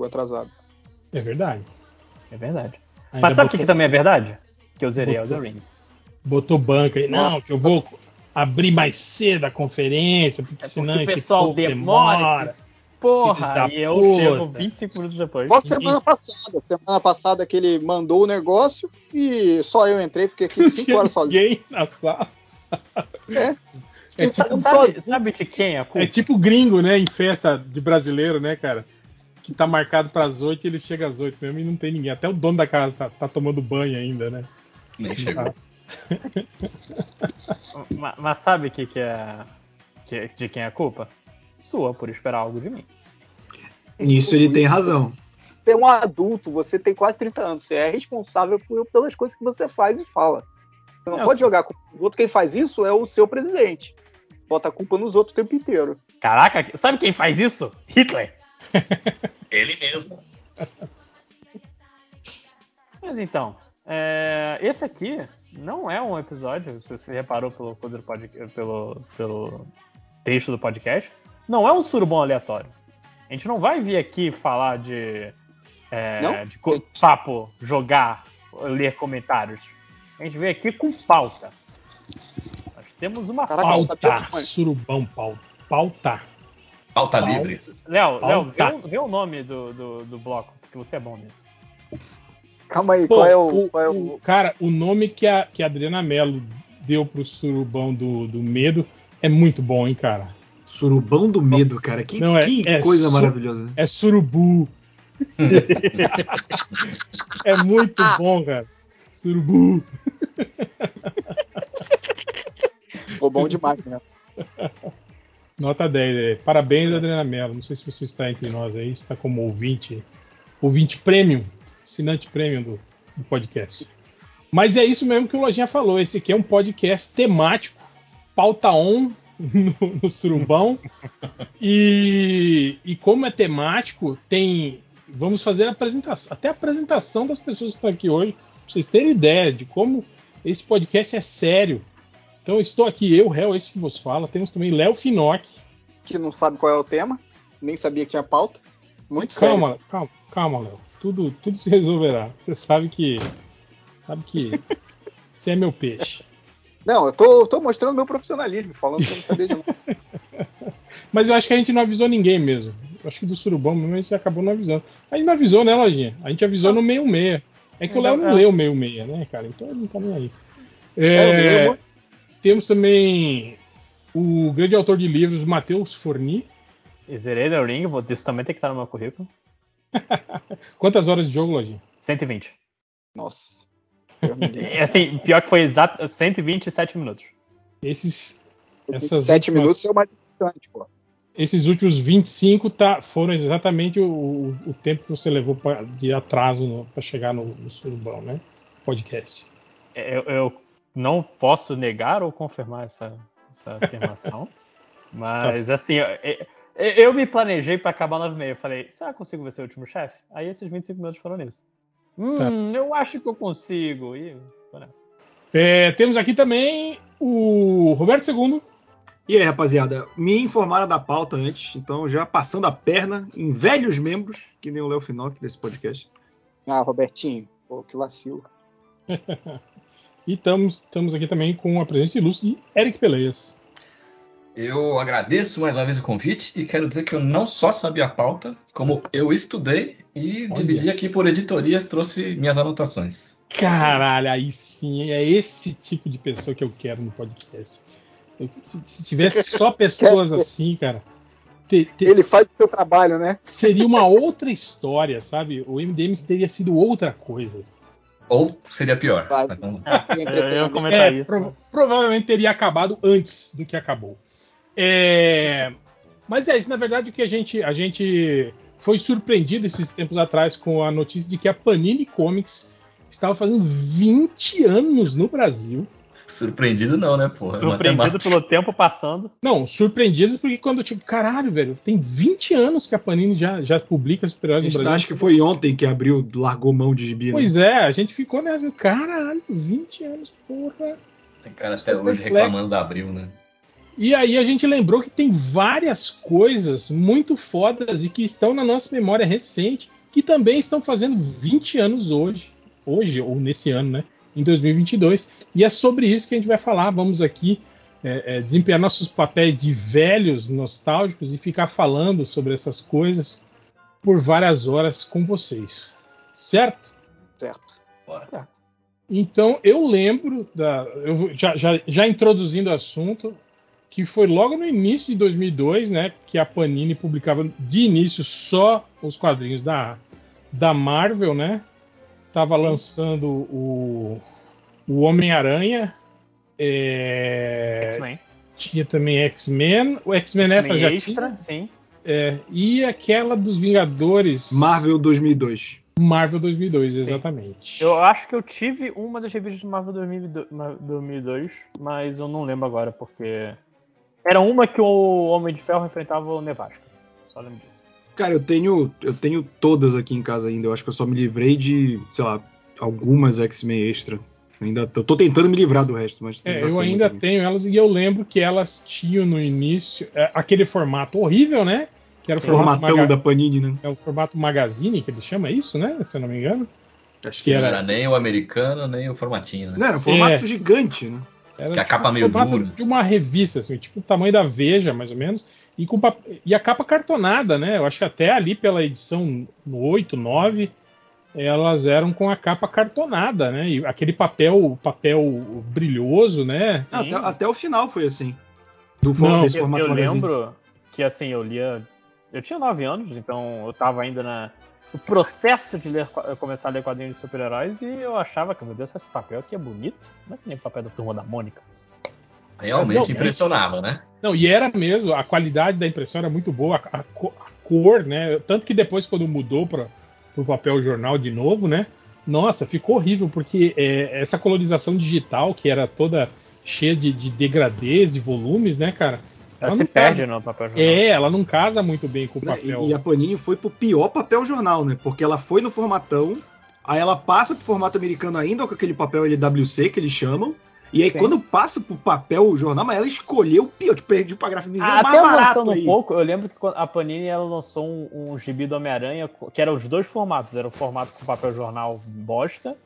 chegou atrasado. É verdade. É verdade. Ainda Mas sabe o que, botou- que também é verdade? Que eu zerei Botou. Elden Ring. Botou banca aí. Não, Nossa. que eu vou abrir mais cedo a conferência, porque É senão porque o esse pessoal povo demora. esses- Porra, e eu puta. chego 25 minutos depois. Igual semana passada. Semana passada que ele mandou o negócio e só eu entrei, fiquei aqui Não 5 tinha horas sozinho. ninguém na sala. É. É tipo, Sabe, sabe de quem é a culpa? é tipo gringo, né? Em festa de brasileiro, né, cara? Que tá marcado pras 8 e ele chega às 8 mesmo e não tem ninguém. Até o dono da casa tá, tá tomando banho ainda, né? Nem chegou. Ma- Mas, sabe o que, que é que- de quem é a culpa? Sua, por esperar algo de mim. Nisso ele tem razão. Você é um adulto, você tem quase 30 anos, você é responsável por- pelas coisas que você faz e fala. Você não Eu pode sou. jogar com o outro. Quem faz isso é o seu presidente. Bota a culpa nos outros o tempo inteiro. Caraca, sabe quem faz isso? Hitler. Ele mesmo. Mas então, é, esse aqui não é um episódio, se você reparou pelo, pelo, pelo, texto do podcast, não é um surubom aleatório. A gente não vai vir aqui falar de, é, de papo, jogar, ler comentários. A gente veio aqui com pauta. Nós temos uma Caraca, pauta. Pauta, surubão, pauta. Pauta. Pauta livre. Léo, Léo, vê, vê o nome do, do, do bloco, porque você é bom nisso. Calma aí, Pô, qual é o. o- qual é o- cara, o nome que a, que a Adriana Mello deu pro surubão do, do medo é muito bom, hein, cara? Surubão do medo, cara. Que, Não, é- que é coisa su- maravilhosa. É surubu. é muito bom, cara. Surubu. Ficou bom demais, né? Nota 10. é. Parabéns, Adriana Mello. Não sei se você está entre nós aí, está como ouvinte, ouvinte premium, assinante premium do, do podcast. Mas é isso mesmo que o Lojinha falou. Esse aqui é um podcast temático, pauta on no, no surubão. e, e como é temático, tem. Vamos fazer a apresentação, até a apresentação das pessoas que estão aqui hoje, pra vocês terem ideia de como esse podcast é sério. Então eu estou aqui, eu, Réu, esse que vos fala. Temos também Léo Finocchi. Que não sabe qual é o tema, nem sabia que tinha pauta. Muito calma, sério. calma, calma, Léo. Tudo, tudo se resolverá. Você sabe que. Sabe que. Você é meu peixe. Não, eu tô, tô mostrando meu profissionalismo, falando que eu não sabia de nada. Mas eu acho que a gente não avisou ninguém mesmo. Eu acho que do Surubão mesmo a gente acabou não avisando. A gente não avisou, né, Lojinha? A gente avisou no meio meia. É que o Léo não É. leu o meio meia, né, cara? Então ele não tá nem aí. É, É, eu. Temos também o grande autor de livros, Matheus Forni. E zerei Elden Ring, isso também tem que estar no meu currículo. Quantas horas de jogo, Lojinha? 120. Nossa. E, assim, pior que foi exato 127 minutos. Esses, essas Sete últimas- minutos é o mais importante, pô. esses últimos 25 tá, foram exatamente o, o- o tempo que você levou pra- de atraso para chegar no, no Surubão, né? Podcast. Eu, eu não posso negar ou confirmar essa, essa afirmação. mas, Tá. assim, eu, eu- eu me planejei para acabar 9 Eu falei, será que eu consigo ver seu último chefe? Aí esses 25 minutos foram nisso. Hum, Tá. eu acho que eu consigo. E tô nessa. É, temos aqui também o Roberto II. E aí, rapaziada, me informaram da pauta antes, então já passando a perna em velhos membros, que nem o Léo Finock desse podcast. Ah, Robertinho, pô, que vacilo. E estamos, estamos aqui também com a presença ilustre de Eric Peleias. Eu agradeço mais uma vez o convite e quero dizer que eu não só sabia a pauta, como eu estudei e Olha. dividi aqui por editorias, trouxe minhas anotações. Caralho, aí sim, é esse tipo de pessoa que eu quero no podcast. Eu- se, se tivesse só pessoas assim, cara, te- te- Ele faz o seu trabalho, né? seria uma outra história, sabe? O MDM teria sido outra coisa. Ou seria pior. Vai. Tem Eu, ia comentar É, isso. prova- provavelmente teria acabado antes do que acabou. É, mas é isso, na verdade, o que a gente, a gente foi surpreendido esses tempos atrás com a notícia de que a Panini Comics estava fazendo 20 anos no Brasil. Surpreendido não, né, porra? Surpreendido Matemática. pelo tempo passando. Não, surpreendidos porque quando, tipo, caralho, velho, tem 20 anos que a Panini já, já publica super-heróis no Brasil. acha que foi ontem que abriu, largou mão de gibi. né? Pois é, a gente ficou nessa, caralho, 20 anos, porra. Tem cara até Super hoje flex. reclamando da Abril, né? E aí a gente lembrou que tem várias coisas muito fodas e que estão na nossa memória recente, que também estão fazendo 20 anos hoje, hoje ou nesse ano, né? Em 2022. E é sobre isso que a gente vai falar. Vamos aqui é, é, desempenhar nossos papéis de velhos nostálgicos e ficar falando sobre essas coisas por várias horas com vocês. Certo? Certo. Bora. Então eu lembro da. Eu já, já, já introduzindo o assunto, que foi logo no início de 2002, né? Que a Panini publicava de início só os quadrinhos da, da Marvel, né? Tava lançando o, o Homem-Aranha. é, X-Men. tinha também X-Men. O X-Men essa já Extra, tinha. sim. é, e aquela dos Vingadores. Marvel 2002. Marvel 2002, Sim. exatamente. Eu acho que eu tive uma das revistas de Marvel 2002, ma- 2002, mas eu não lembro agora, porque. Era uma que o Homem de Ferro enfrentava o Nevasca. Só lembro disso. Cara, eu tenho, eu tenho todas aqui em casa ainda. Eu acho que eu só me livrei de, sei lá, algumas X-Men extra. Ainda tô, tô tentando me livrar do resto, mas É, eu tenho ainda também. tenho elas e eu lembro que elas tinham no início é, aquele formato horrível, né? Que era o formato, formatão da Panini, né? é o formato magazine que ele chama isso, né? Se eu não me engano. Acho Que Não era- era nem o americano, nem o formatinho, né? Não, era um formato É. gigante, né? Era Que a capa o meio dura. de uma revista, assim, tipo o tamanho da Veja, mais ou menos, e, com pap- e a capa cartonada, né? Eu acho que até ali pela edição 8, 9, elas eram com a capa cartonada, né? E aquele papel, papel brilhoso, né? Ah, até, até o final foi assim. Do Não. desse Eu, formato eu magazine. lembro que assim, eu lia. Eu tinha 9 anos, então eu tava ainda na, no processo de ler, começar a ler quadrinhos de super-heróis e eu achava que, meu Deus, esse papel aqui é bonito. Não é que nem o papel da turma da Mônica. Realmente Não, impressionava, né? Não, e era mesmo, a qualidade da impressão era muito boa, a, a a cor, né? Tanto que depois, quando mudou para o papel jornal de novo, né? Nossa, ficou horrível, porque é, essa colorização digital, que era toda cheia de, de degradês e volumes, né, cara? Ela Ela se não perde casa- no papel jornal. É, ela não casa muito bem com o papel. E, e a Panini foi pro pior papel jornal, né? Porque ela foi no formatão, aí ela passa pro formato americano ainda com aquele papel LWC que eles chamam. E aí, Sim. quando passa pro papel jornal, mas ela escolheu o pior, tipo, perdi pra gráfico Ah, mais até barato aí. um pouco, eu lembro que quando a Panini ela lançou um, um gibi do Homem-Aranha, que era os dois formatos. Era o formato com papel jornal bosta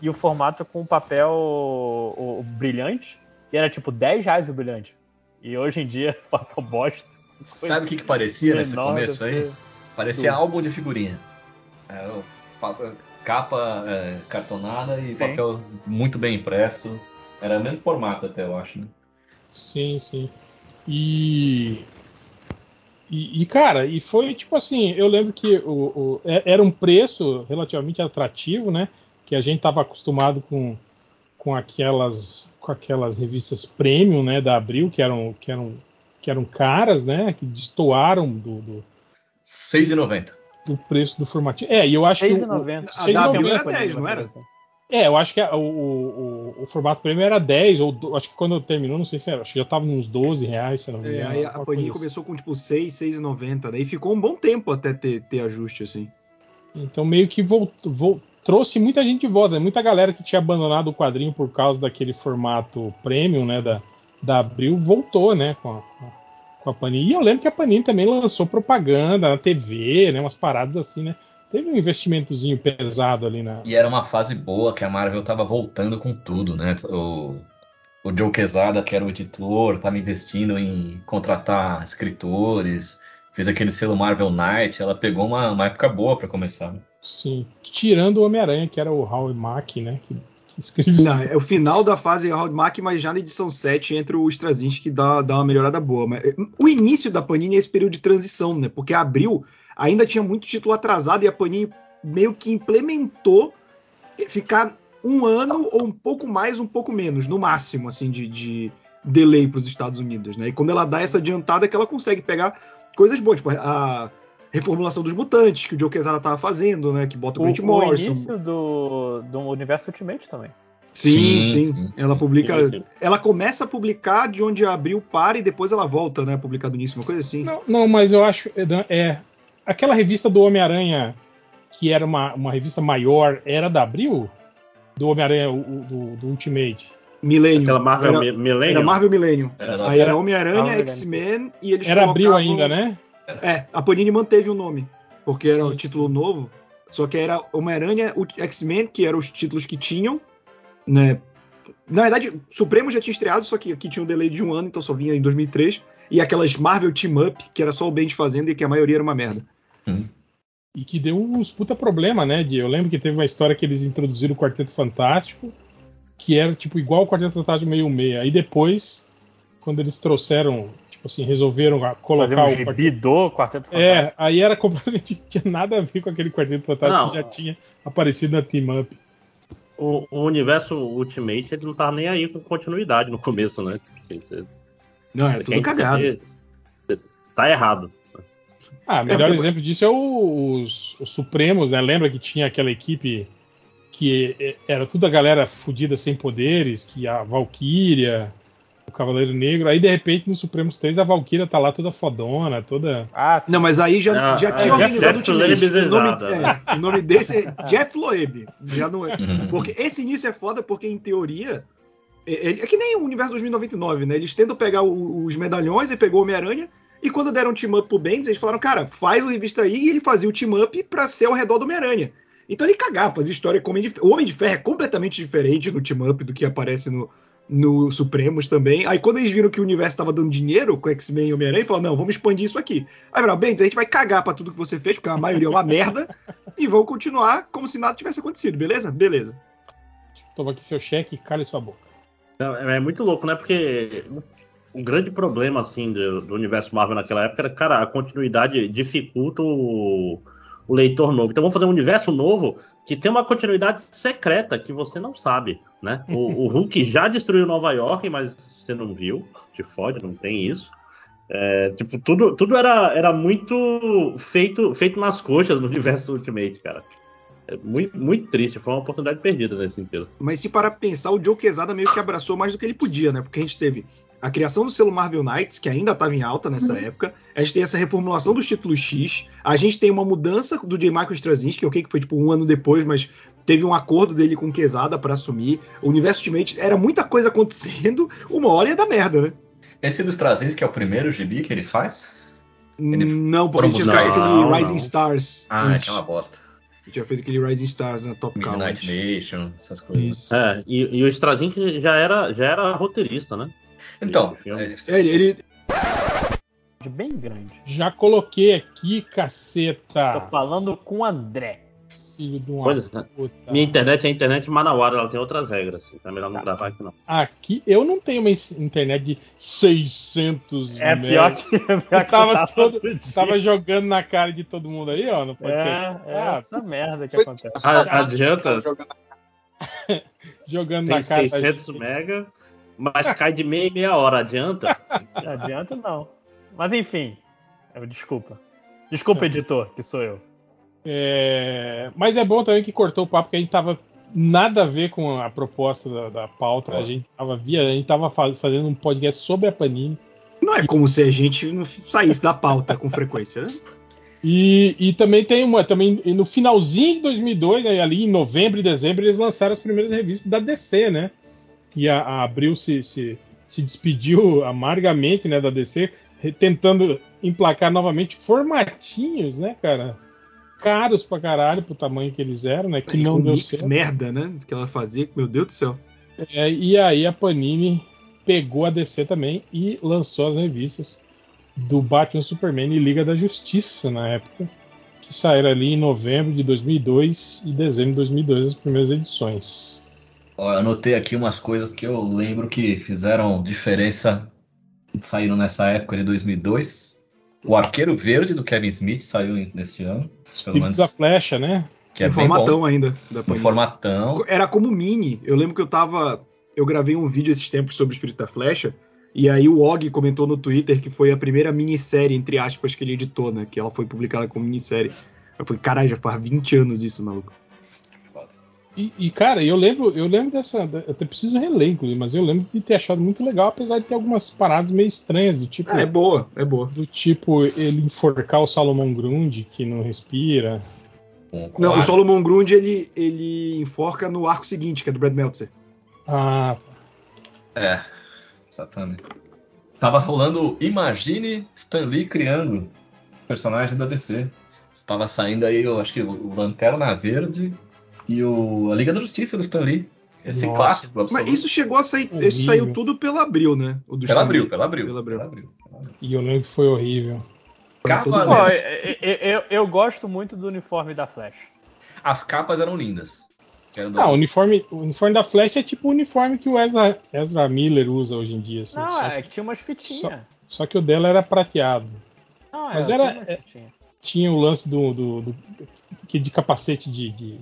e o formato com papel o- o brilhante. E era tipo 10 reais o brilhante. E hoje em dia, papel bosta. Sabe o que, que parecia nesse começo aí? ser- Parecia Tudo. álbum de figurinha. Era o pa- capa é, cartonada e Sim. papel muito bem impresso. Era o mesmo formato até, eu acho, né? Sim, sim. E, e, e, cara, e foi tipo assim, eu lembro que o, o- é- era um preço relativamente atrativo, né? Que a gente estava acostumado com, com aquelas com aquelas revistas premium, né, da Abril, que eram que eram que eram caras, né, que destoaram do, do, R$6,90. do preço do formatinho. É, e eu acho que o- 6,90. A da Abril era 6,90 10, não era? É, eu acho que a- o, o, o formato premium era 10, ou do- acho que quando terminou, não sei se era, acho que já tava uns 12 reais, se não me É, engano. aí a Panini assim. começou com tipo 6, 6,90, daí ficou um bom tempo até ter, ter ajuste assim. Então meio que voltou, vol- trouxe muita gente de volta, né? muita galera que tinha abandonado o quadrinho por causa daquele formato premium, né, da, da Abril, voltou, né, com a, com a- Panini. E eu lembro que a Panini também lançou propaganda na TV, né, umas paradas assim, né. Teve um investimentozinho pesado ali na. E era uma fase boa que a Marvel tava voltando com tudo, né? O, o Joe Quesada, que era o editor, tava investindo em contratar escritores, fez aquele selo Marvel Knight, ela pegou uma, uma época boa pra começar. né? Sim, tirando o Homem-Aranha, que era o Howie Mack, né, que, que escrevia. Não, é o final da fase Howard Mack, mas já na edição 7 entra o Straczynski que dá, dá uma melhorada boa. Mas, o início da Panini é esse período de transição, né? Porque abril ainda tinha muito título atrasado e a Panini meio que implementou ficar um ano ou um pouco mais, um pouco menos, no máximo, assim, de, de delay para os Estados Unidos, né? E quando ela dá essa adiantada, é que ela consegue pegar coisas boas, tipo a reformulação dos mutantes que o Joe Quesada tava fazendo, né? Que bota o, O, Grant o Morrison. início do, do universo Ultimate também. Sim, Sim, sim. sim. Ela publica. Sim. Ela começa a publicar de onde abriu para e depois ela volta, né? a Publicar do início, uma coisa assim. Não, não, mas eu acho. É, aquela revista do Homem-Aranha, que era uma, uma revista maior, era da Abril? Do Homem-Aranha o- o- do, do Ultimate? Millennium. Aquela Marvel era, Mi- Millennium. era Marvel Millennium. Era da- Aí era Era- Homem-Aranha, X-Men e eles Era abril colocavam- ainda, né? É, a Panini manteve o nome, porque era o Sim. título novo, só que era Homem-Aranha, o X-Men, que eram os títulos que tinham, né? Na verdade, Supremo já tinha estreado, só que aqui tinha um delay de um ano, então só vinha em 2003. E aquelas Marvel Team Up, que era só o Bendis fazendo e que a maioria era uma merda. E que deu uns puta problema, né? De, eu lembro que teve uma história que eles introduziram o Quarteto Fantástico, que era tipo igual o Quarteto Fantástico meio meia. Aí depois, quando eles trouxeram, tipo assim, resolveram a- Fazer colocar um o gibi Quarteto... Fantástico. É, aí era completamente não tinha nada a ver com aquele Quarteto Fantástico Não. que já tinha aparecido na Team Up. O, o universo Ultimate ele não tava nem aí com continuidade no começo, né? Assim, você- Não, é tudo cagado. entender, Tá errado. Ah, o melhor porque- exemplo disso é o- os, os Supremos, né? Lembra que tinha aquela equipe que eh, era toda a galera fodida sem poderes, que a Valkyria, o Cavaleiro Negro, aí de repente no Supremos 3 a Valkyria tá lá toda fodona, toda. Ah, sim. Não, mas aí já, Ah, já é, tinha Jeff- organizado Jeff o Ultimate. Loeb O nome, é, o nome desse é Jeff Loeb. Já não é. Uhum. Porque esse início é foda porque, em teoria, é, é- é que nem o universo 2099, né? Eles tentam pegar o- os medalhões e pegou o Homem-Aranha. E quando deram um team-up pro Bendis, eles falaram, cara, faz o revista aí e ele fazia o team-up pra ser ao redor do Homem-Aranha. Então ele cagava, fazia história com o Homem de Ferro. O Homem de Ferro é completamente diferente no team-up do que aparece no, no Supremos também. Aí quando eles viram que o universo tava dando dinheiro com X-Men e Homem-Aranha, falaram, não, vamos expandir isso aqui. Aí falaram, Bendis, a gente vai cagar pra tudo que você fez, porque a maioria é uma merda, e vão continuar como se nada tivesse acontecido, beleza? Beleza. Toma aqui seu cheque e cale sua boca. É, é muito louco, né? Porque o grande problema, assim, do, do universo Marvel naquela época era, cara, a continuidade dificulta o, o leitor novo. Então vamos fazer um universo novo que tem uma continuidade secreta que você não sabe, né? O, o Hulk já destruiu Nova York, mas você não viu. Te fode, não tem isso. É, tipo, tudo, tudo era, era muito feito, feito nas coxas no universo Ultimate, cara. É muito, muito triste, foi uma oportunidade perdida nesse sentido. Mas se parar pra pensar, o Joe Quesada meio que abraçou mais do que ele podia, né? Porque a gente teve a criação do selo Marvel Knights, que ainda estava em alta nessa época. A gente tem essa reformulação dos títulos X. A gente tem uma mudança do J. Michael Straczynski, ok, que foi tipo um ano depois, mas teve um acordo dele com o Quesada para assumir. O universo Ultimate era muita coisa acontecendo, uma hora ia dar merda, né? Esse dos Trazins, que é o primeiro gibi que ele faz? Ele não, porque a gente tinha feito aquele não. Rising Stars. Ah, antes. aquela bosta. A gente tinha feito aquele Rising Stars na Top Cow. Midnight antes. Nation, essas coisas. Isso. É, e, e o Straczynski já era, já era roteirista, né? Então, é, É, ele, ele- Bem grande. Já coloquei aqui, caceta. Tô falando com o André. Filho de uma Pois é. puta. Minha internet é a internet Manauara, ela tem outras regras. Então é melhor não gravar aqui, não. Aqui eu não tenho uma internet de 600 É mega. pior que, pior que Eu tava, tava todo, tava jogando na cara de todo mundo aí, ó. No podcast É, é essa merda que Pois- acontece. A- adianta Jogando- jogando Tem na cara. da 600 gente. mega, mas cai de meia em meia hora. Adianta? Não adianta não. Mas enfim, desculpa. Desculpa, editor, que sou eu. É, mas é bom também que cortou o papo, porque a gente tava nada a ver com a proposta da, da pauta. A Ó. gente tava via, a gente tava faz- fazendo um podcast sobre a Panini. não é como se a gente não saísse da pauta com frequência, né? E, e também tem uma. Também e no finalzinho de 2002, né, ali em novembro e dezembro, eles lançaram as primeiras revistas da DC, né? E a, a Abril se, se, se despediu amargamente né, da DC, tentando emplacar novamente formatinhos, né, cara? Caros pra caralho pro tamanho que eles eram, né? Que não com deu certo. merda, né? Que ela fazia, meu Deus do céu. É, e aí a Panini pegou a DC também e lançou as revistas do Batman Superman e Liga da Justiça na época, que saíram ali em novembro de 2002 e dezembro de 2002 as primeiras edições. Ó, eu anotei aqui umas coisas que eu lembro que fizeram diferença, saíram nessa época de 2002. O Arqueiro Verde do Kevin Smith saiu neste ano, pelo Espírito menos, da Flecha, né? que é no formatão bom. ainda da No formatão. Era como mini. Eu lembro que eu tava. Eu gravei um vídeo esses tempos sobre o Espírito da Flecha. E aí o Og comentou no Twitter que foi a primeira minissérie, entre aspas, que ele editou, né? Que ela foi publicada como minissérie. Eu falei, caralho, já faz 20 anos isso, maluco. E, e, cara, eu lembro, eu lembro dessa. Eu até preciso reler, inclusive, mas eu lembro de ter achado muito legal, apesar de ter algumas paradas meio estranhas, do tipo. Ah, é boa, é boa. Do tipo ele enforcar o Salomão Grundy, que não respira. Não, o Solomon Grund ele, ele enforca no arco seguinte, que é do Brad Meltzer. Ah, É, exatamente. Tava rolando Imagine Stan Lee criando personagem da DC. Estava saindo aí, eu acho que o Lanterna Verde e o a Liga da Justiça do Stan Lee. Esse Nossa. clássico. Mas absoluto. isso chegou a sair. Horrível. Isso saiu tudo pela Abril, né? O do pela abril, pela abril, Pela Abril. pela abril. E eu lembro que foi horrível. Cavaleiro. Pô, eu, eu- eu- eu gosto muito do uniforme da Flash. As capas eram lindas. Do- Ah, o uniforme, o uniforme da Flash é tipo o uniforme que o Ezra, Ezra Miller usa hoje em dia. assim, Não, só, é que tinha umas fitinhas. só que o dela era prateado. Não, Mas é, era- tinha é-. Tinha o lance do, do, do- do- que de capacete de, de,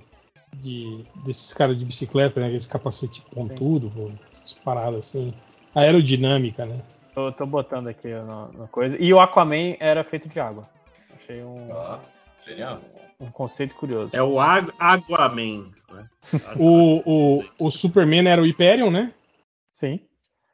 de- desses caras de bicicleta, né? Esse capacete pontudo, pô, essas paradas assim. Aerodinâmica, né? Tô, tô botando aqui na, na coisa. E o Aquaman era feito de água. Achei um, Ah, genial. um conceito curioso. É o Agu- Aquaman. Né? O, o, o Superman era o Hyperion, né? Sim.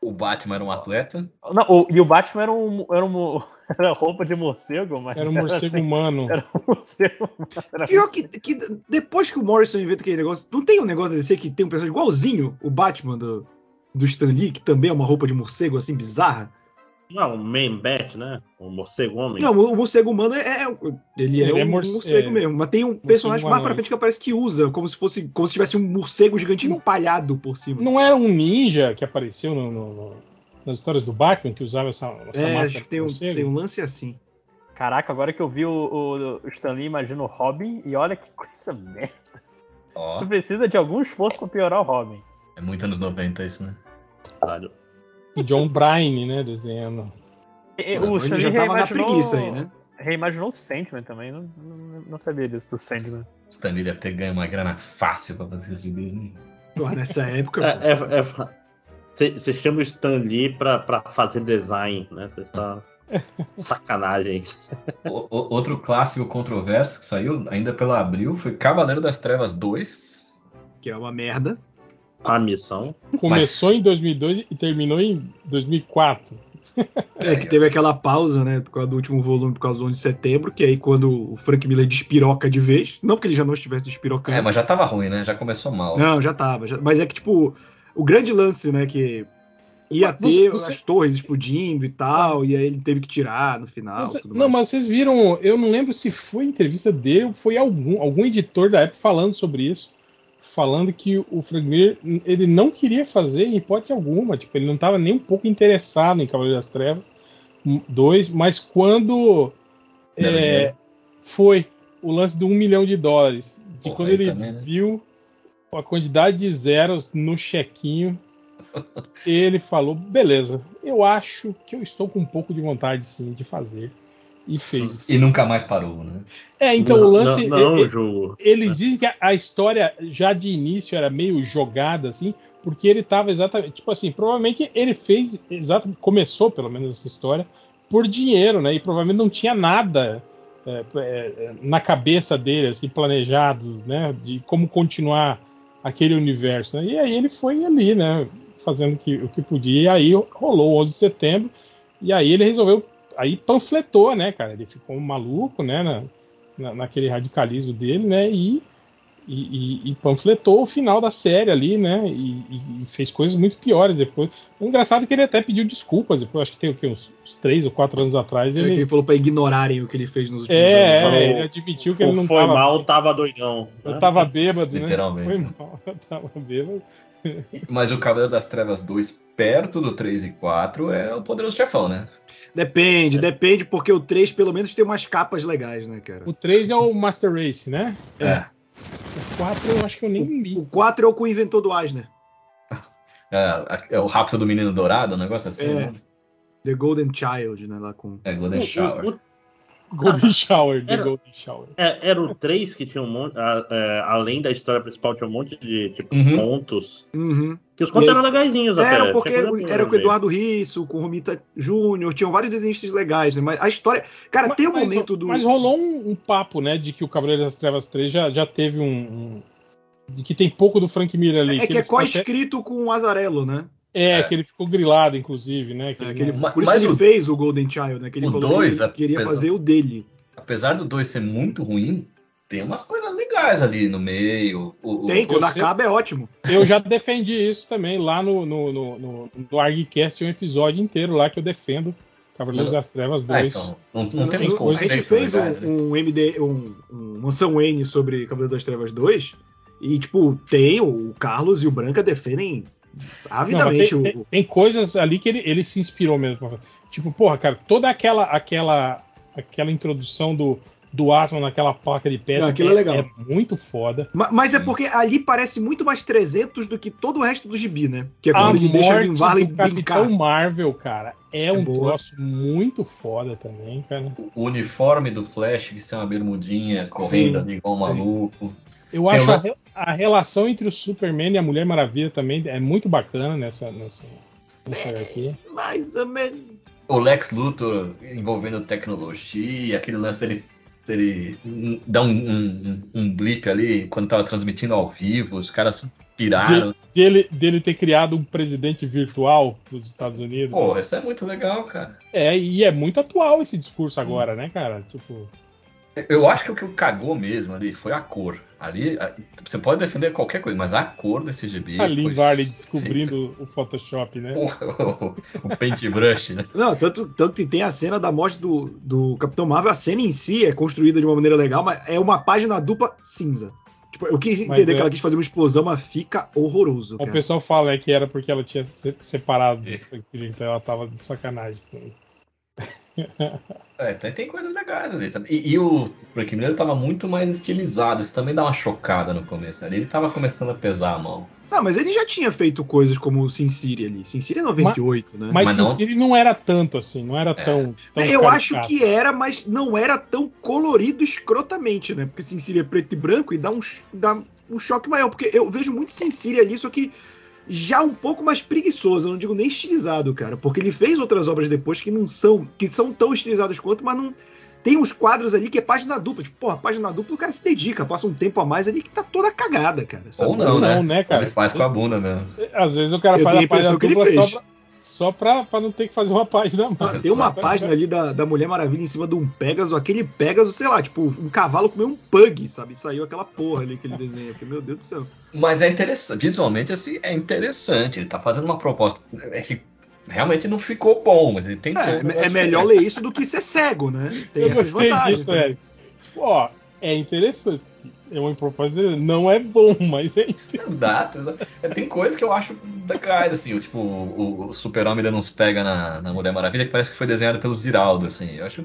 O Batman era um atleta. Não, o- e o Batman era, um, era, um, era roupa de morcego, mas Era um morcego assim, humano. Era um morcego. Era Pior que, que depois que o Morrison inventa aquele negócio. Não tem um negócio DC que tem um personagem igualzinho o Batman do, do Stan Lee, que também é uma roupa de morcego assim bizarra? Não, o Man Bat, né? O morcego homem. Não, o morcego humano é. é- ele é Ele é um morce- morcego é, mesmo. Mas tem um personagem mais pra frente que aparece que usa, como se fosse. Como se tivesse um morcego gigante empalhado por cima. Não era um ninja que apareceu no- no- no- nas histórias do Batman que usava essa, essa é, máscara acho que tem de um, morcego? tem um lance assim. Caraca, agora que eu vi o, o, o Stan Lee, imagino o Robin, e olha que coisa merda. Ó, Tu precisa de algum esforço pra piorar o Robin. é muito anos 90 isso, né? Caralho. E John Bryan, né, desenhando. E- Pô, o ele Stan já tava na reimaginou, preguiça aí, né? reimaginou o Sandman também, não, não, não sabia disso do Sandman. Stan Lee deve ter ganho uma grana fácil pra fazer esse gibis, né? Pô, nessa época. pô. É, é, é- Você você chama o Stan Lee pra, pra fazer design, né? Você está. Sacanagem. O- o- outro clássico controverso que saiu ainda pela Abril foi Cavaleiro das Trevas 2. Que é uma merda. A missão. Começou em 2002 e terminou em 2004. É, que teve aquela pausa, né, por causa do último volume, por causa do 11 de setembro, que aí quando o Frank Miller despiroca de vez, não porque ele já não estivesse despirocando. É, mas já tava ruim, né? Já começou mal. Não, já tava. já- mas é que, tipo, o grande lance, né, que ia Mas ter você- as torres explodindo e tal, e aí ele teve que tirar no final. Você- tudo não, mais. mas vocês viram, eu não lembro se foi entrevista dele ou foi algum, algum editor da época falando sobre isso. Falando que o Frank Miller, ele não queria fazer em hipótese alguma. Tipo, ele não estava nem um pouco interessado em Cavaleiro das Trevas 2, mas quando é, foi o lance do um milhão de dólares, de Porra, quando ele também, né? viu a quantidade de zeros no chequinho, ele falou: beleza, eu acho que eu estou com um pouco de vontade sim de fazer. E fez. E nunca mais parou, né? É, então não, o lance. Não, não e- e- julgo. eles dizem que a, a história já de início era meio jogada, assim, porque ele estava exatamente. Tipo assim, provavelmente ele fez. Exatamente, começou pelo menos essa história por dinheiro, né? E provavelmente não tinha nada é, é, na cabeça dele, assim, planejado, né? De como continuar aquele universo. Né? E aí ele foi ali, né? Fazendo o que, o que podia. E aí rolou o 11 de setembro. E aí ele resolveu. Aí panfletou, né, cara? Ele ficou maluco, né? na- na- naquele radicalismo dele, né? E, e, e- panfletou o final da série ali, né? E, e- e fez coisas muito piores depois. O engraçado é que ele até pediu desculpas depois, acho que tem o quê? Uns, uns três ou quatro anos atrás. É Ele, ele falou pra ignorarem o que ele fez nos últimos é, anos. é, ele admitiu que ele não foi tava. mal, tava doidão. Eu né? tava bêbado, né? Literalmente. Foi mal, eu tava bêbado. Mas o Cavaleiro das Trevas 2, perto do 3 e 4, é o poderoso chefão, né? Depende, depende, porque o 3 pelo menos tem umas capas legais, né, cara? O 3 é o Master Race, né? É. O 4 eu acho que eu nem li. O 4 é o com o inventor do Asner. É, é o Rápido do Menino Dourado, um negócio assim, É. né? The Golden Child, né, lá com... É Golden O- Shower. o- o- Golden Shower, The Era- Golden Shower. é, era o 3 que tinha um monte. a- é, além da história principal, tinha um monte de tipo, Uhum. contos. Uhum. Que os contos E eram legaisinhos até. Era porque era com o Eduardo Risso, com o Romita Júnior, tinham vários desenhistas legais, né? Mas a história. Cara, tem um mas, momento do. Mas rolou um, um papo, né, de que o Cavaleiro das Trevas 3 já, já teve um, um- De que tem pouco do Frank Miller ali. É que ele é ficou até- co-escrito com o Azarello, né? É, É. que ele ficou grilado, inclusive, né? Que É, ele que ele- não- Mas- por isso mas que ele o- fez o Golden Child, né? Que ele o falou dois, que ele queria apesar- fazer o dele. Apesar do 2 ser muito ruim, tem umas coisas legais ali no meio. O, o- Tem, quando você- acaba é ótimo. Eu já defendi isso também lá no, no, no, no, no ArgCast, um episódio inteiro lá que eu defendo Cavaleiro das Trevas 2. Ah, então, não, não a gente fez um, né? um MD, um, um Mansão Wayne sobre Cavaleiro das Trevas 2. E, tipo, tem o Carlos e o Branca defendem Não, mas avidamente tem, o. tem- tem coisas ali que ele, ele se inspirou mesmo. Tipo, porra, cara, toda aquela aquela aquela introdução do, do Atman naquela placa de pedra Não, aquilo é legal. muito foda. Ma- Mas é porque ali parece muito mais 300 do que todo o resto do gibi, né? Que é A ele deixa Vin Varley do Capitão brincar. Marvel, cara, é, É um boa. troço muito foda também, cara. O uniforme do Flash, que é uma bermudinha, correndo Sim, ali igual um maluco. Eu Tem acho uma- a, re- a relação entre o Superman e a Mulher Maravilha também é muito bacana nessa, nessa, nessa aqui. Mais ou menos. O Lex Luthor envolvendo tecnologia, aquele lance dele, dele hum, dar um, um, um blip ali quando tava transmitindo ao vivo, os caras piraram. Dele, dele ter criado um presidente virtual dos Estados Unidos. Porra, isso é muito legal, cara. É, e é muito atual esse discurso agora, né, cara? Tipo, Eu acho que o que cagou mesmo ali foi a cor. Ali, você pode defender qualquer coisa, mas a cor desse gibi. a foi- Varley descobrindo o Photoshop, né? Porra, o, o paintbrush, né? Não, tanto, tanto que tem a cena da morte do, do Capitão Marvel. A cena em si é construída de uma maneira legal, mas é uma página dupla cinza. Tipo, eu quis entender é- que ela quis fazer uma explosão, mas fica horroroso. O Cara. pessoal fala é, que era porque ela tinha se- separado do É. então ela tava de sacanagem ele. É, tem, tem coisas legais ali. E, e o Frank Miller tava muito mais estilizado. Isso também dá uma chocada no começo. Ali ele tava começando a pesar a mão. Não, mas ele já tinha feito coisas como o Sin City ali. Sin City é 98, né? Mas, Mas Sin não- City não era tanto assim, não era tão. tão eu caricato. acho que era, mas não era tão colorido escrotamente, né? Porque Sin City é preto e branco e dá um, dá um choque maior. Porque eu vejo muito Sin City ali, só que já um pouco mais preguiçoso, eu não digo nem estilizado, cara. Porque ele fez outras obras depois que não são, que são tão estilizadas quanto, mas não. Tem uns quadros ali que é página dupla. Tipo, porra, página dupla o cara se dedica, passa um tempo a mais ali que tá toda cagada, cara. sabe? Ou não, Ou né? não, né, cara? Ele faz com a bunda mesmo. Às vezes o cara Eu faz a página dupla só, pra, só pra, pra não ter que fazer uma página mais. Tem uma Exatamente. página ali da, da Mulher Maravilha em cima de um Pegasus, aquele Pegasus, sei lá, tipo, um cavalo comeu um pug, sabe? Saiu aquela porra ali que ele desenha. Porque, meu Deus do céu. Mas é interessante. Visualmente, assim, é interessante. Ele tá fazendo uma proposta. É que realmente não ficou bom, mas ele tem É, é melhor ler isso do que ser cego, né? Tem Eu essas gostei vantagens. disso, né? Ó, é interessante. É uma proposta. Não é bom, mas é Exato, exato. É, Tem coisas que eu acho legais, assim, o, tipo, o, o Super-Homem dando uns pega na, na Mulher Maravilha, que parece que foi desenhado pelo Ziraldo, assim. Eu acho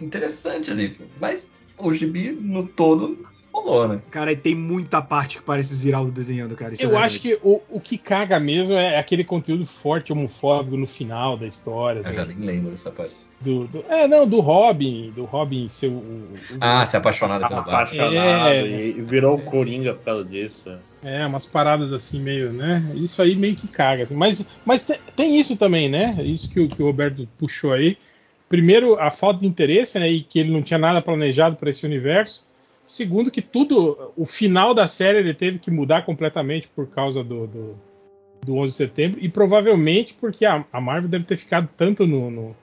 interessante ali. Mas o gibi no todo rolou, né? Cara, e tem muita parte que parece o Ziraldo desenhando, cara. Isso é Eu verdade. acho que o, o que caga mesmo é aquele conteúdo forte homofóbico no final da história. Eu do- já nem lembro dessa parte. do, do- é, não, do Robin, do Robin ser o, o- Ah, se apaixonado pelo Batman. apaixonado É. e virou o Coringa por causa disso. é, umas paradas assim meio, né? Isso aí meio que caga. assim. Mas, mas te- tem isso também, né? Isso que, o- que o Roberto puxou aí. Primeiro, a falta de interesse, né? E que ele não tinha nada planejado para esse universo. Segundo, que tudo, o final da série ele teve que mudar completamente por causa do, do, do 11 de setembro. E provavelmente porque a, a Marvel deve ter ficado tanto no, no,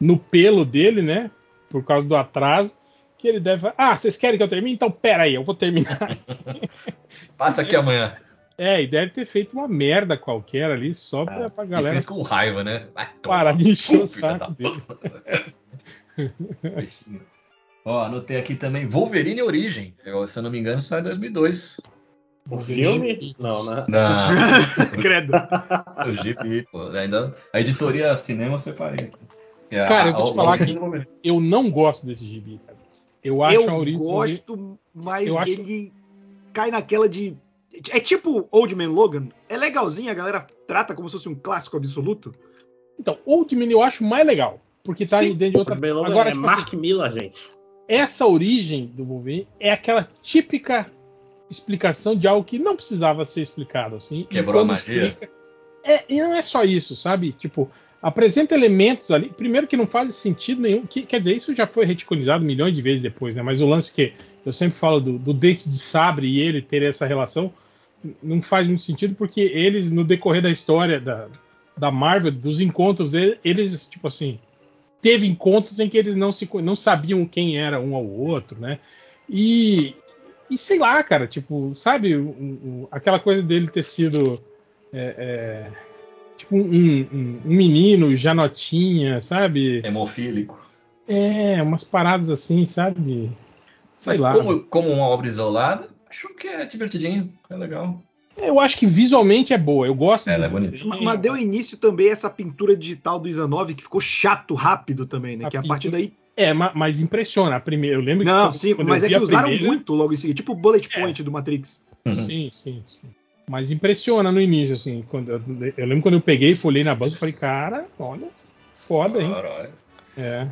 no pelo dele, né? Por causa do atraso, que ele deve. Ah, vocês querem que eu termine? Então pera aí, eu vou terminar. Passa aqui amanhã. É, e deve ter feito uma merda qualquer ali só pra, pra E galera fez com raiva, né? Vai parar de encher o saco dele. Ó, anotei aqui também Wolverine Origem. Eu, se eu não me engano, sai em 2002. O filme? Não, né? Na, Credo. o gibi, pô. Ainda, a editoria cinema eu separei. É Cara, eu vou te falar que- Eu não gosto desse gibi, cara. Eu acho eu a origem. gosto, mas Eu acho- ele cai naquela de. É tipo Old Man Logan. É legalzinho, a galera trata como se fosse um clássico absoluto. Então, Old Man eu acho mais legal. Porque tá Sim, dentro de outra. Agora, é tipo assim, Mark Miller, gente. Essa origem do Wolverine é aquela típica explicação de algo que não precisava ser explicado assim. E Quebrou a magia? explica- É, e não é só isso, sabe? Tipo, apresenta elementos ali, primeiro que não faz sentido nenhum, que, quer dizer, isso já foi reticonizado milhões de vezes depois, né? Mas o lance que eu sempre falo do, do dente de sabre e ele ter essa relação não faz muito sentido porque eles no decorrer da história da, da Marvel, dos encontros dele, eles tipo assim, teve encontros em que eles não se não sabiam quem era um ao outro, né? E E sei lá, cara, tipo, sabe, o- o- aquela coisa dele ter sido é, é, tipo um, um- um menino já notinha, sabe? Hemofílico. É, umas paradas assim, sabe? Sei Mas lá. como, como uma obra isolada, acho que é divertidinho, é legal. Eu acho que visualmente é boa. Eu gosto Ela é bonita. Mas deu início também essa pintura digital do Izanov que ficou chato rápido também, né? A que a pintura- partir daí. É, ma- mas impressiona. A primeira, eu lembro que Não, sim, mas é que usaram primeira- muito logo em seguida, tipo o bullet point do Matrix. Uhum. Sim, sim, sim. Mas impressiona no início, assim. Quando eu, eu lembro quando eu peguei e folhei na banca, eu falei, cara, olha, foda, hein? Caralho. É.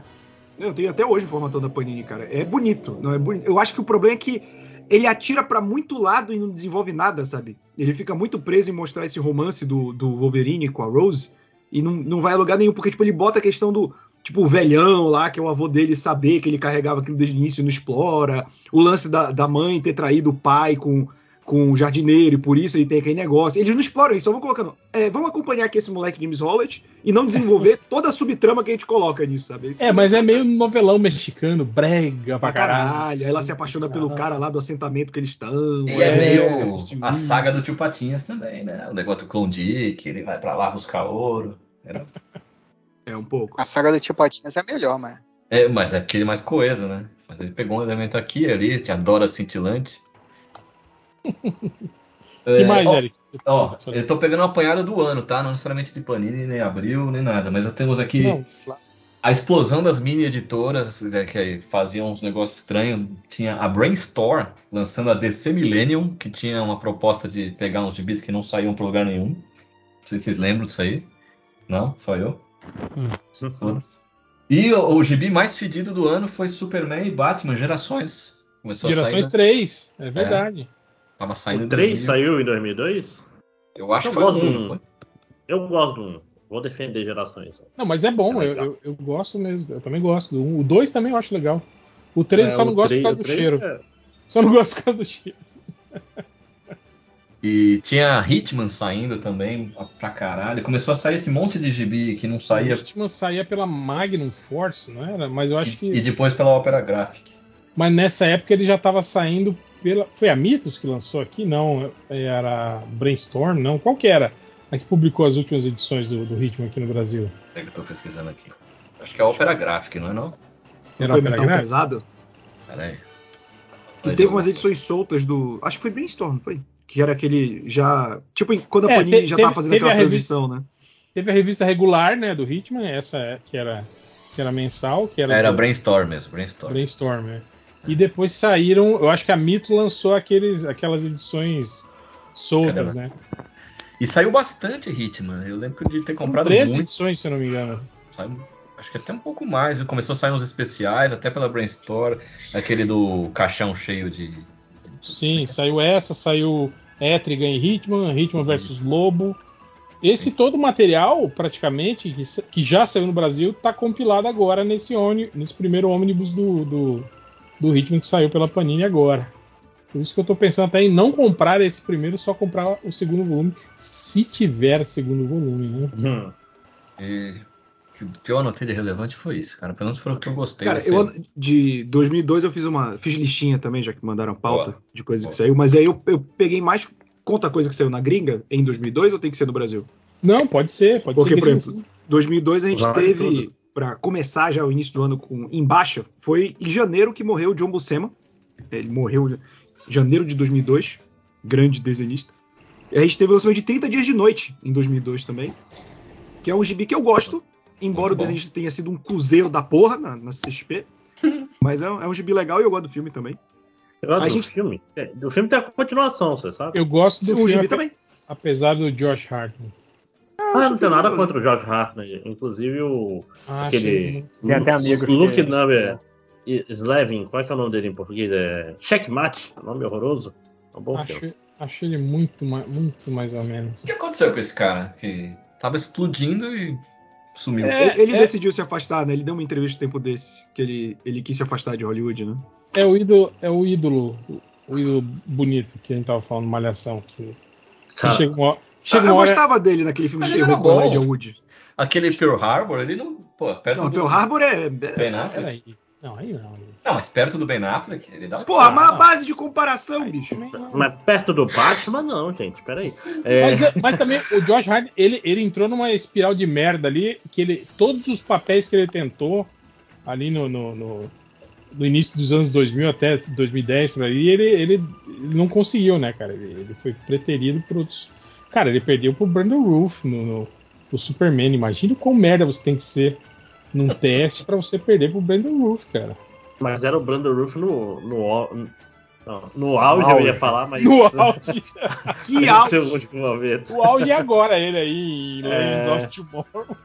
Eu tenho até hoje o formatão da Panini, cara. É bonito, não é bonito. Eu acho que o problema é que ele atira pra muito lado e não desenvolve nada, sabe? Ele fica muito preso em mostrar esse romance do, do Wolverine com a Rose e não, não vai a lugar nenhum, porque tipo, ele bota a questão do tipo o velhão lá, que é o avô dele, saber que ele carregava aquilo desde o início e não explora, o lance da, da mãe ter traído o pai com, com o jardineiro e por isso ele tem aquele negócio. Eles não exploram isso, só vão colocando. é, vamos acompanhar aqui esse moleque James Holland e não desenvolver toda a subtrama que a gente coloca nisso, sabe? É, mas é meio novelão mexicano, brega pra Pra caralho. caralho. Ela se apaixona pelo cara lá do assentamento que eles estão. E é, aí meio a saga do tio Patinhas também, né? O negócio do Klondike, ele vai pra lá buscar ouro. Era- É um pouco. A saga do Tio Patinhas é melhor, mas. É, mas é porque ele é mais coeso, né? Mas ele pegou um elemento aqui e ali, te adora cintilante. que mais, ó, Eric? Ó, eu tô pegando uma apanhada do ano, tá? Não necessariamente de Panini, nem Abril, nem nada. Mas eu temos aqui Não, claro. a explosão das mini editoras né, que faziam uns negócios estranhos. Tinha a Brainstorm lançando a DC Millennium, que tinha uma proposta de pegar uns gibis que não saíam pra lugar nenhum. Não sei se vocês lembram disso aí. Não? Só eu? Foda-se. E o, o gibi mais fedido do ano foi Superman e Batman Gerações. Começou a Gerações sair, 3, é verdade. Tava saindo O em 3 2000. saiu em 2002? Eu acho Eu que foi gosto um. do um. Eu gosto do 1. Vou defender gerações. Não, mas é bom, É eu, eu, eu gosto mesmo. Eu também gosto do 1. O 2 também eu acho legal. O 3 eu só É, não o gosto três- por causa o do cheiro. é- Só não gosto por causa do cheiro. E tinha Hitman saindo também pra caralho. Começou a sair esse monte de gibi que não O saía. Hitman saía pela Magnum Force, não era? Mas eu acho que. E, e depois pela Opera Graphic. Mas nessa época ele já estava saindo pela. Foi a Mitos que lançou aqui? Não, era Brainstorm, não. Qual que era? A que publicou as últimas edições do, do Hitman aqui no Brasil. É que eu tô pesquisando aqui. Acho que é a Opera Graphic, não é não? Não Era foi Opera metal Graphic? pesado? Pera aí. Que teve umas edições soltas do. Acho que foi Brainstorm, não foi? Que era aquele já. Tipo, quando a É, Panini te- já teve- tava fazendo aquela revista- transição, né? Teve a revista regular, né, do Hitman, essa é- que era, que era mensal, que era, Era do- Brainstorm mesmo, Brainstorm. Brainstorm. né? E depois saíram, eu acho que a Mito lançou aqueles, aquelas edições soltas, Cadê, né? E saiu bastante Hitman. Eu lembro de ter comprado 13 muito. edições, se eu não me engano. Saiu- acho que até um pouco mais. Começou a sair uns especiais, até pela Brainstorm. Aquele do caixão cheio de. Sim, saiu essa, saiu Etrigan e Hitman, Hitman versus Lobo. Esse todo o material, praticamente, que, que já saiu no Brasil, tá compilado agora nesse, ôni- nesse primeiro ônibus do, do, do Hitman que saiu pela Panini agora. Por isso que eu tô pensando até em não comprar esse primeiro, só comprar o segundo volume, se tiver segundo volume, né? Hum. E o que eu anotei de relevante foi isso, cara. Pelo menos foi o que eu gostei. Cara, eu de 2002 eu fiz uma. Fiz listinha também, já que mandaram pauta Boa. de coisas que Boa. saiu, mas aí eu, eu peguei mais. Conta coisa que saiu na gringa em 2002 ou tem que ser no Brasil? Não, pode ser, pode Porque, ser. por gringo, exemplo, sim. 2002 a gente Vai teve, tudo. Pra começar já o início do ano com em baixa, foi em janeiro que morreu o John Buscema. Ele morreu em janeiro de 2002, grande desenhista. E a gente teve o lançamento de 30 Dias de Noite em 2002 também, que é um gibi que eu gosto, embora o desenhista tenha sido um cruzeiro da porra na, na CXP. mas é um, é um gibi legal e eu gosto do filme também. Eu gosto A do gente- filme. É, Do filme tem a continuação, você sabe? Eu gosto do o filme, ape- também. apesar do Josh Hartnett. Ah, não tenho nada contra o George Hartnett. Inclusive o. Ah, Aquele- Tem até amigos O Luke que- Number Slevin, qual é que é o nome dele em português? É Checkmate, um nome horroroso. É um bom filme. Acho, acho ele muito, ma- muito mais ou menos. O que aconteceu com esse cara? Que tava explodindo e sumiu. É, ele ele é- decidiu se afastar, né? Ele deu uma entrevista um tempo desse, que ele, ele quis se afastar de Hollywood, né? É o ídolo, é o ídolo, o ídolo bonito que a gente tava falando, Malhação. Que, que Cara, chega uma, Ah, chega eu hora. gostava dele naquele filme Mas de terror com bom. Elijah Wood. Aquele Pearl Harbor, ele não. Pô, perto Não, do. Pearl Harbor é. Ben Affleck? Não, aí não. Não, mas perto do Ben Affleck, ele dá um Porra, mas a base de comparação, bicho. Também não. Mas perto do Batman, não, gente. Peraí. É, Mas, é- mas também o Josh Hart, ele, ele entrou numa espiral de merda ali, que ele todos os papéis que ele tentou ali no, no, no- no início dos anos 2000 até 2010 por aí, ele, ele, ele não conseguiu, né, cara? Ele, ele foi preterido por outros. Cara, ele perdeu pro Brandon Roof no, no, no Superman. Imagina quão merda você tem que ser num teste pra você perder pro Brandon Roof, cara. mas era o Brandon Roof no, no, au- não, no auge, eu ia falar, mas. No auge. Que no último momento. O auge é agora, ele aí em Legends É. of Tomorrow.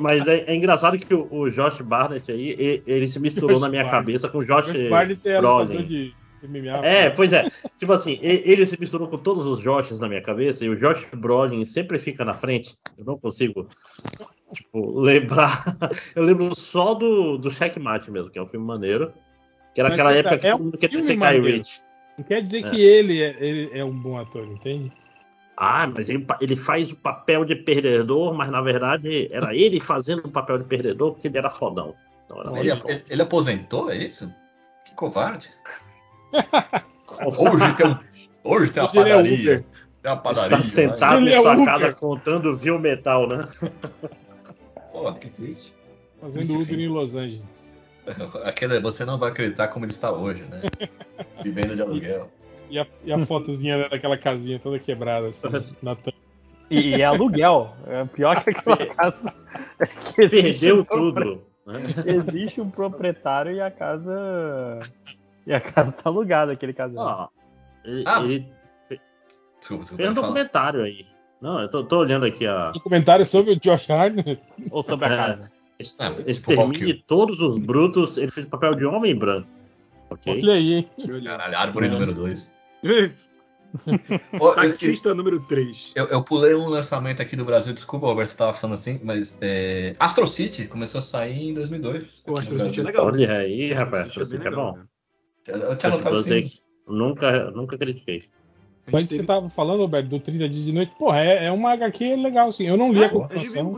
Mas é, é engraçado que o, o Josh Barnett aí, ele, se misturou Josh na minha Barnett. cabeça com o Josh, Josh Barnett é Brolin. de MMA. É, pois é. Tipo assim, ele se misturou com todos os Joshes na minha cabeça e o Josh Brolin sempre fica na frente. Eu não consigo, tipo, lembrar. Eu lembro só do, do Checkmate mesmo, que é um filme maneiro. Que era Mas aquela é- época que é todo mundo queria ser Guy. Ritchie. Não quer dizer É. que ele é, ele é um bom ator, entende? Ah, mas ele, ele faz o papel de perdedor, mas na verdade era ele fazendo o papel de perdedor porque ele era fodão. Não, era ele- ele aposentou, é isso? Que covarde. Hoje tem, um, hoje tem uma Hoje ele é padaria. Uber. tem uma padaria. Está sentado Ele em é sua Uber. casa contando viu metal, né? né? Pô, que triste. Fazendo. Uber em Los Angeles. Aquele, você não vai acreditar como ele está hoje, né? Vivendo de aluguel. E a, e a fotozinha daquela casinha toda quebrada, assim, na tampa. E, e é aluguel. É pior que aquela casa. É que Perdeu um tudo. né? Existe um proprietário e a casa. E a casa tá alugada, aquele casal. Ó, ele, Ah, ele Desculpa, desculpa. fez um pode falar. documentário aí. Não, eu tô, tô olhando aqui a Documentário sobre o Josh Hartnett. Ou sobre a É. casa. Ah, tipo, Extermine Hawkeye. todos os brutos. Ele fez o papel de homem branco. Ok? Olha aí, hein? Caralho, árvore É. número 2. Tá Taxista número 3. Eu, eu pulei um lançamento aqui do Brasil, desculpa, Roberto, você tava falando assim, mas é, Astro City começou a sair em 2002. O Astro City é legal. Olha aí, rapaz. Astro Isso City é bom. né? Eu tinha anotado Eu sei assim. que Nunca, nunca critiquei. Mas gente você teve- tava falando, Roberto, do 30 dias de noite. Porra, é, é uma HQ legal, assim. Eu não li a É, a continuação.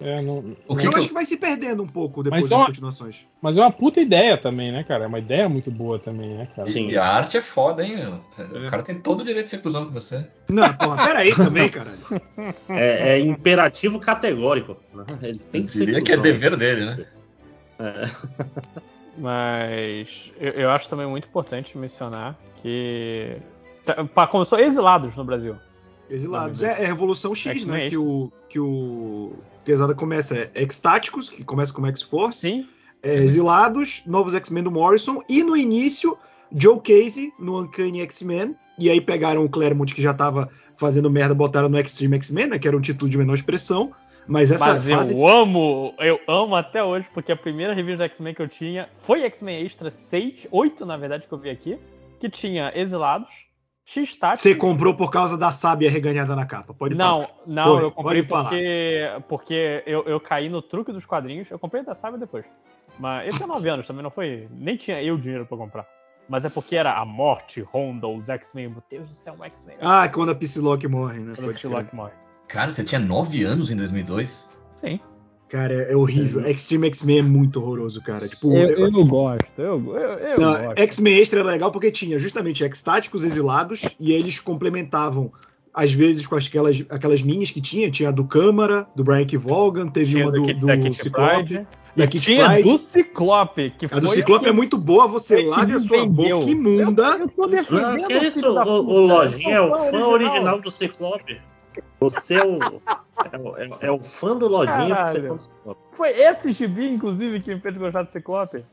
É, não- O que eu que acho eu- que vai se perdendo um pouco depois Mas das é uma- continuações. mas é uma puta ideia também, né, cara? É uma ideia muito boa também, né, cara? Sim. e a arte é foda, hein, meu? É. O cara tem todo o direito de ser cruzão com você. Não, porra, pera aí também, caralho. É, é imperativo categórico. né? Ele tem Eu que ser. diria que é dever dele, né? É. Mas eu, eu acho também muito importante mencionar que. tá- Começou exilados no Brasil. Exilados. É, é Revolução X, X-Men né? é Que o, que o Pesada começa. É X-Táticos, que começa como X-Force. Sim. É, Exilados, Novos X-Men do Morrison. E no início, Joe Casey no Uncanny X-Men. E aí pegaram o Claremont, que já tava fazendo merda, botaram no Extreme X-Men, né? Que era um título de menor expressão. Mas essa Mas fase. eu amo, eu amo até hoje, porque a primeira revista do X-Men que eu tinha foi X-Men Extra 6, 8 na verdade que eu vi aqui, que tinha Exilados, X-Táticos. Você comprou por causa da sábia reganhada na capa. Pode Não, falar. não, Foi, eu comprei pode falar. porque, porque eu, eu caí no truque dos quadrinhos. Eu comprei da Saga depois. Mas eu tinha 9 anos também, não foi. Nem tinha eu dinheiro pra comprar. Mas é porque era a morte, Honda, os X-Men. Meu Deus do céu, um X-Men. Ah, quando a Psylocke morre, né? Quando o crer. Psylocke morre. Cara, você tinha 9 anos em 2002? Sim. Cara, é horrível. Extreme X-Men é muito horroroso, cara. Tipo, Eu, eu- eu gosto, eu, eu, eu Não, gosto. X-Men Extra era legal porque tinha justamente X-Táticos exilados e eles complementavam, às vezes, com aquelas, aquelas minis que tinha. Tinha a do Câmara, do Brian K. Vaughan, teve Tinha uma do, do Kitty Ciclope. Da E tinha Pryde. do Ciclope, que A foi do Ciclope é muito boa, você é que larga me sua vendeu. boca imunda. Eu, eu tô defendendo que o isso? O, o Lojinha é o fã original do Ciclope. Você é o, é o, é o- é o fã do Lojinha. É. Foi esse gibi, inclusive, que me fez gostar do Ciclope.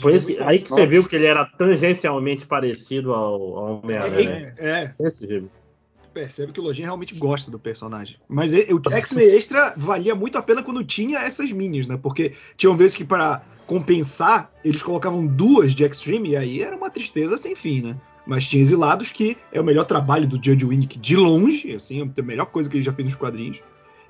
Foi esse que- aí que você viu que ele era tangencialmente parecido ao, ao Homem-Aranha. É, é, Esse gibi. percebe que o Lojinha realmente gosta do personagem. Mas o X-Men Extra valia muito a pena quando tinha essas minis, né? Porque tinham vezes que para compensar, eles colocavam duas de Extreme e aí era uma tristeza sem fim, né? Mas tinha Exilados, que é o melhor trabalho do Judge Winnick de longe, assim, é a melhor coisa que ele já fez nos quadrinhos.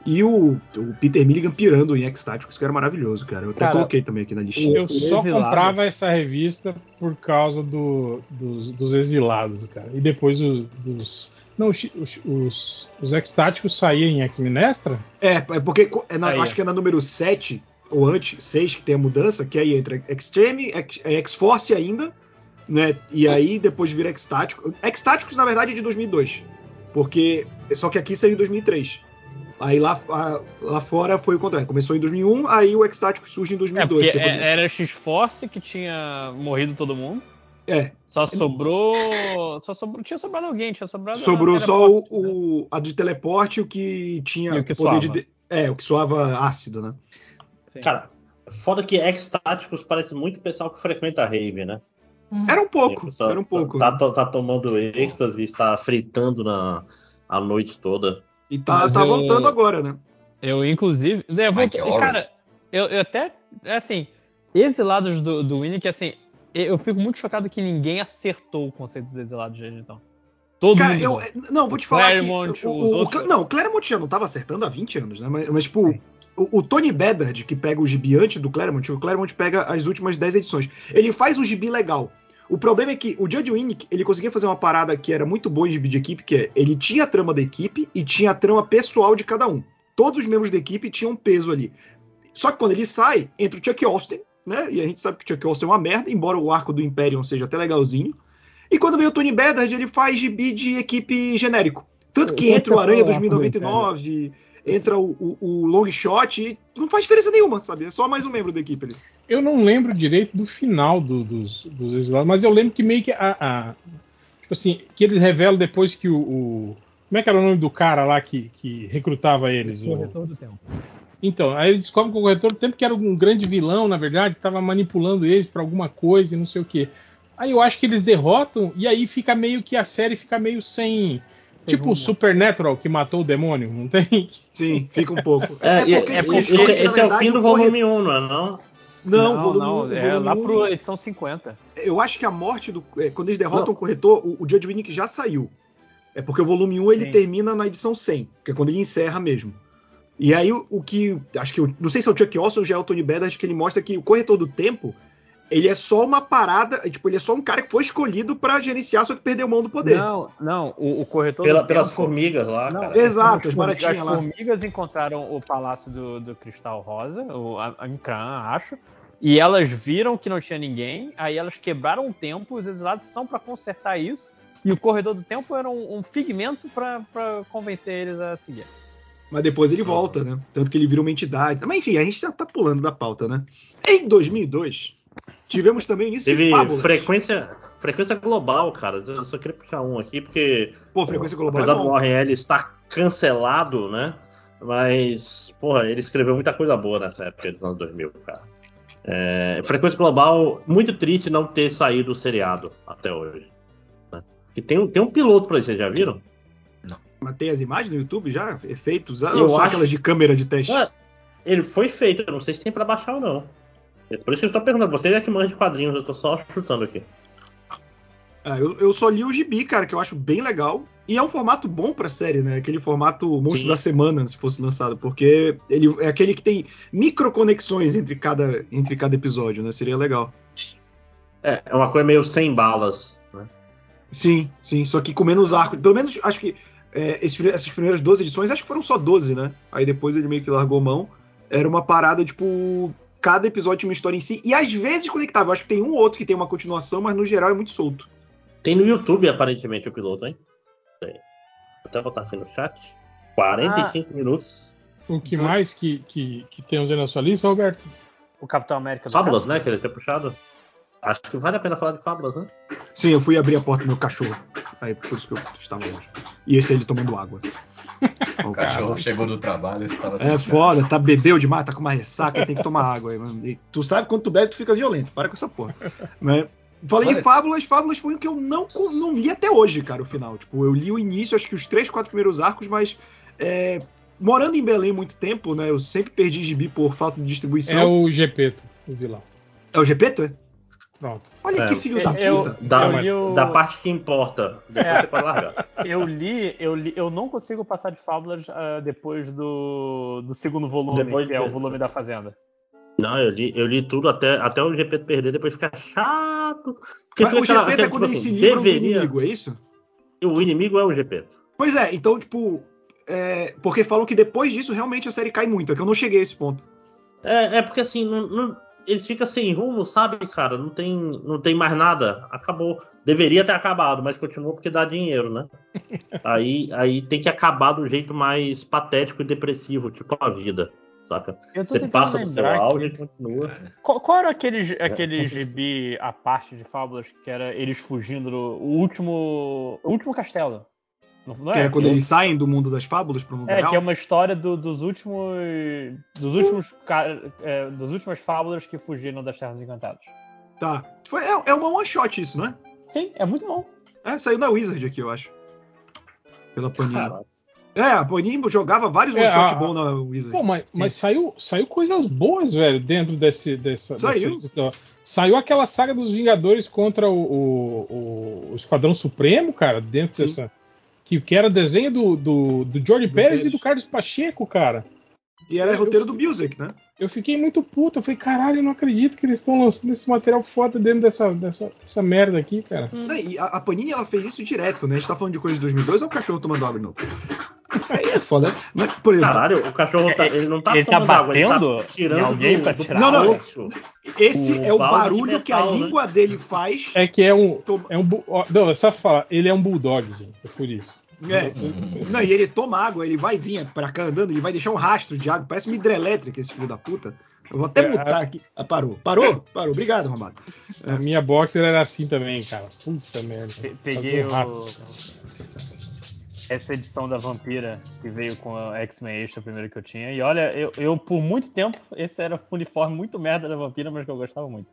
E o, o Peter Milligan pirando em X-Táticos, que era maravilhoso, cara. Eu até Cara, coloquei também aqui na listinha. Eu só Exilados. comprava essa revista por causa do- dos, dos exilados, cara. E depois os, dos. Não, os, os, os, saíam em X-Men Extra? É, é porque é na- acho que é na número 7, ou antes, 6, que tem a mudança, que aí entra Extreme, X- X-Force ainda, né? E aí depois vira X-Tático. X-Táticos, na verdade, é de 2002. Porque. Só que aqui saiu em 2003. Aí lá, lá fora foi o contrário. Começou em 2001, aí o X-Tático surge em É, 2002. porque que é é- era X-Force que tinha morrido todo mundo. é, Só sobrou. Só sobrou. Tinha sobrado alguém, tinha sobrado. sobrou só o, teleporte, né? o- a de teleporte, o que tinha E o que poder de. suava. de- É, o que suava ácido, né? Sim. Cara, foda que ex-táticos parece muito pessoal que frequenta a rave, né? Era um pouco, era um pouco. Tá, né? tá, tá tomando êxtase, está fritando na, a noite toda. E tá, Mas tá eu- voltando agora, né? Eu, inclusive. Eu vou, Horrors. cara, eu, eu até. é Assim, exilados do, do Winnie, que assim. Eu fico muito chocado que ninguém acertou o conceito dos exilados desde então. Todo Cara, mundo. eu. não, vou te falar Claremont, que. O, os o, o, outros- não, o Claremont já não tava acertando há 20 anos, né? Mas, mas, tipo, o, o Tony Bedard, que pega o gibi antes do Claremont, o Claremont pega as últimas 10 edições. Ele faz um gibi legal. O problema é que o Judge Winnick, ele conseguia fazer uma parada que era muito boa em gibi de equipe, que é ele tinha a trama da equipe e tinha a trama pessoal de cada um. Todos os membros da equipe tinham peso ali. Só que quando ele sai, entra o Chuck Austin, né? E a gente sabe que o Chuck Austin é uma merda, embora o arco do Imperium seja até legalzinho. E quando vem o Tony Bedard, ele faz gibi de equipe genérico. Tanto que entra o Aranha o arco do 2099, entra o, o, o Long Shot, e não faz diferença nenhuma, sabe? É só mais um membro da equipe ali. Eu não lembro direito do final do- dos, dos exilados, mas eu lembro que meio que a, a- Tipo assim, que eles revelam depois que o. o- como é que era o nome do cara lá que, que recrutava eles? O- Corretor do tempo. Então, aí eles descobrem que o corretor do tempo que era um grande vilão, na verdade, que estava manipulando eles para alguma coisa e não sei o quê. Aí eu acho que eles derrotam e aí fica meio que a série fica meio sem. Tipo rumo. o Supernatural que matou o demônio, não tem? Sim, fica um pouco. É, e- porque é, descobre esse, que, na esse é o verdade, fim do volume 1, não é não? Não, não, volume, não, é lá pro edição 50. Eu acho que a morte do. é, quando eles derrotam o corretor, o, o Judge Winnick já saiu. É porque o volume 1 ele Sim. termina na edição 100, que é quando ele encerra mesmo. E aí o, o que. Acho que. Não sei se é o Chuck Olson ou já é o Tony Bedard que ele mostra que o corretor do tempo. Ele é só uma parada. é, Tipo, ele é só um cara que foi escolhido pra gerenciar, só que perdeu mão do poder. Não, não, o, o corretor Pela- do pelas tempo- formigas lá, Não, cara. Exato, as As baratinhas lá. formigas encontraram o Palácio do, do Cristal Rosa, o a- a Imkran, acho, e elas viram que não tinha ninguém, aí elas quebraram o tempo, os exilados são pra consertar isso, e o Corredor do Tempo era um, um figmento pra pra convencer eles a seguir. Mas depois ele volta, né? Tanto que ele vira uma entidade. Mas enfim, a gente já tá pulando da pauta, né? Em 2002, tivemos também o início Teve de Fábulas. frequência, frequência global, cara. Eu só queria puxar um aqui, porque Pô, frequência global é apesar do bom. Warren Ellis estar cancelado, né? Mas, porra, ele escreveu muita coisa boa nessa época dos anos 2000, cara. É, frequência global, muito triste não ter saído o seriado até hoje. Né? E tem, um- tem um piloto pra isso, vocês já viram? Mas tem as imagens no YouTube já? Efeitos? Ah, Eu ou só acho- aquelas de câmera de teste? Ué, ele foi feito, eu não sei se tem pra baixar ou não. É Por isso que eu estou perguntando, vocês é que manjam de quadrinhos, eu tô só chutando aqui. Ah, eu, eu só li o gibi, cara, que eu acho bem legal. E é um formato bom pra série, né? Aquele formato monstro Sim. da semana, se fosse lançado. Porque ele é aquele que tem microconexões entre cada, entre cada episódio, né? Seria legal. É, é uma coisa meio sem balas, né? Sim, sim. Só que com menos arco. Pelo menos, acho que é, esses essas primeiras 12 edições, acho que foram só 12, né? Aí depois ele meio que largou mão. Era uma parada, tipo. Cada episódio tinha uma história em si. E às vezes conectava. Eu acho que tem um ou outro que tem uma continuação, mas no geral é muito solto. Tem no YouTube, aparentemente, o piloto, hein? Tem. Vou até botar aqui no chat. 45 minutos. O que mais que, que, que temos aí na sua lista, Roberto? O Capitão América do Fábulas, né? Que ele ter puxado. Acho que vale a pena falar de Fábulas, né? Sim, eu fui abrir a porta do meu cachorro. Aí por isso que eu estava longe. E esse aí ele tomando água. O cachorro chegou do trabalho e tava É foda, tá bebeu demais, tá com uma ressaca, tem que tomar água. aí, mano. E tu sabe quando tu bebe, tu fica violento. Para com essa porra. Né? Falei de Fábulas, Fábulas foi um que eu não, não li até hoje, cara, o final. Tipo, eu li o início, acho que os três, quatro primeiros arcos, mas é, morando em Belém muito tempo, né? Eu sempre perdi gibi por falta de distribuição. É o Gepeto, o vilão. É o Gepeto, é? Pronto. Olha É, que filho da eu- puta. Da, Eu o- da parte que importa. Depois É. você pode largar. Eu li, eu li, eu não consigo passar de Fábulas ah, depois do, do segundo volume, Depois que é de- o volume da Fazenda. Não, eu li, eu li tudo até, até o GP perder, depois fica chato. Porque Mas fica o aquela- Gepeto é quando tipo eles se assim, livram do deveria- inimigo, é isso? O inimigo é o Gepeto. Pois é, então, tipo. é, porque falam que depois disso realmente a série cai muito. É que eu não cheguei a esse ponto. É, é porque assim, não, não- eles ficam sem rumo, sabe, cara? Não tem, não tem mais nada. Acabou. Deveria ter acabado, mas continua porque dá dinheiro, né? aí, aí tem que acabar do jeito mais patético e depressivo, tipo a vida, saca? Você passa do seu auge e continua. Qual, qual era aquele, aquele gibi à parte de fábulas que era eles fugindo do o último. O último castelo? Não, não Que é? era quando Que- eles saem do mundo das fábulas pro mundo É, real. que é uma história do- dos últimos. Dos últimos. é, das últimas fábulas que fugiram das Terras Encantadas. Tá. Foi, é, é uma one shot isso, né? Sim, é muito bom. É, saiu na Wizard aqui, eu acho. Pela Panini. É, a Panini jogava vários É, one shot a- bom na Wizard. Pô, mas, mas saiu, saiu coisas boas, velho, dentro desse, dessa. Saiu. dessa- saiu aquela saga dos Vingadores contra o, o, o Esquadrão Supremo, cara, dentro Sim. dessa. Que, que era desenho do, do, do Jorge Do Pérez Pérez. e do Carlos Pacheco, cara. E era eu- roteiro do Music, né? Eu fiquei muito puto. Eu falei, caralho, eu não acredito que eles estão lançando esse material foda dentro dessa, dessa, dessa merda aqui, cara. Não, E a, a Panini ela fez isso direto, né? A gente tá falando de coisa de 2002 ou o cachorro tomando água novo? Aí é foda. Mas, por exemplo, caralho, o cachorro tá, ele não tá Ele tá tomando água, ele batendo tá tirando alguém pra tirar Não, não, esse o é o barulho que a metal, né? língua dele faz. É que é um. É um não, é só falar, ele é um bulldog, gente. É por isso. É. Não, e ele toma água, ele vai vir pra cá andando, ele vai deixar um rastro de água, parece uma hidrelétrica esse filho da puta. Eu vou até É, mutar aqui. Ah, parou, parou, parou. Obrigado, Romado. A minha boxer era assim também, cara. Puta merda. Pe- Peguei um o... essa edição da Vampira que veio com a X-Men Extra, a primeira que eu tinha. E olha, eu, eu, por muito tempo, esse era um uniforme muito merda da Vampira, mas que eu gostava muito.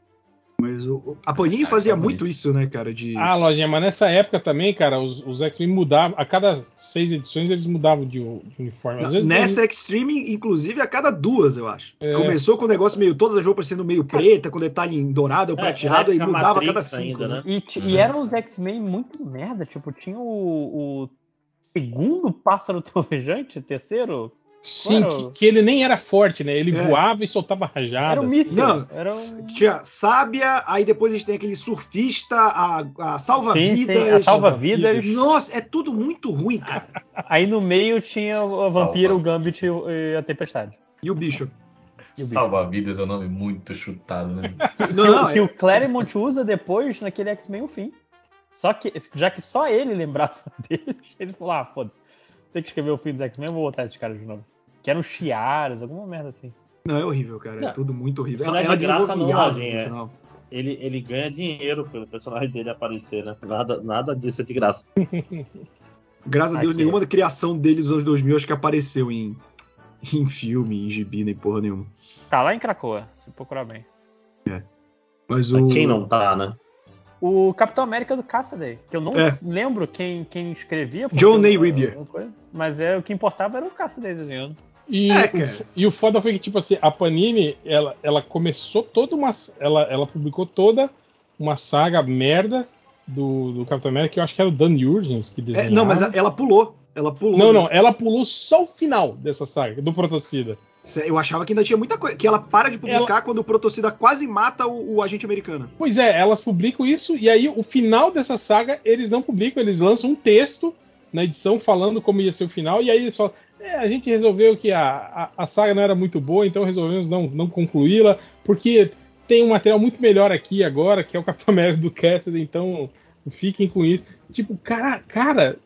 Mas o, o- a Panini Ah, fazia tá muito isso, né, cara? De. Ah, lojinha, mas nessa época também, cara, os, os X-Men mudavam. A cada seis edições eles mudavam de, de uniforme. Às vezes Nessa Extreme, inclusive, a cada duas, eu acho. É. Começou com o negócio meio. Todas as roupas sendo meio preta, com detalhe em dourado ou É, prateado, e mudava a cada cinco. ainda, né? né? E, Uhum. e eram os X-Men muito merda, tipo, tinha o, o segundo pássaro trovejante, terceiro, Sim, Claro. que, que ele nem era forte, né? Ele É. voava e soltava rajadas. era um míssil. Não, era um... Tinha sábia, aí depois a gente tem aquele surfista, a, a salva-vidas. A salva-vidas. Nossa, é tudo muito ruim, cara. Aí no meio tinha Vampira, Salva. o Gambit e o- a Tempestade. E o bicho? O bicho. Salva-vidas é um nome muito chutado, né? Que, Não, o- que é- o Claremont usa depois naquele X-Men o fim. Só que, já que só ele lembrava deles, ele falou: ah, foda-se, tem que escrever o fim dos X-Men, vou botar esses caras de novo. Que eram Chiaras, alguma merda assim. Não, é horrível, cara. É Não. tudo muito horrível. É Ela de graça desenvolve não, Lazinha, no é. final. Ele, ele ganha dinheiro pelo personagem dele aparecer, né? Nada, nada disso é de graça. Graças a Deus, Aqui. nenhuma criação dele dos anos 2000 acho que apareceu em, em filme, em gibi, nem porra nenhuma. Tá lá em Krakoa, se procurar bem. Mas o. Quem não tá, né? O Capitão América do Cassidy, que eu não É. lembro quem, quem escrevia. John coisa, Mas é, o que importava era o Cassidy desenhando. E, É, o, e o foda foi que, tipo assim, a Panini, ela, ela começou toda uma. Ela, ela publicou toda uma saga merda do, do Capitão América, que eu acho que era o Dan Jurgens que É, desenhava. não, mas ela pulou. Ela pulou. Não, não, ela pulou só o final dessa saga, do Protocida. Eu achava que ainda tinha muita coisa. Que ela para de publicar quando o Protocida quase mata o, o agente americano. Pois é, elas publicam isso, e aí o final dessa saga eles não publicam, eles lançam um texto na edição falando como ia ser o final, e aí eles falam: é, a gente resolveu que a, a, a saga não era muito boa, então resolvemos não, não concluí-la, porque tem um material muito melhor aqui agora, que é o Capitão América do Cassidy, então fiquem com isso. Tipo, cara, cara.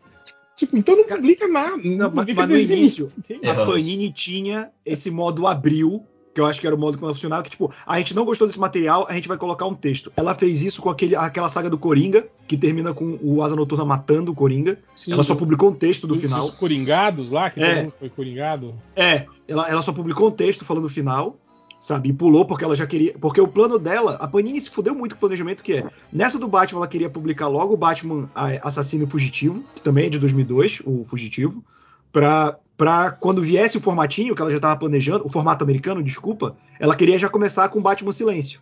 Tipo, então não publica nada. Não, Não, publica mas no início, Tem- A Panini tinha esse modo abril, que eu acho que era o modo que não funcionava, que tipo, a gente não gostou desse material, a gente vai colocar um texto. Ela fez isso com aquele, aquela saga do Coringa, que termina com o Asa Noturna matando o Coringa. Sim, ela só publicou um texto do final. Dos coringados lá, que É. foi coringado. É, ela, ela só publicou um texto falando o final, sabe? E pulou porque ela já queria. Porque o plano dela, a Panini se fudeu muito com o planejamento que é. Nessa do Batman, ela queria publicar logo o Batman Assassino e Fugitivo, que também é de 2002, o Fugitivo, pra, pra quando viesse o formatinho que ela já tava planejando, o formato americano, desculpa, ela queria já começar com Batman Silêncio.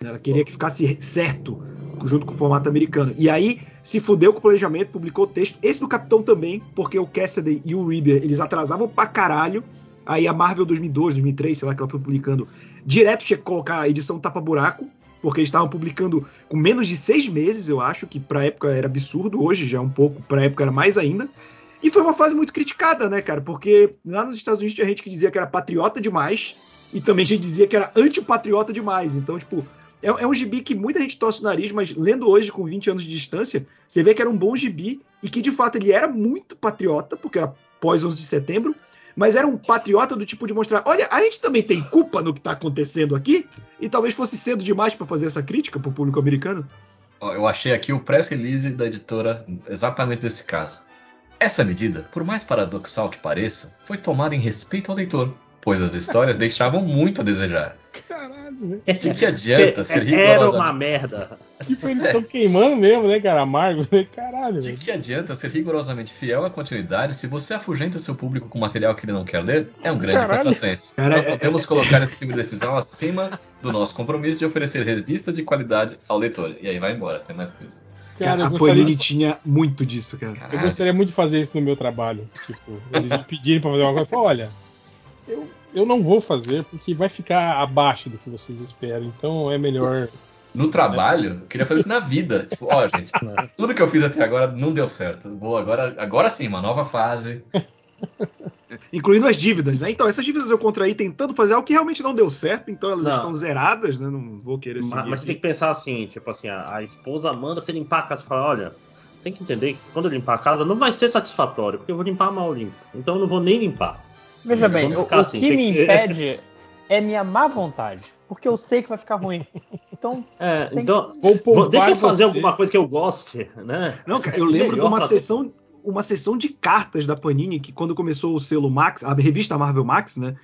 Ela queria que ficasse certo junto com o formato americano. E aí se fudeu com o planejamento, publicou o texto. Esse do Capitão também, porque o Cassidy e o Reaver, eles atrasavam pra caralho. Aí a Marvel 2002, 2003, sei lá, que ela foi publicando, direto tinha que colocar a edição tapa-buraco, porque eles estavam publicando com menos de seis meses, eu acho, que pra época era absurdo, hoje já é um pouco, pra época era mais ainda. E foi uma fase muito criticada, né, cara? Porque lá nos Estados Unidos tinha gente que dizia que era patriota demais, e também gente dizia que era antipatriota demais. Então, tipo, é, é, um gibi que muita gente torce o nariz, mas lendo hoje com 20 anos de distância, você vê que era um bom gibi e que de fato ele era muito patriota, porque era pós 11 de setembro, mas era um patriota do tipo de mostrar: olha, a gente também tem culpa no que está acontecendo aqui, e talvez fosse cedo demais para fazer essa crítica para o público americano. Eu achei aqui o press release da editora exatamente desse caso. Essa medida, por mais paradoxal que pareça, foi tomada em respeito ao leitor, pois as histórias deixavam muito a desejar. Caralho, De que adianta ser Era rigorosamente... uma merda. Tipo, eles estão queimando mesmo, né, cara? Amargo, né? Caralho, De velho. que adianta ser rigorosamente fiel à continuidade se você afugenta seu público com material que ele não quer ler? É um grande Caralho. contrassenso. Nós é- podemos colocar esse tipo de decisão acima do nosso compromisso de oferecer revistas de qualidade ao leitor. E aí vai embora, tem mais coisa. Cara, eu a gostaria, Panini tinha muito disso, cara. eu Caralho. gostaria muito de fazer isso no meu trabalho. Tipo, eles me pedirem pra fazer uma coisa. Eu falo, olha, eu, eu não vou fazer porque vai ficar abaixo do que vocês esperam. Então é melhor. No trabalho, eu queria fazer isso na vida. Tipo, ó, gente, tudo que eu fiz até agora não deu certo. Vou agora, agora sim, uma nova fase. Incluindo as dívidas, né? Então, essas dívidas eu contraí tentando fazer algo que realmente não deu certo, então elas Não. estão zeradas, né? Não vou querer seguir. Mas, mas você tem que pensar assim, tipo assim, a, a esposa manda você limpar a casa e fala, olha, tem que entender que quando eu limpar a casa não vai ser satisfatório, porque eu vou limpar mal limpo. Então eu não vou nem limpar. Veja bem, Vamos o, o assim, que me que- impede é minha má vontade. Porque eu sei que vai ficar ruim. Então, É, então, Vou vou- poupar deixa eu fazer você. alguma coisa que eu goste, né? Não, cara, eu lembro de uma sessão, uma sessão de cartas da Panini que quando começou o selo Max, a revista Marvel Max, né?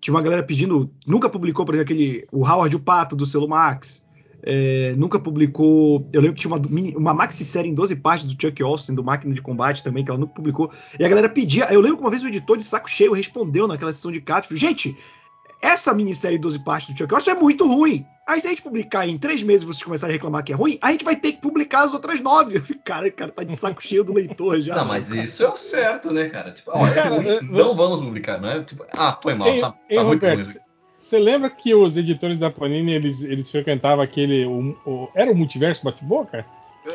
Tinha uma galera pedindo, nunca publicou, por exemplo, aquele o Howard o Pato do selo Max. É, nunca publicou. Eu lembro que tinha uma, uma maxi série em 12 partes do Chuck Austin, do Máquina de Combate também, que ela nunca publicou. E a galera pedia. Eu lembro que uma vez o editor de saco cheio respondeu naquela sessão de cartas: falou, gente, essa minissérie em 12 partes do Chuck Austin é muito ruim. Aí se a gente publicar em três meses e vocês começarem a reclamar que é ruim, a gente vai ter que publicar as outras nove. Eu fico, cara, o cara tá de saco cheio do leitor já. Não, mas cara? isso é o certo, né, cara? Tipo, ó, é Cara, não vamos publicar, não é? Tipo, ah, foi mal, tá, tá muito ruim. Você lembra que os editores da Panini eles, eles frequentavam aquele. o- o- era o multiverso bate-boca?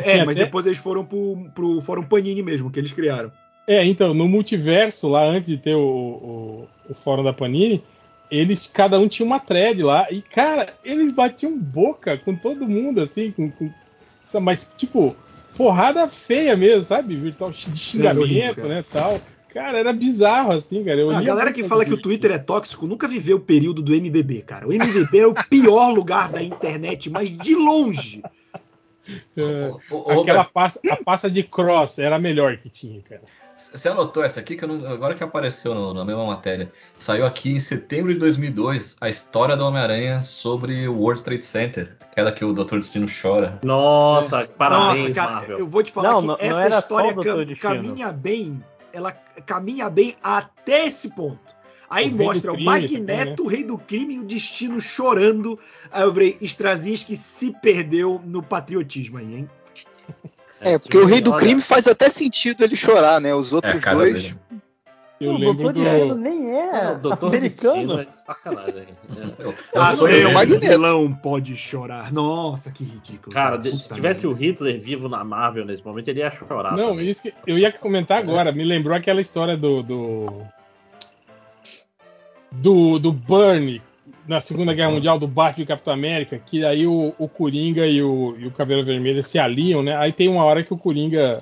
É, mas até- depois eles foram pro, pro Fórum Panini mesmo, que eles criaram. É, então, no multiverso, lá antes de ter o, o, o fórum da Panini, eles, cada um tinha uma thread lá, e, cara, eles batiam boca com todo mundo, assim, com, com- mas, tipo, porrada feia mesmo, sabe? Virtual de xingamento, horrível, cara. né, tal. Cara, era bizarro, assim, cara. Eu a galera que fala que o. Twitter é tóxico nunca viveu o período do MBB, cara. O MBB é o pior lugar da internet, mas de longe. É, aquela Roberto, passa, a passa de cross era a melhor que tinha, cara. Você anotou essa aqui que eu não- agora que apareceu no- na mesma matéria. Saiu aqui em setembro de 2002 a história do Homem-Aranha sobre o World Trade Center, aquela que o Dr. Destino chora. Nossa, parabéns, Nossa, cara, Marvel. eu vou te falar Não, que não- não essa só história cam- caminha bem, ela caminha bem até esse ponto. Aí O mostra o crime Magneto, também, o rei do crime, e o destino chorando. Aí eu falei, Straczynski se perdeu no patriotismo aí, hein? É, porque o rei do crime faz até sentido ele chorar, né? Os É outros casa dois. dele. Eu o lembro Doutor do. nem É, é o Doutor Destino americano. é sacanagem. É. Eu, eu Ah, sei, o Magneto. vilão pode chorar. Nossa, que ridículo. Cara, de- se Puta tivesse o. Hitler vivo na Marvel nesse momento, ele ia chorar. Não, também. isso que eu ia comentar agora. Me lembrou aquela história do. Do, do, do Burnie na Segunda Guerra Mundial, do Batman e o Capitão América, que aí o, o Coringa e o, e o Caveira Vermelha se aliam, né? Aí tem uma hora que o Coringa,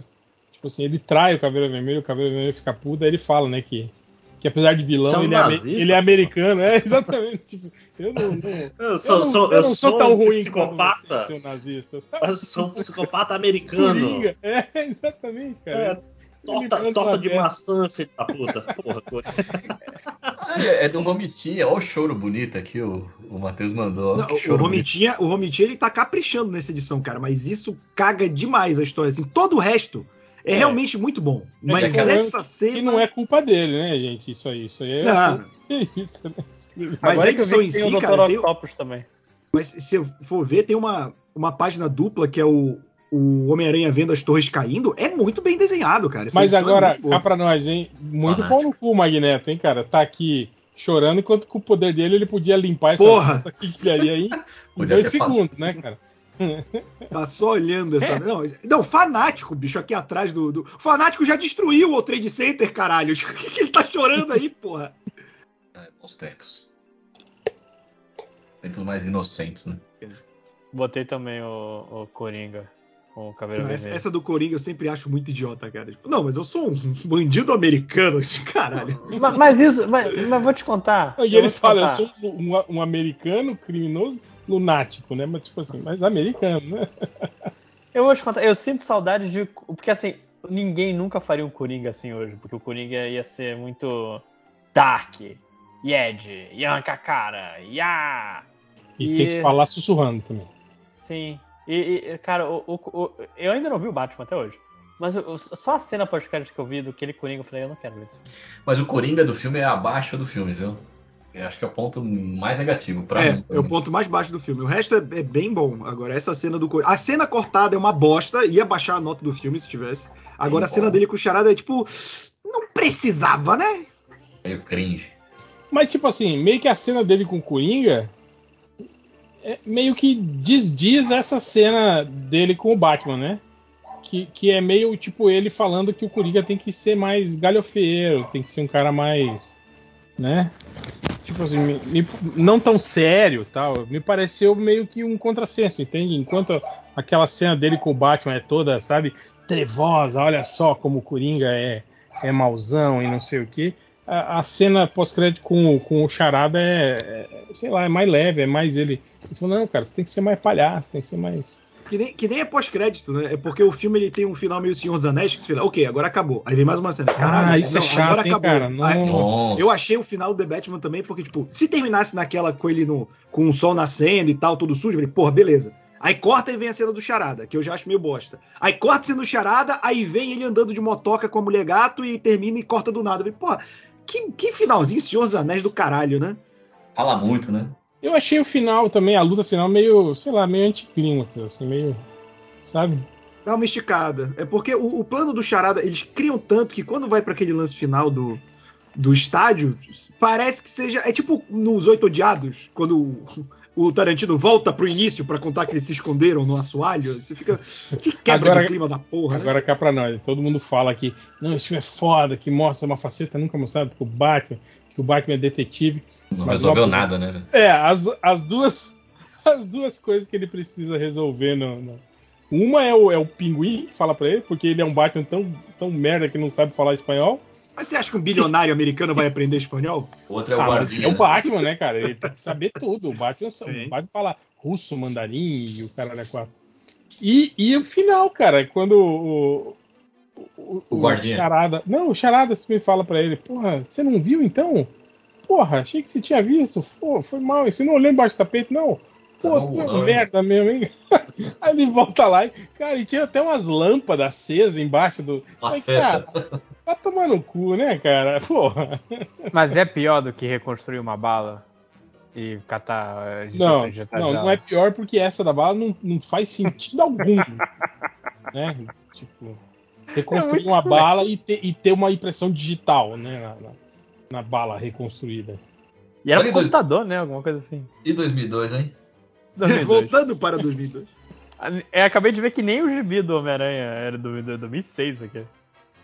tipo assim, ele trai o Caveira Vermelho, o Caveira Vermelho fica puto, aí ele fala, né, que, que apesar de vilão, Você é um ele, é, nazista, ele é pô. americano. É, exatamente. Tipo, eu não. não Eu sou, eu não, sou- eu não sou sou tão um ruim psicopata. você, seu nazista. sabe? Eu sou um psicopata americano. Coringa. É, exatamente, cara. É, torta torta de maçã, filho da puta. Porra. Ah, é, é do Romitinha. Olha o choro bonito aqui, o, o Matheus mandou. Não, que o bonito. Romitinha, o Romitinha ele tá caprichando nessa edição, cara, mas isso caga demais a história. Assim, todo o resto é, É. realmente muito bom. Mas que é essa cena. E não é culpa dele, né, gente? Isso aí, isso aí é. Não. é isso, né? Mas Agora a que eu edição vi em que tem si, o cara, tem- também. Mas se eu for ver, tem uma, uma página dupla que é o, o Homem-Aranha vendo as torres caindo. É muito bem desenhado, cara. Essa Mas é agora, boa. cá pra nós, hein? Muito pau no cu o Magneto, hein, cara? Tá aqui chorando, enquanto com o poder dele ele podia limpar essa, Porra! essa aí em dois segundos, né, cara? Tá só olhando É. essa. Não, não, fanático, bicho, aqui atrás do. do... Fanático já destruiu o Trade Center, caralho. O que, que ele tá chorando aí, porra? É, bons tempos. Tempos mais inocentes, né? Botei também o, o Coringa com o cabelo Essa, essa do Coringa eu sempre acho muito idiota, cara. Tipo, não, mas eu sou um bandido americano, caralho. Mas, mas isso, mas, mas vou te contar. E eu ele fala, eu contar. sou um, um americano criminoso lunático, né? Mas tipo assim, mas americano, né? Eu vou te contar, eu sinto saudade de. Porque assim, ninguém nunca faria um Coringa assim hoje, porque o Coringa ia ser muito dark, Yed, Yanka cara, ya! E, E- tem que falar sussurrando também. Sim. E, e, cara, o, o- o- eu ainda não vi o Batman até hoje. Mas só a cena pós-crédito que eu vi do aquele Coringa, eu falei, eu não quero ver isso. Mas o Coringa do filme é abaixo do filme, viu? Eu acho que é o ponto mais negativo pra É, mim. é o ponto mais baixo do filme. O resto é, é bem bom. Agora, essa cena do Coringa. A cena cortada é uma bosta, ia baixar a nota do filme se tivesse. Agora, a Bem cena bom. dele com o Charada é tipo. Não precisava, né? Meio cringe. Mas, tipo assim, meio que a cena dele com o Coringa é meio que desdiz essa cena dele com o Batman, né? Que, que é meio tipo ele falando que o Coringa tem que ser mais galhofeiro, tem que ser um cara mais. né? Tipo assim, me- me- não tão sério tal. Me pareceu meio que um contrassenso, entende? Enquanto aquela cena dele com o Batman é toda, sabe, trevosa, olha só como o Coringa é, é mauzão e não sei o que a, a cena pós-crédito com, com o Charada é, é, sei lá, é mais leve, é mais ele. Ele falou, não, cara, você tem que ser mais palhaço, tem que ser mais. Que nem, que nem é pós-crédito, né? É porque o filme ele tem um final meio Senhor dos Anéis que você fala, ok, agora acabou. Aí vem mais uma cena. Caralho, ah, isso não, é chato, agora hein, acabou. cara? Aí- Não. Nossa. Eu achei o final do The Batman também, porque, tipo, se terminasse naquela com ele no, com o sol nascendo e tal, todo sujo, eu falei, porra, beleza. Aí corta e vem a cena do Charada, que eu já acho meio bosta. Aí corta sendo do Charada, aí vem ele andando de motoca com a mulher gato e termina e corta do nada. Eu falei, porra, que, que finalzinho Senhor dos Anéis do caralho, né? Fala muito, né? Eu achei o final também, a luta final, meio, sei lá, meio anticlímax, assim, meio. Sabe? Dá uma esticada. É porque o, o plano do Charada, eles criam tanto que quando vai pra aquele lance final do, do estádio, parece que seja. É tipo nos Oito Odiados, quando o, o Tarantino volta pro início pra contar que eles se esconderam no assoalho. Você fica. Que quebra Agora- de clima da porra, né? Agora cá pra nós, todo mundo fala que não, esse filme é foda, que mostra uma faceta nunca mostrada pro Batman, que o Batman é detetive. Não Mas resolveu uma- nada, né? É, as, as duas as duas coisas que ele precisa resolver no, no- uma é o, é o pinguim que fala pra ele, porque ele é um Batman tão, tão merda que não sabe falar espanhol. Mas você acha que um bilionário americano vai aprender espanhol? O outro é o Ah, guardinha. é o né? Batman, né, cara? Ele tem que saber tudo. O Batman, Sim. o Batman fala russo, mandarim e o caralho é quatro. E, e o final, cara, é quando o. O, O guardinha. Charada. Não, o Charada me fala pra ele: Porra, você não viu então? Porra, achei que você tinha visto. Pô, foi mal. Você não olhou embaixo do tapete, não? Pô, Tá tu é bom, não. merda mesmo, hein? Aí ele volta lá e, cara, e tinha até umas lâmpadas acesas embaixo do. Maceta. cara, vai tomar no cu, né, cara? Porra. Mas é pior do que reconstruir uma bala e catar Não, não, não é pior porque essa da bala não, não faz sentido algum. né? Tipo, reconstruir É uma ruim. bala e ter, e ter uma impressão digital, né? Na, na- na bala reconstruída. E era pro em dois- computador, né? Alguma coisa assim. E 2002, hein? 2002. Voltando para 2002. É, acabei de ver que nem o gibi do Homem-Aranha era do, do 2006 aqui.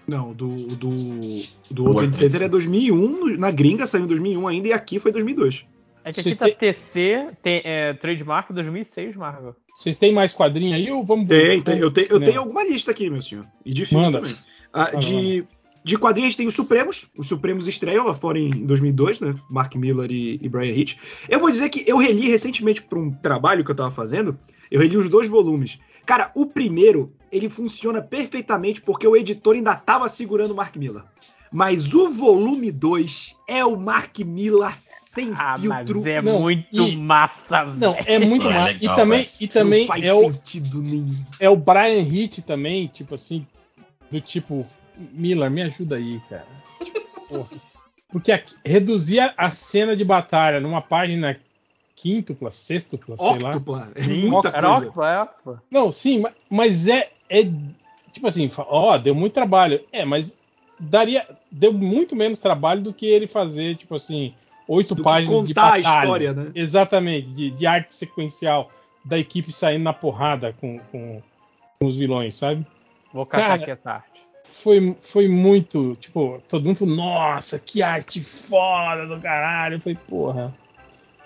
Não, do, do, do O World World Trade Center é 2001, na gringa saiu em 2001 ainda e aqui foi 2002. Aqui Vocês tá têm- TC, tem, é, trademark 2006, Marvel. Vocês têm mais quadrinho aí ou vamos Tem, tem. Eu, tenho, eu tenho alguma lista aqui, meu senhor. E de filme Manda. também. Ah, Manda, de, de quadrinhos a gente tem os Supremos. Os Supremos estreiam lá fora em 2002, né? Mark Miller e, e Brian Hitch. Eu vou dizer que eu reli recentemente para um trabalho que eu tava fazendo. Eu reli os dois volumes. Cara, o primeiro, ele funciona perfeitamente porque o editor ainda tava segurando o Mark Miller. Mas o volume 2 é o Mark Miller sem Ah, filtro. mas é Não, muito e- massa, Não, é muito É mais. legal, e também, e também não faz é, o, sentido nenhum. é o Brian Hitch também, tipo assim, do tipo, Miller, me ajuda aí, cara. Porra. Porque aqui, reduzir a- a cena de batalha numa página quíntupla, sextupla, sei lá. Octupla. É Sim, muita era coisa. ótimo, é ótimo. Não, sim, ma- mas é, é tipo assim, ó, deu muito trabalho. É, mas daria, deu muito menos trabalho do que ele fazer, tipo assim, oito Do páginas de contar a batalha. história, né? Exatamente, de, de arte sequencial da equipe saindo na porrada com, com, com os vilões, sabe? Vou catar Cara, aqui essa arte. Foi, foi muito, tipo, todo mundo falou, nossa, que arte foda do caralho. Eu falei, porra.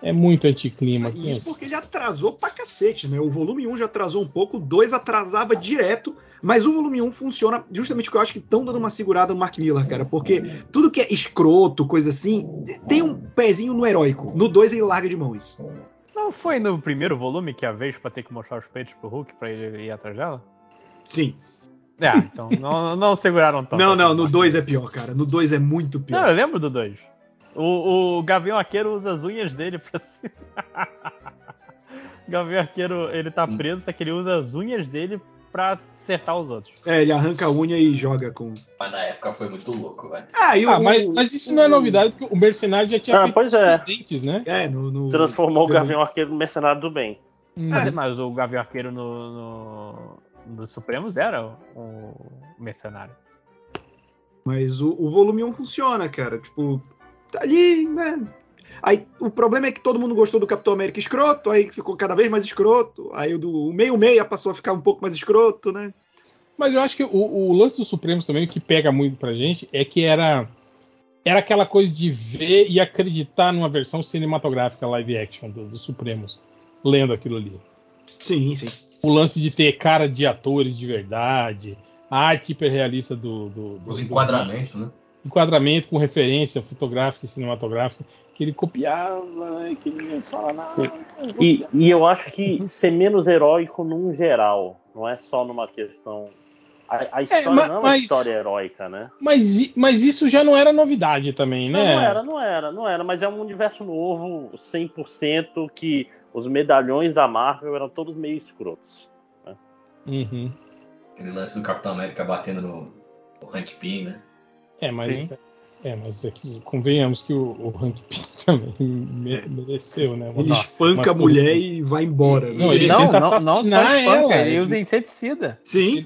É muito anticlima. Isso porque ele atrasou pra cacete, né? O volume 1 já atrasou um pouco, o 2 atrasava direto, mas o volume 1 funciona justamente porque eu acho que estão dando uma segurada no Mark Miller, cara. Porque tudo que é escroto, coisa assim, tem um pezinho no heróico. No 2 ele larga de mão isso. Não foi no primeiro volume que a vez pra ter que mostrar os peitos pro Hulk pra ele ir atrás dela? Sim. É, então não, não seguraram tanto. Não, não, assim, no Mark 2 é pior, cara. No 2 é muito Não, pior. eu lembro do 2. O, o Gavião Arqueiro usa as unhas dele pra o Gavião Arqueiro, ele tá preso, só que ele usa as unhas dele pra acertar os outros. É, ele arranca a unha e joga com. Mas na época foi muito louco, velho. Ah, e o. Ah, mas, mas isso não é novidade, porque o Mercenário já tinha Ah, feito é. os dentes, né? É, no. no- Transformou o no- Gavião Arqueiro no mercenário do bem. Hum. Mas, mas o Gavião Arqueiro no, no, dos Supremos era o, o mercenário. Mas o, o volume 1 funciona, cara. Tipo, ali, né? Aí o problema é que todo mundo gostou do Capitão América escroto, aí ficou cada vez mais escroto. Aí o do meio-meia passou a ficar um pouco mais escroto, né? Mas eu acho que o, o lance dos Supremos também, o que pega muito pra gente, é que era era aquela coisa de ver e acreditar numa versão cinematográfica live action do- dos Supremos, lendo aquilo ali. Sim, sim. O lance de ter cara de atores de verdade, a arte hiperrealista do, do, do Os do- enquadramentos, né? Enquadramento com referência fotográfica e cinematográfica, que ele copiava, e que ninguém fala nada. E, e eu acho que ser menos heróico num geral, não é só numa questão. A, a história ma- não é uma mas- história heróica, né? Mas, mas isso já não era novidade também, Não, né? não era, não era, não era, mas é um universo novo, 100%, que os medalhões da Marvel eram todos meio escrotos. Uhum. Aquele lance do Capitão América batendo no, no Hank Pym, né? É, mas, Sim. é, mas aqui, convenhamos que o, o Hank Pym também me- mereceu, né? Ele espanca a mulher e vai embora. né? Não, ele não, tenta não, não só assassinar espanca, ela, ele ele- usa inseticida. Sim.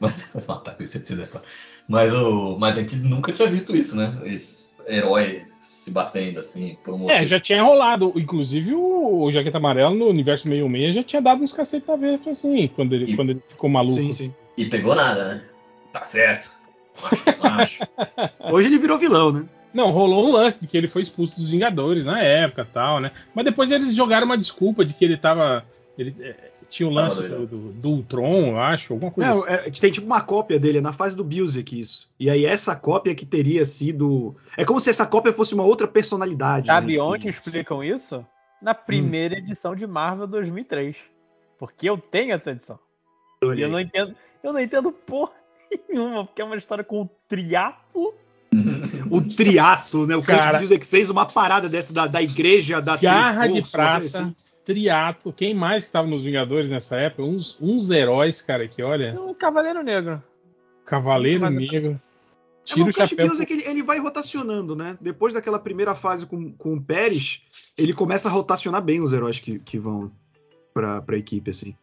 Mas matar com inseticida é foda. Mas, o, mas a gente nunca tinha visto isso, né? Esse herói se batendo assim por um É, motivo. já tinha rolado. Inclusive o, o Jaqueta Amarela no universo 66 já tinha dado uns cacete a ver assim, quando ele, E- quando ele ficou maluco. Sim, sim. E pegou nada, né? Tá certo. Macho. Hoje ele virou vilão, né? Não, rolou um lance de que ele foi expulso dos Vingadores na época tal, né? Mas depois eles jogaram uma desculpa de que ele tava. Ele é, tinha o lance do, do, do Ultron, eu acho, alguma coisa Não, assim. é, tem tipo uma cópia dele, é na fase do Busiek isso. E aí essa cópia que teria sido. É como se essa cópia fosse uma outra personalidade. Sabe né? onde explicam isso? Na primeira edição de Marvel 2003. Porque eu tenho essa edição. E eu não entendo, eu não entendo porra nenhuma, porque é uma história com o triatlo. O triato, né? O Cara- Kurt Busiek fez uma parada dessa da, da igreja da Garra de Triforce, prata, assim. triato. Quem mais estava nos Vingadores nessa época? Uns, uns heróis, cara, que olha. Um Cavaleiro Negro. Cavaleiro Mas- Negro. É, Tira o mas o Kurt chapéu. Busiek, ele, ele vai rotacionando, né? Depois daquela primeira fase com, com o Pérez, ele começa a rotacionar bem os heróis que, que vão pra, pra equipe, assim.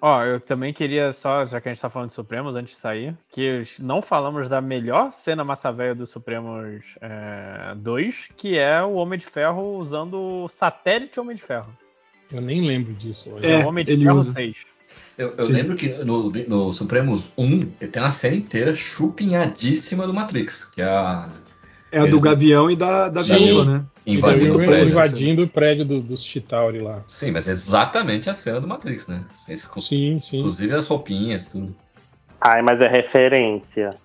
Ó, eu também queria só, já que a gente tá falando de Supremos antes de sair, que não falamos da melhor cena massa velha do Supremos é, 2, que é o Homem de Ferro usando o satélite Homem de Ferro. Eu nem lembro disso. olha. É, o Homem de Ferro usa. 6. Eu, eu lembro que no, no Supremos 1 tem uma série inteira chupinhadíssima do Matrix, que é a É a do Eles- Gavião e da, da Sim. Viúva, né? Invadindo o prédio. Invadindo o prédio do- dos Chitauri lá. Sim, mas é exatamente a cena do Matrix, né? Esse- Sim, sim. inclusive as roupinhas, tudo. Ai, mas é referência.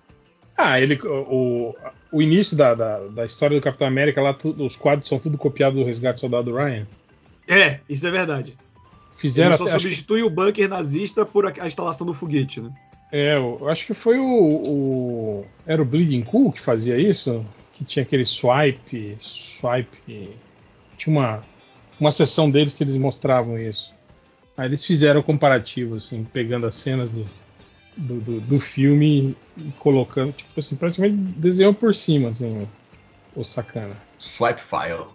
Ah, ele, o, o início da, da, da história do Capitão América, lá tu- os quadros são tudo copiados do Resgate do Soldado Ryan. É, isso é verdade. Fizeram Ele só até, acho que- substitui o bunker nazista por a, a instalação do foguete, né? É, eu acho que foi o, o- Era o Bleeding Cool que fazia isso? Que tinha aquele swipe. Swipe. Tinha uma, uma sessão deles que eles mostravam isso. Aí eles fizeram o comparativo, assim, pegando as cenas do, do, do- do filme e colocando, tipo assim, praticamente desenhou por cima, assim, o, sacana. Swipe File.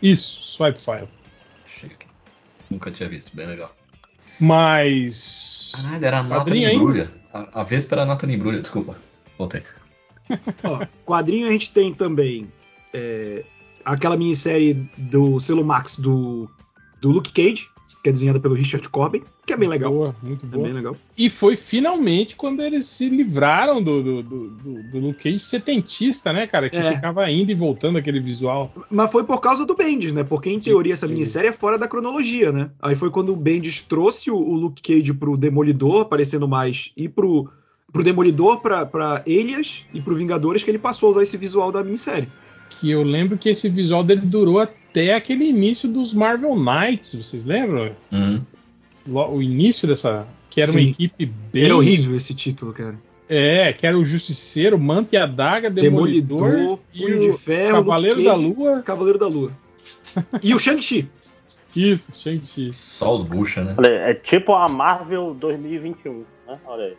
Isso, swipe file. Chique. Nunca tinha visto, bem legal. Mas. Caralho, era a Nathalie? Embrulha. A, a Vespa era a Nathalie Embrulha, desculpa. Voltei. Ó, quadrinho a gente tem também é, aquela minissérie do selo Max do, do Luke Cage, que é desenhada pelo Richard Corbin, que é bem legal. Boa, muito É boa. bem legal. E foi finalmente quando eles se livraram do, do, do, do, Luke Cage setentista, né, cara? Que É. ficava indo e voltando aquele visual. Mas foi por causa do Bendis, né? Porque em teoria essa minissérie é fora da cronologia, né? Aí foi quando o Bendis trouxe o, o Luke Cage pro Demolidor, aparecendo mais, e pro, pro Demolidor, pra, pra Elias e pro Vingadores, que ele passou a usar esse visual da minissérie. Que eu lembro que esse visual dele durou até aquele início dos Marvel Knights, vocês lembram? Uhum. O início dessa. Que era uma Sim. equipe bem. Era horrível esse título, cara. É, que era o Justiceiro, Manta e a Daga, Demolidor, Demolidor, e o de Ferro, Cavaleiro Luke da Lua. Cavaleiro da Lua. E o Shang-Chi. Isso, Shang-Chi. Só os bucha, né? Olha, é tipo a Marvel 2021, né? Olha aí.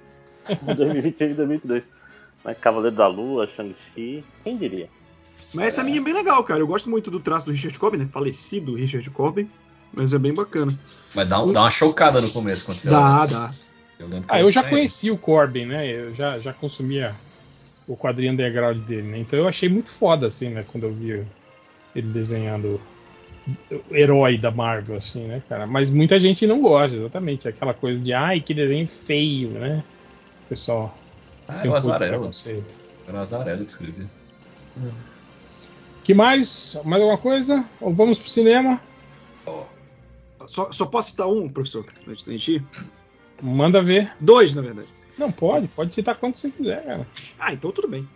2021 e 2022. Né? Cavaleiro da Lua, Shang-Chi, quem diria? Mas essa minha é bem legal, cara. Eu gosto muito do traço do Richard Corbin, né? Falecido Richard Corbin. Mas é bem bacana. Mas dá, um- dá uma chocada no começo quando você olha. Dá, dá. Eu, Ah, eu já estranhei. conheci o Corbin, né? Eu já, já consumia o quadrinho underground dele, né? Então eu achei muito foda, assim, né? Quando eu vi ele desenhando o herói da Marvel, assim, né, cara? Mas muita gente não gosta, exatamente. Aquela coisa de, ai, que desenho feio, né? O pessoal Ah, tem é o um. Era o Azarelo que escrevia. Que mais? Mais alguma coisa? Ou vamos pro cinema? Ó, Só, só posso citar um, professor, antes da gente ir? Manda ver. Dois, na verdade. Não, pode, pode citar quanto você quiser, cara. Ah, então tudo bem.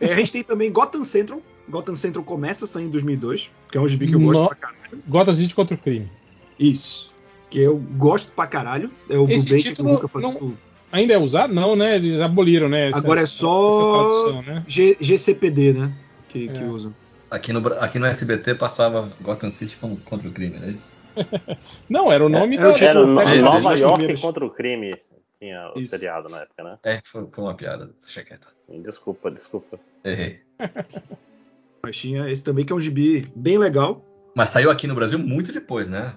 É, a gente tem também Gotham Central. Gotham Central começa a sair em 2002, que é um gibi que eu gosto No- pra caralho. Gotham City contra o crime. Isso. Que eu gosto pra caralho. É o Esse Brubaker que título nunca faz não- tudo. Ainda é usado? Não, né? Eles aboliram, né? essa- Agora é só- tradução, né? G- GCPD, né? Que, que É. usam. Aqui no, aqui no SBT passava Gotham City como contra o crime, não é isso? Não, era o nome É, é da, o título Era da no- série, série. né? Nova das York contra o crime. Tinha o Isso. seriado na época, né? É, foi, foi uma piada. Deixa quieto. Desculpa, desculpa. Errei. Mas tinha esse também que é um gibi bem legal. Mas saiu aqui no Brasil muito depois, né?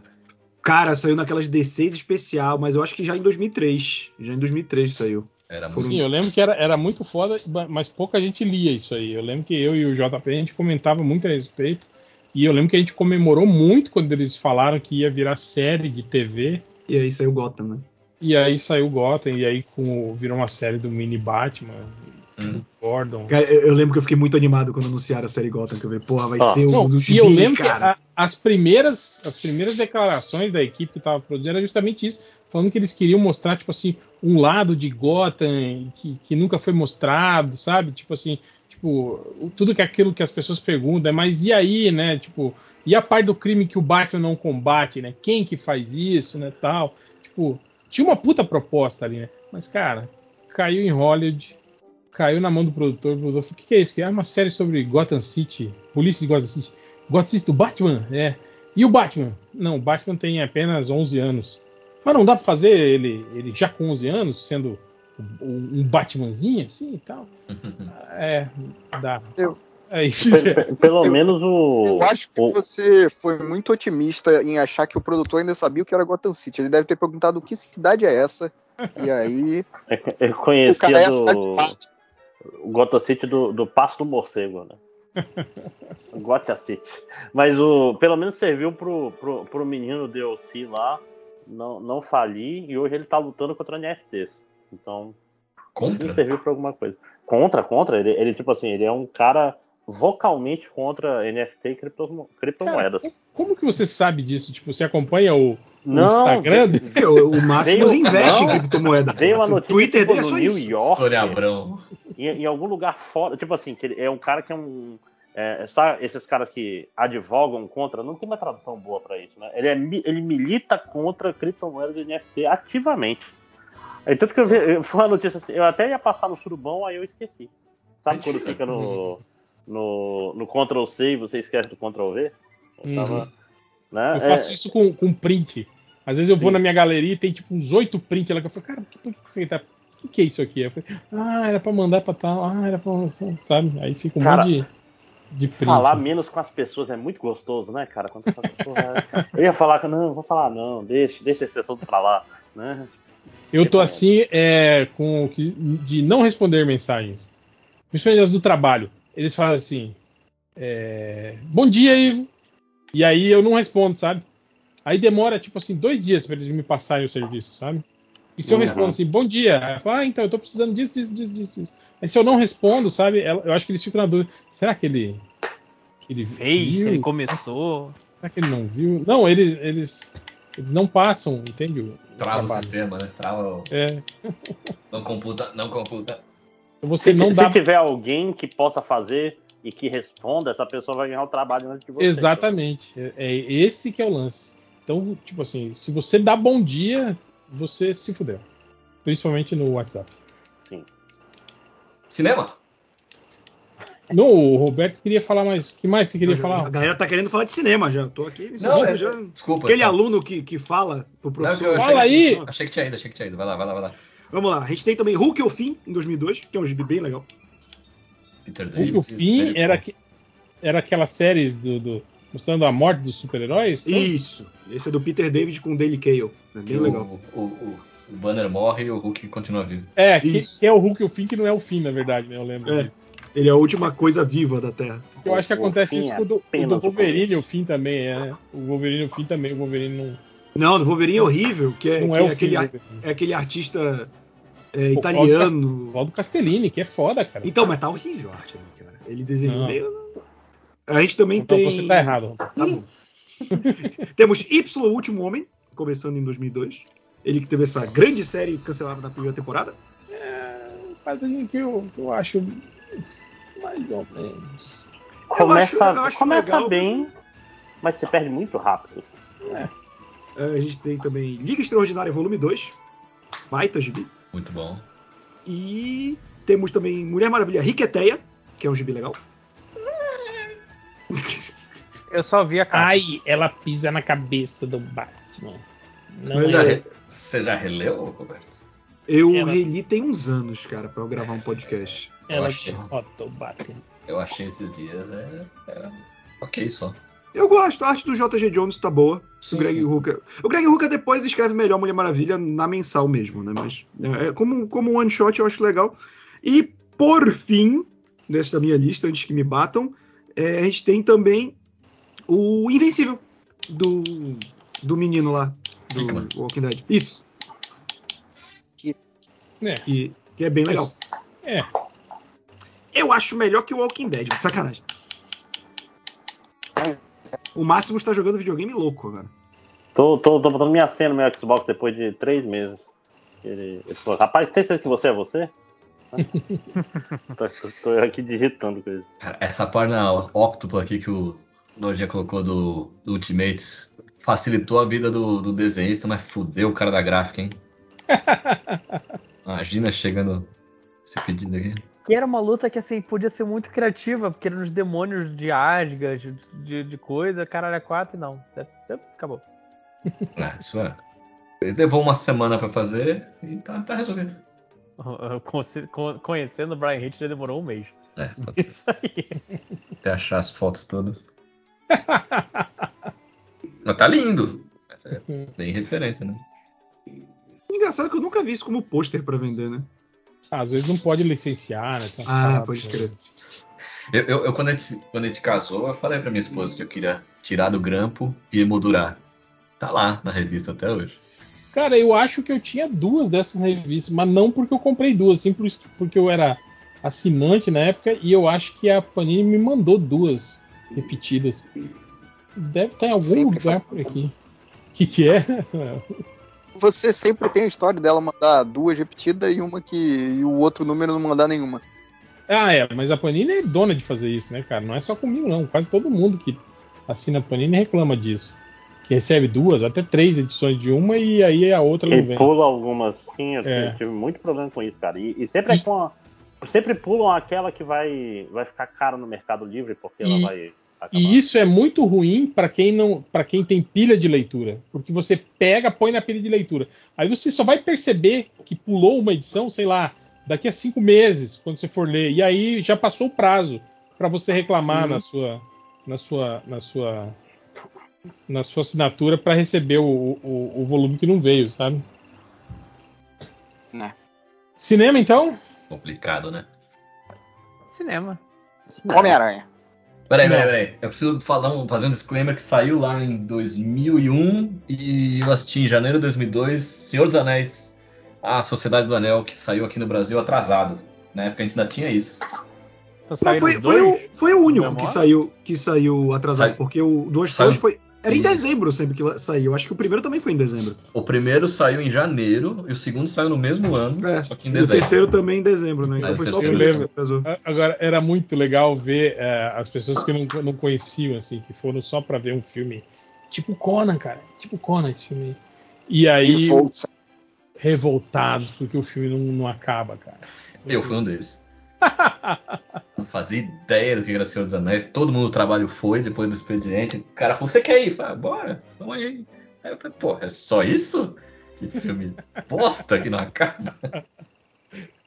Cara, saiu naquelas D6 especial, mas eu acho que já em 2003. Já em 2003 saiu. Era muito. Sim, eu lembro que era, era muito foda, mas pouca gente lia isso aí. Eu lembro que eu e o JP a gente comentava muito a respeito. E eu lembro que a gente comemorou muito quando eles falaram que ia virar série de TV. E aí saiu Gotham, né? E aí saiu Gotham, e aí com, o- virou uma série do Mini Batman, Hum. do Gordon. Cara, eu, eu lembro que eu fiquei muito animado quando anunciaram a série Gotham, que eu falei, porra, vai Ah, ser o Não, do e gibi, eu lembro que cara. a- as primeiras as primeiras declarações da equipe que estava produzindo era justamente isso, falando que eles queriam mostrar tipo assim um lado de Gotham que, que nunca foi mostrado, sabe? Tipo assim, tipo tudo que é aquilo que as pessoas perguntam, é, mas e aí, né? Tipo, e a parte do crime que o Batman não combate, né? Quem que faz isso, né? Tal, tipo, tinha uma puta proposta ali, né? Mas cara, caiu em Hollywood. Caiu na mão do produtor, o produtor falou, o que, que é isso? É uma série sobre Gotham City, polícia de Gotham City. Gotham City do Batman? É. E o Batman? Não, o Batman tem apenas 11 anos. Mas não dá pra fazer ele, ele já com 11 anos, sendo um, Batmanzinho assim e tal? É, dá. Eu- É Pelo menos o. Eu acho que o- você foi muito otimista em achar que o produtor ainda sabia o que era Gotham City. Ele deve ter perguntado que cidade é essa. E aí, Ele o conhecia cara é a cidade de do. O Gotham City do, do Passo do Morcego, né? Gotham City. Mas o, pelo menos serviu pro, pro, pro menino DLC lá não, não falir e hoje ele tá lutando contra NFTs. Então, Contra? serviu pra alguma coisa. Contra, contra. Ele, ele, tipo assim, ele é um cara vocalmente contra NFT e cripto, criptomoedas. Cara, como que você sabe disso? Tipo, você acompanha o, o Não, Instagram? dele? Porque o, o Máximos Veio- investe em não, criptomoeda. Veio uma O notícia Twitter tipo, dele é no só New isso. York. Sônia Abrão. Em, em algum lugar fora. Tipo assim, que ele é um cara que é um. É, sabe esses caras que advogam contra, não tem uma tradução boa pra isso, né? Ele, é ele milita contra criptomoedas e NFT ativamente. Aí, tanto que eu vi, foi uma notícia assim, eu até ia passar no surubão, aí eu esqueci. Sabe quando fica no, no, no Ctrl C e você esquece do Ctrl V? Eu tava, Uhum. né? Eu faço É, isso com, com print. Às vezes eu vou Sim. na minha galeria e tem tipo uns oito prints lá que eu falo, cara, por que, por que você tá. O que, que é isso aqui? Eu falei, ah, era pra mandar pra tal, ah, era pra. Sabe? Aí fica um Cara, monte de, de. Falar menos com as pessoas é muito gostoso, né, cara? Quando fala, "Porra, eu ia falar que não, vou falar não, deixa, deixa esse assunto pra lá, né? Eu tô assim, é, com de não responder mensagens. Principalmente as do trabalho. Eles falam assim: é, Bom dia, Ivo. E aí eu não respondo, sabe? Aí demora, tipo assim, dois dias pra eles me passarem o serviço, sabe? E se eu Uhum. respondo assim, bom dia, ela fala, ah, então, eu tô precisando disso, disso, disso, disso, disso. Aí se eu não respondo, sabe, ela- eu acho que eles ficam na dúvida, será que ele. Que ele Fez, viu? ele começou. Será que ele não viu? Não, eles, eles, eles não passam, entende? O Trava o trabalho. sistema, né? Trava. o- É, Não computa, não computa. você não se dá. tiver alguém que possa fazer e que responda, essa pessoa vai ganhar o trabalho antes de você. Exatamente. É, é esse que é o lance. Então, tipo assim, se você dá bom dia, você se fudeu. Principalmente no WhatsApp. Cinema? No, o Roberto queria falar mais. O que mais você queria Já- falar? A galera tá querendo falar de cinema já. Tô aqui me Não, é- já. desculpa. Aquele tá. aluno que, que fala pro professor. Não, Fala aí! Achei que tinha ido, achei que tinha ido. Vai lá, vai lá, vai lá. Vamos lá. A gente tem também Hulk ao Fim, em 2002, que é um gibi bem legal. Peter O, David. o fim era, que, era aquelas séries do, do- mostrando a morte dos super-heróis? Então, Isso. Esse é do Peter David com o Daily Cale. É bem Que legal. O, o, o, o Banner morre e o Hulk continua vivo. É, que, Isso. que é o Hulk o fim, que não é o fim, na verdade, né? Eu lembro É. disso. Ele é a última coisa viva da Terra. Eu acho que O- o acontece isso é com o do, o do o Wolverine, o fim também, é. né? O Wolverine, o fim também. O Wolverine não, Não, do Wolverine é horrível, que é, não que é, é o aquele, ar- Wolverine. é aquele artista é, Pô, italiano. Valdo Castellini, que é foda, cara. Então, mas tá horrível a arte ali, cara. Ele desenhou meio. A gente também Então tem. você tá errado. Tá bom. Temos Y, o Último Homem, começando em 2002. Ele que teve essa grande série cancelada na primeira temporada. É, quadrinho que eu, que eu acho mais ou menos. Começa, Eu acho- eu acho começa legal, bem, mas se perde muito rápido. É, A gente tem também Liga Extraordinária Volume 2. Baita gibi. Muito bom. E temos também Mulher Maravilha Riqueteia, que é um gibi legal. Eu só vi a capa. Ai, ela pisa na cabeça do Batman. Não já, é. re- você já releu, Roberto? Eu Ela- reli tem uns anos, cara, pra eu gravar um podcast. Ela Eu achei. derrota o Batman. Eu achei esses dias. É, é ok só. Eu gosto, a arte do JG Jones tá boa. Sim, o Greg. Hooker. O Greg Hooker depois escreve melhor Mulher Maravilha na mensal mesmo, né? Mas é, é, como, como um one shot eu acho legal. E por fim, nessa minha lista, antes que me batam, é, a gente tem também o Invencível do, do menino lá, do Hickman. Walking Dead. Isso, É, que, que é bem legal. é. Eu acho melhor que o Walking Dead, sacanagem. O Máximo está jogando videogame louco agora. Tô, tô, tô botando minha senha no meu Xbox depois de três meses. Ele, ele falou, rapaz, tem certeza que você é você? tô, tô aqui digitando com isso. Cara, Essa página Octopus aqui que o Lojinha colocou do, do Ultimates facilitou a vida do, do desenhista, mas fudeu o cara da gráfica, hein? Imagina chegando esse pedido aqui. Que era uma luta que assim podia ser muito criativa, porque eram os demônios de Asgard, de, de, de coisa, caralho, é quatro e não. É, é, Acabou. Ah, isso é. Ele levou uma semana pra fazer e tá, tá resolvido. Conhecendo o Brian Hitch já demorou um mês. É, pode ser. Isso aí. Até achar as fotos todas. Mas tá lindo. É bem referência, né? Engraçado que eu nunca vi isso como pôster pra vender, né? Ah, Às vezes não pode licenciar, né? Tem Ah, pode crer. Eu, eu- eu, quando, a gente, quando a gente casou, eu falei pra minha esposa que eu queria tirar do grampo e emoldurar. Tá lá na revista até hoje. Cara, eu acho que eu tinha duas dessas revistas, mas não porque eu comprei duas, sim por- porque eu era assinante na época e eu acho que a Panini me mandou duas repetidas. Deve estar em algum Sempre lugar por aqui. O que, que é? Você sempre tem a história dela mandar duas repetidas e uma que. e o outro número não mandar nenhuma. ah, é, mas a Panini é dona de fazer isso, né, cara? Não é só comigo, não. Quase todo mundo que assina a Panini reclama disso. Que recebe duas, até três edições de uma e aí a outra não E vem. pula algumas, sim, eu É. tive muito problema com isso, cara. E, e sempre é E- com a- sempre pulam aquela que vai, vai ficar cara no Mercado Livre, porque ela E- vai acabar. E isso é muito ruim para quem não, para quem tem pilha de leitura, porque você pega, põe na pilha de leitura. Aí você só vai perceber que pulou uma edição, sei lá, daqui a cinco meses, quando você for ler. E aí já passou o prazo para você reclamar Uhum. na sua, na sua, na sua, na sua assinatura para receber o, o, o volume que não veio, sabe? Né. Cinema então? Complicado, né? Cinema. Homem-Aranha. Peraí, peraí, peraí. Eu preciso falar um- fazer um disclaimer que saiu lá em 2001 e eu assisti em janeiro de 2002 Senhor dos Anéis, A Sociedade do Anel, que saiu aqui no Brasil atrasado. Na época a gente ainda tinha isso. Não, saíram foi, foi, o, foi o único Memória? que saiu, que saiu atrasado, Sai- porque o Duas Saiu- Torres foi. Era em dezembro sempre que saiu. Acho que o primeiro também foi em dezembro. O primeiro saiu em janeiro e o segundo saiu no mesmo ano, É, só que em E o dezembro. terceiro também em dezembro, né? Então o foi só o primeiro Agora, era muito legal ver é, as pessoas que não, não conheciam, assim, que foram só pra ver um filme tipo Conan, cara. Tipo Conan esse filme. aí. E aí, revoltados porque o filme não, não acaba, cara. Eu fui um deles. Não fazia ideia do que era Senhor dos Anéis. Todo mundo do trabalho foi depois do expediente. O cara falou: Você quer ir? Falei, bora, vamos aí. Aí eu falei: Pô, é só isso? Que filme bosta que não acaba.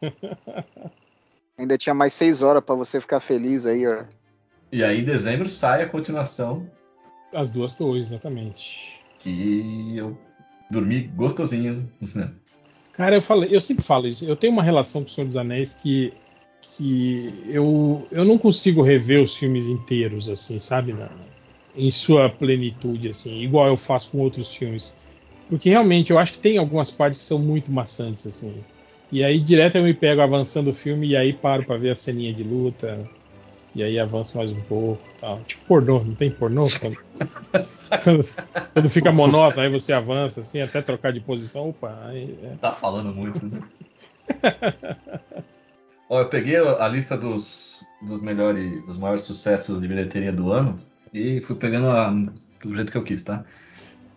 Ainda tinha mais seis horas pra você ficar feliz aí, ó. E aí em dezembro sai a continuação As duas torres, exatamente. que eu dormi gostosinho no cinema. Cara, eu falei, eu sempre falo isso. Eu tenho uma relação com o Senhor dos Anéis que, que eu, eu não consigo rever os filmes inteiros, assim, sabe? Na- em sua plenitude, assim, igual eu faço com outros filmes. Porque realmente eu acho que tem algumas partes que são muito maçantes, assim. E aí direto eu me pego avançando o filme e aí paro pra ver a ceninha de luta. E aí avanço mais um pouco tal. Tipo pornô, não tem pornô? Quando, quando, quando fica monótono, aí você avança, assim, até trocar de posição. Opa, aí, é. Tá falando muito, né? Ó, eu peguei a lista dos, dos melhores, dos maiores sucessos de bilheteria do ano e fui pegando a- do jeito que eu quis, tá?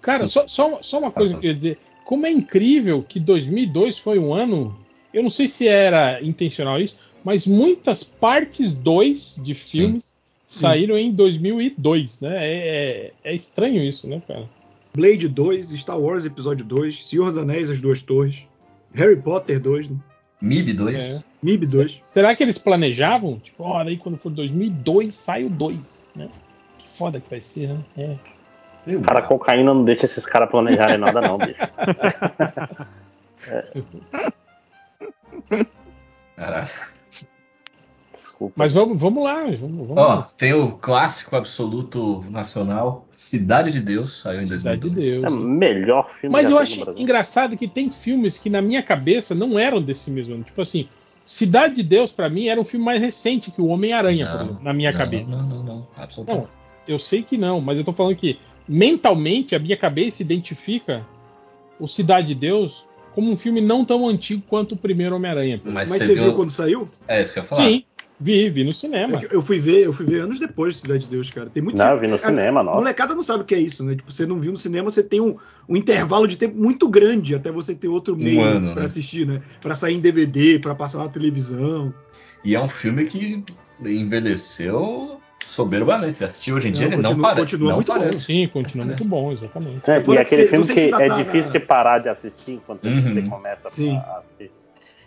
Cara, só, só, só uma coisa que eu queria dizer. Como é incrível que 2002 foi um ano. Eu não sei se era intencional isso, mas muitas partes 2 de filmes Sim. saíram em 2002, né? É, é, é estranho isso, né, cara? Blade 2, Star Wars Episódio 2, Senhor dos Anéis, As Duas Torres, Harry Potter 2, né? MIB 2. É. MIB 2. Será que eles planejavam? Tipo, ó, daí quando for 2002 sai o 2, né? Que foda que vai ser, né? É. Cara, a cocaína não deixa esses caras planejarem nada, não, bicho. Caralho. Desculpa. Mas vamos, vamos lá, vamos, vamos Ó, lá. tem o clássico absoluto nacional, Cidade de Deus, saiu em Cidade de 2002. Deus. É o melhor filme Mas eu acho engraçado que tem filmes que na minha cabeça não eram desse mesmo ano. Tipo assim, Cidade de Deus pra mim era um filme mais recente que o Homem-Aranha, na minha não, cabeça. Não, não, não, absolutamente. Não, eu sei que não, mas eu tô falando que mentalmente a minha cabeça identifica o Cidade de Deus como um filme não tão antigo quanto o primeiro Homem-Aranha. Mas, Mas você você viu... viu quando saiu? É isso que eu ia falar. Sim, vi, vi no cinema. É Eu fui ver, eu fui ver anos depois de Cidade de Deus, cara. Tem muito Não, vi no a- cinema, A nossa. molecada não sabe o que é isso, né? Tipo, você não viu no cinema, você tem um, um intervalo de tempo muito grande até você ter outro meio ano, pra né? assistir, né? Pra sair em DVD, pra passar na televisão. E é um filme que envelheceu soberbamente. Você assistiu hoje em dia, Não, ele não continua- parece. continua não muito bom. parece. Sim, continua muito bom, exatamente. É, e aquele você- filme não que é difícil de parar de assistir enquanto Uhum. você começa Sim. a assistir.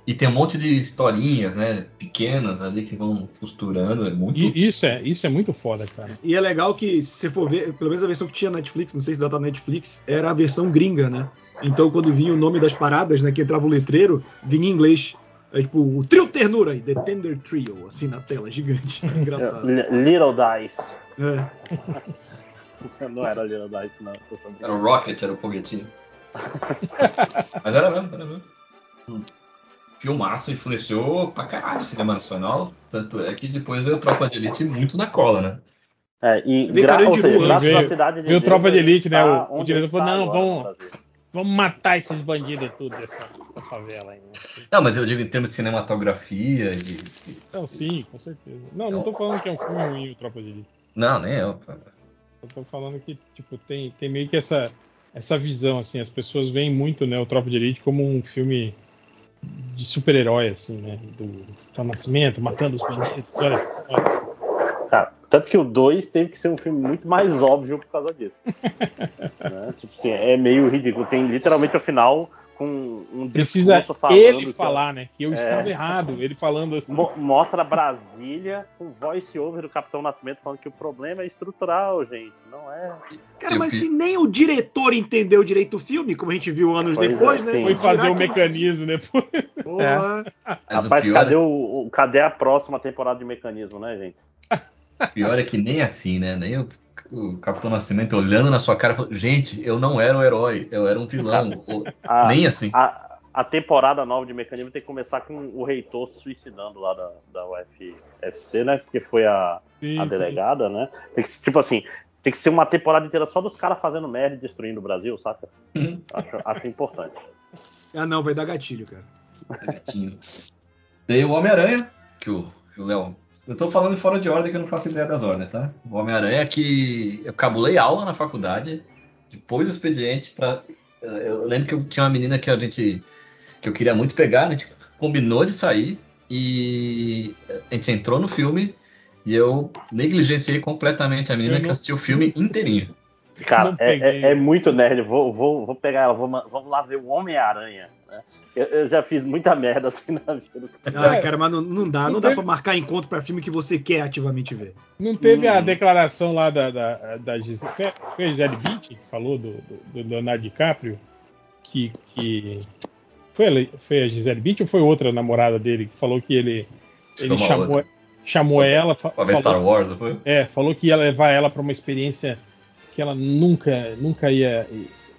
E tem um monte de historinhas, né? Pequenas ali que vão costurando. É muito. E isso é, isso é muito foda, cara. E é legal que, se você for ver, pelo menos a versão que tinha na Netflix, não sei se dá na Netflix, era a versão gringa, né? Então, quando vinha o nome das paradas, né, que entrava o letreiro, vinha em inglês. É tipo, o Trio Ternura aí, The Tender Trio, assim na tela, gigante. Engraçado. L- Little Dice. É. Não era Little Dice, não. Era o Rocket, era o foguetinho. Mas era mesmo, era mesmo. Hum. Filmaço influenciou pra caralho o cinema nacional. Tanto é que depois veio Tropa de Elite muito na cola, né? É, e gra graças Veio- à cidade de veio Deus, Tropa de Elite, né? tá O- o diretor falou, "Não, vamos- no Brasil." Vamos matar esses bandidos tudo dessa, favela aí. Né? Não, mas eu digo em termos de cinematografia, de. de- Não, sim, com certeza. Não, não tô falando que é um filme ruim o Tropa de Elite. Não, nem eu. Eu tô falando que, tipo, tem, tem meio que essa, essa visão, assim, as pessoas veem muito, né, o Tropa de Elite como um filme de super-herói, assim, né, do São Nascimento, matando os bandidos, olha, olha. Cara, tanto que o 2 teve que ser um filme muito mais óbvio por causa disso. Né? Tipo assim, é meio ridículo. Tem literalmente o final com um Precisa discurso falando ele que, falar, né, que eu É. estava errado, ele falando assim. Mo- mostra Brasília com voice over do Capitão Nascimento falando que o problema é estrutural, gente. Não é. Cara, Eu mas fi- se nem o diretor entendeu direito o filme, como a gente viu anos Pois é, depois, né? sim. Foi fazer o que- mecanismo, né? Porra. Mas Rapaz, o pior cadê, é- o, o- cadê a próxima temporada de mecanismo, né, gente? Pior é que nem assim, né? Nem o, o Capitão Nascimento olhando na sua cara falando, gente, eu não era o herói, eu era um vilão. Ou- A- nem assim. A, a temporada nova de Mecanismo tem que começar com o reitor se suicidando lá da, da UFSC, né? Porque foi a, Sim, a sim. delegada, né? Tem que, tipo assim, tem que ser uma temporada inteira só dos caras fazendo merda e destruindo o Brasil, saca? Uhum. Acho, acho importante. Ah, não, vai dar gatilho, cara. Gatinho. Tem o Homem-Aranha, que o que o Léo. Eu tô falando fora de ordem que eu não faço ideia das ordens, tá? O Homem-Aranha que eu cabulei aula na faculdade, depois do expediente, pra. Eu lembro que eu tinha uma menina que a gente. que eu queria muito pegar, a gente combinou de sair e a gente entrou no filme e eu negligenciei completamente a menina que assistiu o filme inteirinho. Cara, é, é- é muito nerd. Vou, vou, vou pegar ela, vou, vamos lá ver o Homem-Aranha. Né? Eu, eu já fiz muita merda assim na vida. Ah, cara, mas não, não dá. Não, Não dá tem- pra marcar encontro pra filme que você quer ativamente ver. Não teve a Hum. declaração lá da, da, da Gisele, foi a Gisele Bündchen que falou do, do, do Leonardo DiCaprio? Que, que foi, a, foi a Gisele Bündchen ou foi outra namorada dele que falou que ele, ele chamou, outra. chamou ela, Pra ver Star falou, Wars, não foi? é, falou que ia levar ela para uma experiência que ela nunca, nunca ia,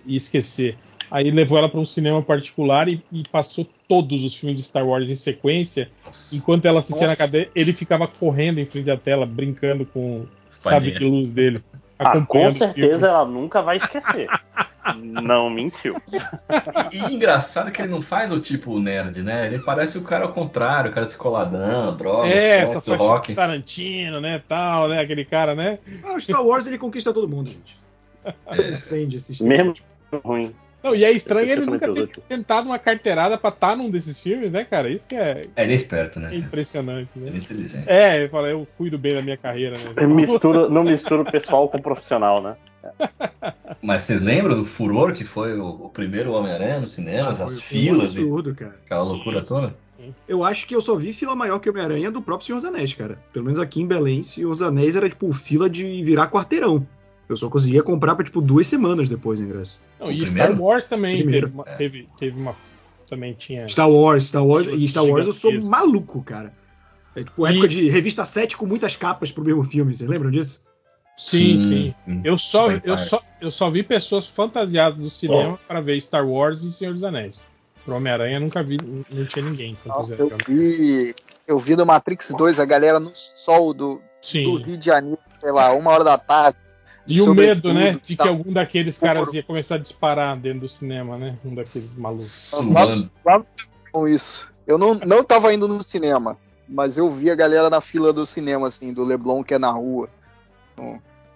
ia esquecer. Aí levou ela para um cinema particular e, e passou todos os filmes de Star Wars em sequência. Enquanto ela assistia na Nossa. cadeia, ele ficava correndo em frente à tela, brincando com Espadinha. de luz dele. Ah, com certeza filme. ela nunca vai esquecer. Não mentiu. E, e engraçado que ele não faz o tipo nerd, né? Ele parece o cara ao contrário, o cara descoladão, droga, É, essa sexo, rock. Tarantino, né, tal, né, aquele cara, né? Ah, o Star Wars ele conquista todo mundo, gente. É. Transcende esse Mesmo ruim. Não, e é estranho ele nunca ter tentado uma carteirada pra estar num desses filmes, né, cara? Isso que é É, ele é esperto, né? impressionante, Ele é né? inteligente. É, eu falei, eu cuido bem da minha carreira, né? Mistura, não mistura o pessoal com o profissional, né? Mas vocês lembram do furor que foi o, o primeiro Homem-Aranha no cinema? Ah, as foi um filas e absurdo, cara. aquela Sim. loucura toda? Eu acho que eu só vi fila maior que Homem-Aranha do próprio Senhor dos Anéis, cara. Pelo menos aqui em Belém, Senhor dos Anéis era tipo fila de virar quarteirão. Eu só conseguia comprar pra tipo duas semanas depois o ingresso. Não, O e primeiro? Star Wars também Primeiro. teve uma, É. teve, teve uma. Também tinha. Star Wars, Star Wars e Star Wars eu sou maluco, cara. É tipo E- época de revista 7 com muitas capas pro mesmo filme, vocês lembram disso? Sim, sim. Eu só, Vai, eu, só, eu só vi pessoas fantasiadas do cinema pra ver Star Wars e Senhor dos Anéis. Pro Homem-Aranha nunca vi, não tinha ninguém Nossa, fantasiado. eu vi. Eu vi no Matrix 2 a galera no sol do, do Sim. Rio de Janeiro, sei lá, uma hora da tarde. E o medo, né? De tá. que algum daqueles caras ia começar a disparar dentro do cinema, né? Um daqueles malucos. Com isso. Eu não, não tava indo no cinema, mas eu vi a galera na fila do cinema, assim, do Leblon, que é na rua.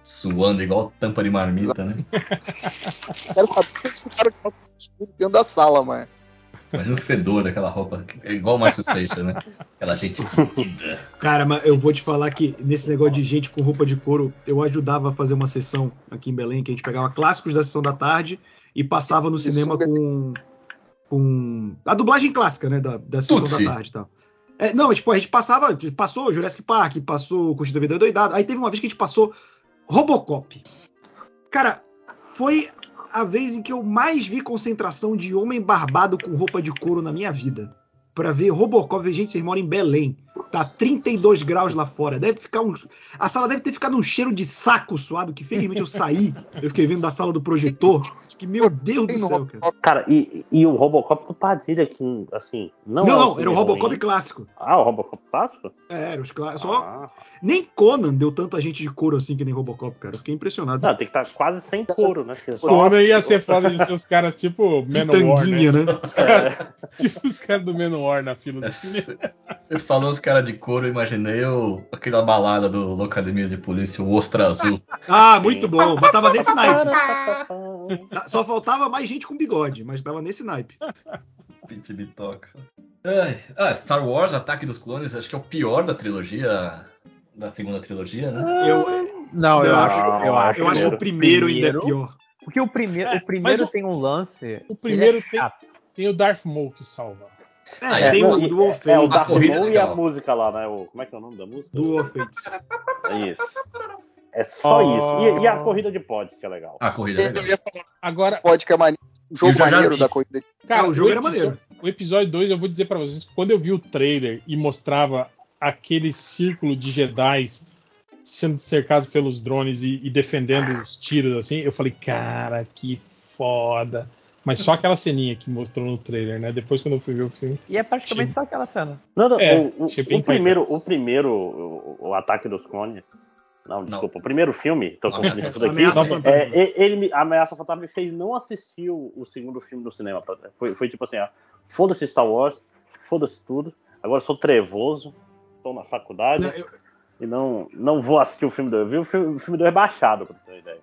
Suando igual tampa de marmita, né? Quero saber o que eles ficaram de escuros dentro da sala, mano. Imagina o fedor daquela roupa. É igual o Márcio Seixas, né? Aquela gente fedida. Cara, mas eu vou te falar que nesse negócio de gente com roupa de couro, eu ajudava a fazer uma sessão aqui em Belém, que a gente pegava clássicos da sessão da tarde e passava no cinema com, com a dublagem clássica, né, da, da sessão Tutsi. da tarde e tal. É, não, tipo, a gente passava, passou Jurassic Park, passou Curtido da Vida Doidado, aí teve uma vez que a gente passou Robocop. Cara, foi a vez em que eu mais vi concentração de homem barbado com roupa de couro na minha vida. Pra ver Robocop, gente, vocês moram em Belém. Tá 32 graus lá fora. Deve ficar um. A sala deve ter ficado um cheiro de saco suado, que felizmente eu saí. Eu fiquei vendo da sala do projetor. Que, meu Deus do céu, cara. Cara, e, e o Robocop do Padilha, que, assim, não Não, é não, era o Robocop ruim. clássico. Ah, o Robocop clássico? É, era os clássicos. Só... Ah. Nem Conan deu tanta gente de couro assim que nem Robocop, cara. Eu Fiquei impressionado. Não, tem que estar quase sem couro, né? Só- Conan ia ser foda de ser os caras tipo Manowar, né? Né? Tipo os caras do Manowar na fila do cinema. Você falou os caras de couro, eu imaginei o, aquela balada do Locademia de Polícia, o Ostra Azul. Ah, muito bom. Mas tava nesse naipe. Tá- Só faltava mais gente com bigode, mas tava nesse naipe. Pit Bitoca. Ai, Ah, Star Wars, Ataque dos Clones, acho que é o pior da trilogia, da segunda trilogia, né? Eu, Não, eu Não, acho, eu acho. eu acho que o primeiro ainda é pior. Porque o primeiro, É, o primeiro o- tem um lance. O primeiro ele é tem, tem o Darth Maul que salva. É, é. tem Não, o do All É, o é Maul e a música lá, né? O, como é que é o nome da música? Do. É isso. É só Oh. isso. E, e a corrida de pods, que é legal. A corrida é legal. Agora, que pode que é maneiro. O jogo maneiro da corrida. cara, Ah, o jogo era episódio- maneiro. O episódio 2, eu vou dizer pra vocês, quando eu vi o trailer e mostrava aquele círculo de Jedi sendo cercado pelos drones e, e defendendo os tiros assim, eu falei, cara, que foda. Mas só aquela ceninha que mostrou no trailer, né? Depois quando eu fui ver o filme. E é praticamente só aquela cena. Não, não, É, o, o- o primeiro, o primeiro, o, o Ataque dos Clones. Não, desculpa, o primeiro filme, tô confundindo tudo aqui. Ameaça é, e- ele, me- a Ameaça Fantasma me fez não assistir o, o segundo filme no cinema. Foi, foi tipo assim, ó, foda-se Star Wars, foda-se tudo. Agora eu sou trevoso, estou na faculdade Não, eu- e não, não vou assistir o filme 2. Eu vi o filme, o filme 2 baixado, pra ter uma ideia.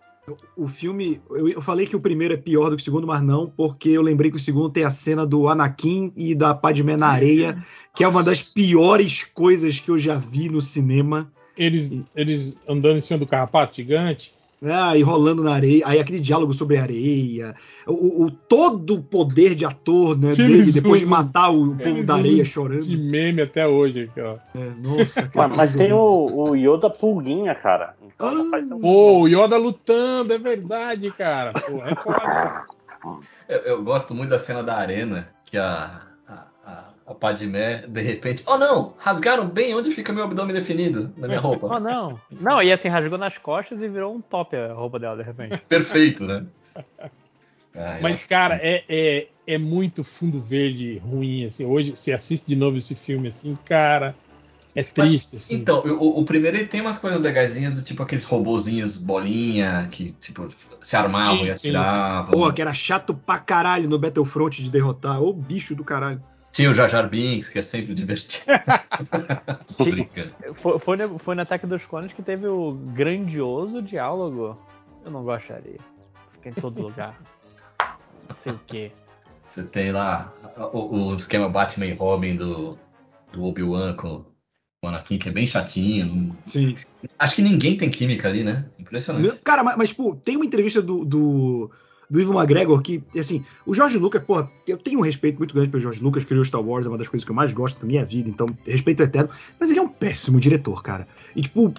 O filme, eu, falei que o primeiro é pior do que o segundo, mas não, porque eu lembrei que o segundo tem a cena do Anakin e da Padmé na areia, que é uma das piores coisas que eu já vi no cinema. Eles, eles andando em cima do carrapato gigante. Ah, e rolando na areia, aí aquele diálogo sobre a areia, o, o- todo o poder de ator né, Que dele depois de matar o povo da areia chorando. De meme até hoje aqui, ó. É, nossa, cara. Mas, mas tem o, o Yoda Pulguinha, cara. Então não faz tão- Pô, o Yoda lutando, é verdade, cara. Pô, é foda. Eu, eu gosto muito da cena da arena, que a, a, Padmé, de repente. Oh não! Rasgaram bem onde fica meu abdômen definido na minha Oh, roupa. não. Não, e assim, rasgou nas costas e virou um top a roupa dela, de repente. Perfeito, né? Eu Mas, acho- cara, é, é, é muito fundo verde ruim, assim. Hoje, você assiste de novo esse filme, assim, cara, é triste, assim. Então, o, o primeiro ele tem umas coisas legaisinhas do tipo aqueles robozinhos bolinha que tipo se armavam Sim, e sim, atiravam. Pô, que era chato pra caralho no Battlefront de derrotar. Ô bicho do caralho. Tinha o Jar Jar Binks, que é sempre divertido. Foi, foi, no, foi no Ataque dos Clones que teve o grandioso diálogo. Eu não gostaria. Fica em todo lugar. Não sei o quê. Você tem lá o, o esquema Batman e Robin do, do Obi-Wan com o Anakin, que é bem chatinho. não- Sim. Acho que ninguém tem química ali, né? Impressionante. Cara, mas, mas, tipo, tem uma entrevista do, do, do Ivan McGregor que, assim, o George Lucas, porra, eu tenho um respeito muito grande pelo George Lucas, criou Star Wars, é uma das coisas que eu mais gosto da minha vida, então respeito eterno, mas ele é um péssimo diretor, cara. E, tipo,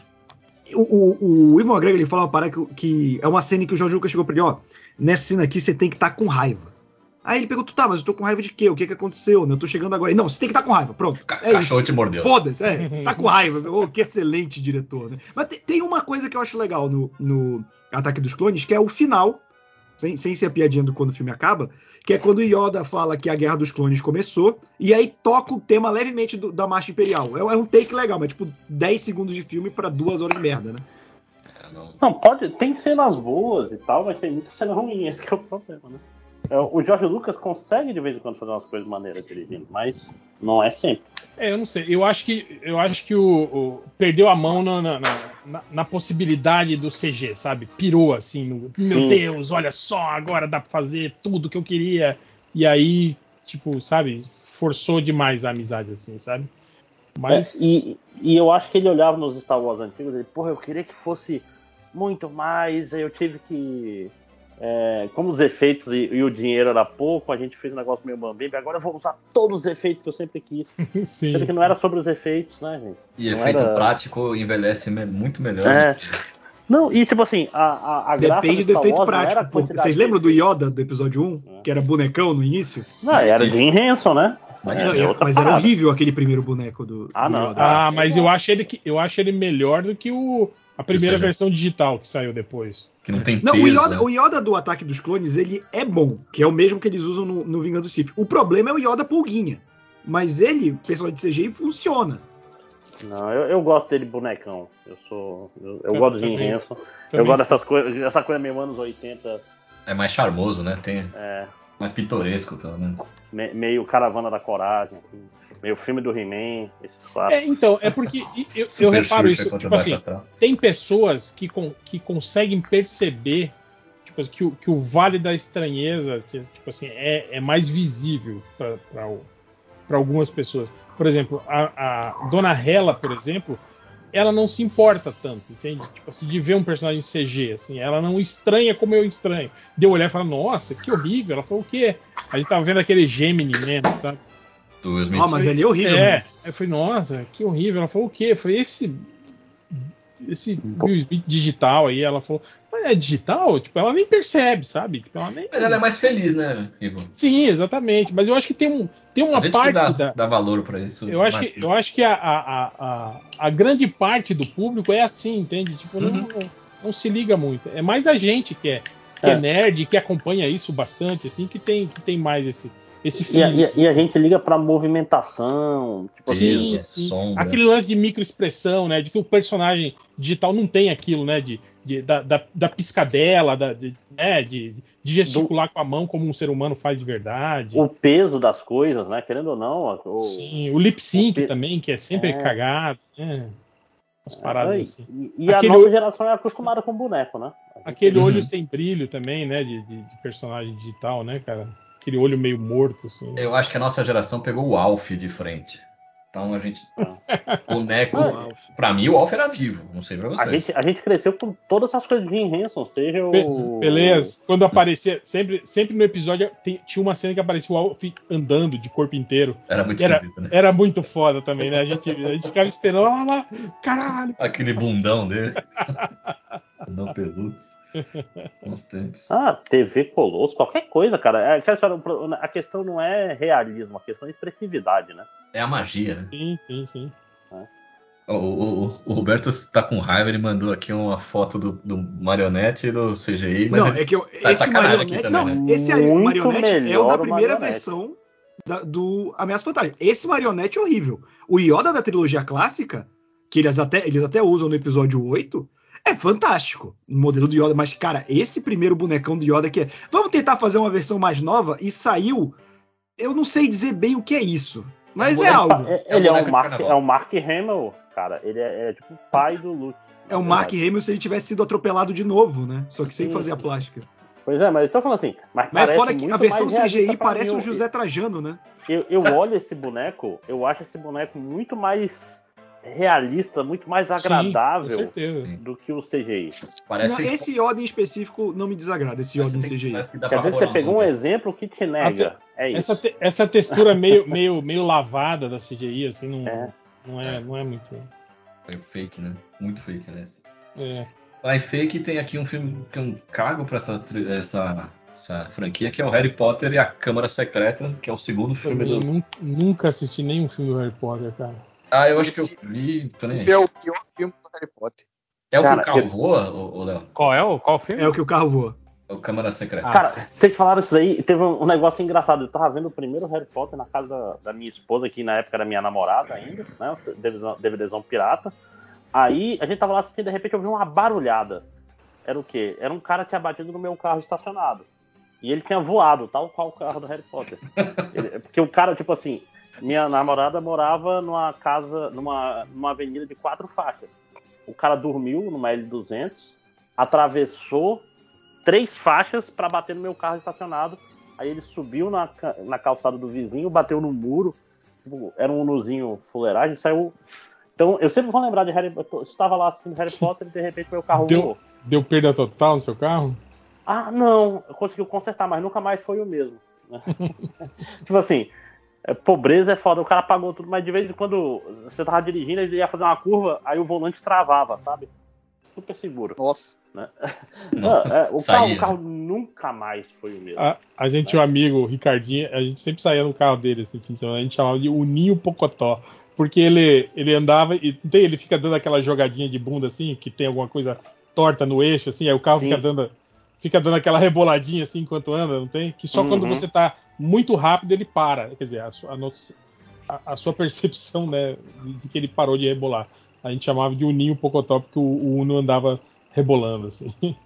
o, o, o Ivan McGregor, ele fala uma parada que, que é uma cena em que o George Lucas chegou pra ele, ó, nessa cena aqui você tem que estar com raiva. Aí ele perguntou, tá, mas eu tô com raiva de quê? O que que aconteceu? né? Eu tô chegando agora. Ele, Não, você tem que estar com raiva, pronto. Ca- É cachorro isso. te mordeu. Foda-se, é, você tá com raiva. Ô, que excelente diretor, né? Mas tem, tem uma coisa que eu acho legal no, no Ataque dos Clones, que é o final, sem, sem ser a piadinha do quando o filme acaba, que é quando o Yoda fala que a Guerra dos Clones começou, e aí toca o tema levemente do- da Marcha Imperial. É, é um take legal, mas tipo 10 segundos de filme pra duas horas de merda, né? É, não- pode. Tem cenas boas e tal, mas tem muita cena ruim, esse que é o problema, né? É, O George Lucas consegue de vez em quando fazer umas coisas maneiras dirigindo, mas não é sempre. É, eu não sei. Eu acho que, eu acho que o, o- perdeu a mão na, na, na- na possibilidade do CG, sabe? Pirou assim. no- meu Sim. Deus, olha só, agora dá pra fazer tudo que eu queria. E aí, tipo, sabe? Forçou demais a amizade, assim, sabe? Mas. É, e, e eu acho que ele olhava nos Star Wars antigos e ele, porra, eu queria que fosse muito mais, aí eu tive que. É, como os efeitos e, e o dinheiro era pouco, a gente fez um negócio meio bambim, agora eu vou usar todos os efeitos que eu sempre quis. sim. Sendo que não era sobre os efeitos, né, gente? E Não efeito era- prático envelhece muito melhor. É. Não, e tipo assim, a, a, a graça Depende do efeito era prático. pô. Vocês lembram do. Yoda do episódio 1, É. que era bonecão no início? Não, era Jim Henson, né? Mas- Não, é é- outra mas era parada. horrível aquele primeiro boneco do, Ah, do não. Yoda. Ah, mas eu acho ele que eu acho ele melhor do que o a primeira seja- versão digital que saiu depois. Que não tem Não, peso. o Yoda, né? o Yoda do Ataque dos Clones, ele é bom, que é o mesmo que eles usam no, no Vingança do Sith. O problema é o Yoda pulguinha. Mas ele, personagem de CGI, funciona. Não, eu, eu gosto dele bonecão. Eu sou. Eu, eu gosto do Jim. Henson. Eu gosto dessas coisas, essa coisa meio anos 80, É mais charmoso, né? Tem é, mais pitoresco, pelo menos. me- meio Caravana da Coragem, assim, meio filme do He-Man, esses quatro. É, então, é porque eu, eu reparo isso, tipo assim, Astral. tem pessoas que, con- que conseguem perceber tipo, assim, que, o, que o Vale da Estranheza que, tipo assim, é, é mais visível para algumas pessoas. Por exemplo, a, a Dona Hela, por exemplo, ela não se importa tanto, entende? Tipo assim, de ver um personagem CG, assim, ela não estranha como eu estranho. Deu olhar e falar, nossa, que horrível. Ela falou, o quê? A gente tava vendo aquele Gemini mesmo, sabe? Ah, mas ali é horrível. É, mano. aí eu falei, nossa, que horrível. Ela falou o quê? Eu falei, esse esse Will Smith digital aí, ela falou, mas é digital? Tipo, ela nem percebe, sabe? Tipo, ela nem... Mas ela é mais feliz, né, Ivo? Sim, exatamente. Mas eu acho que tem, um, tem uma a gente parte dá, da. dá valor pra isso. Eu acho, mais- que, eu acho que a, a, a, a, grande parte do público é assim, entende? Tipo, não, Uhum. não, não se liga muito. É mais a gente que é, que é. É. nerd, que acompanha isso bastante, assim, que tem, que tem mais esse, esse E a, feeling. e a- e a gente liga pra movimentação, tipo Sim, assim. sim. Aquele lance de microexpressão, né? De que o personagem digital não tem aquilo, né? De, de- da, da, da piscadela, da, de, né? de, de gesticular com a mão como um ser humano faz de verdade. O peso das coisas, né? Querendo ou não. O, Sim, o lip sync o pe- também, que é sempre É. cagado, né? As paradas Ai, assim. E, e a Aquele nossa o- geração é acostumada com boneco, né? A gente- Aquele olho Uhum. sem brilho também, né? De, de- de personagem digital, né, cara? Aquele olho meio morto, assim. Eu acho que a nossa geração pegou o Alf de frente. Então a gente. Boneco. Ah, Pra mim, o Alf era vivo. Não sei pra A vocês. gente, a gente cresceu com todas essas coisas de Jim Henson, seja Be- o. Beleza? Quando aparecia, sempre, sempre no episódio tem- tinha uma cena que aparecia o Alf andando de corpo inteiro. Era muito Era, esquisito, né? era muito foda também, né? A gente, a gente ficava esperando, lá, lá, caralho. Aquele bundão dele. Bundão peludo. Bons tempos. Ah, TV Colosso, qualquer coisa, cara. É, a questão não é realismo, a questão é expressividade, né? É a magia, né? Sim, sim, sim. O, o- o- o Roberto tá com raiva, ele mandou aqui uma foto do, do marionete do CGI, mas não, é que eu, tá esse marionete. também, não, né? esse Muito marionete é o da o primeira marionete. versão da- do Ameaça Fantasma. Esse marionete é horrível. O Yoda da trilogia clássica, que eles até, eles até usam no episódio 8, é fantástico. O modelo do Yoda, mas, cara, esse primeiro bonecão do Yoda que é. Vamos tentar fazer uma versão mais nova e saiu. Eu não sei dizer bem o que é isso. Mas é boneco- algo. É- É ele é, um Mark, é um Mark Hamill, cara. Ele é, é tipo o pai do Luke. É o Mark verdade. Hamill se ele tivesse sido atropelado de novo, né? Só que sem Sim. fazer a plástica. Pois é, mas eu tô falando assim. Mas, Mas fora que a versão CGI parece mim. o José Trajano, né? Eu, eu olho esse boneco, eu acho esse boneco muito mais realista, muito mais Sim, agradável certeza. do que o CGI. parece Não, que esse Yoda em específico não me desagrada, esse Yoda em CGI. que Quer dizer, você pegou um exemplo que te nega. É isso. Essa, te- essa textura meio, meio, meio lavada da CGI, assim, não É. não, é, não é muito. Foi fake, né? Muito fake, né? É. Lá em fake tem aqui um filme que eu cago pra essa, essa, essa franquia, que é o Harry Potter e a Câmara Secreta, que é o segundo filme Também do. nun- Nunca assisti nenhum filme do Harry Potter, cara. Ah, eu acho que eu vi. Esse é o pior filme do Harry Potter. É o que Cara, o carro eu- voa, Léo? Qual é o qual filme? É o que o carro voa. É o Câmara Secreta. Ah. Cara, vocês falaram isso aí, teve um, negócio engraçado. Eu tava vendo o primeiro Harry Potter na casa da, da minha esposa, que na época era minha namorada ainda, né? DVDzão, DVDzão pirata. Aí a gente tava lá assistindo, de repente eu vi uma barulhada. Era o quê? Era um cara que tinha batido no meu carro estacionado. E ele tinha voado, tal qual o carro do Harry Potter. Ele- porque o cara, tipo assim, minha namorada morava numa casa, numa, numa avenida de quatro faixas. O cara dormiu numa L200, atravessou três faixas para bater no meu carro estacionado. Aí ele subiu na, na calçada do vizinho, bateu no muro. Tipo, era um unuzinho fuleiragem saiu. Então, eu sempre vou lembrar de Harry Potter. Eu estava lá assistindo Harry Potter e de repente meu carro Deu- voou. Deu perda total no seu carro? Ah, não, conseguiu consertar, mas nunca mais foi o mesmo. tipo assim, é, pobreza é foda, o cara pagou tudo, mas de vez em quando você tava dirigindo, ele ia fazer uma curva, aí o volante travava, sabe? Super seguro. Nossa. Nossa, é, o, carro, o carro nunca mais foi o mesmo. A, a gente tinha um amigo, o Ricardinho, a gente sempre saía no carro dele assim, fim de semana, a gente chamava de Uninho Pocotó. Porque ele, ele andava e não tem, ele fica dando aquela jogadinha de bunda assim, que tem alguma coisa torta no eixo, assim, aí o carro Sim. fica dando, fica dando aquela reboladinha assim enquanto anda, não tem? Que só Uhum. quando você tá muito rápido ele para. Quer dizer, a sua, a nossa- a- a sua percepção, né, de, que ele parou de rebolar. A gente chamava de Uninho Pocotó, porque o, o Uno andava rebolando, assim.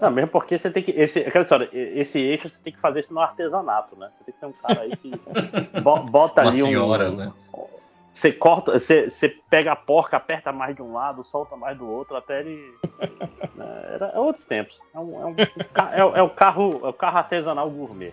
Não, mesmo porque você tem que. Esse, aquela história, esse eixo você tem que fazer isso no artesanato, né? Você tem que ter um cara aí que bo- bota Umas ali um. senhoras, né? Você corta, você, você pega a porca, aperta mais de um lado, solta mais do outro, até ele. né, Era, é outros tempos. É, um, é, um- é o- é o carro, é o carro artesanal gourmet.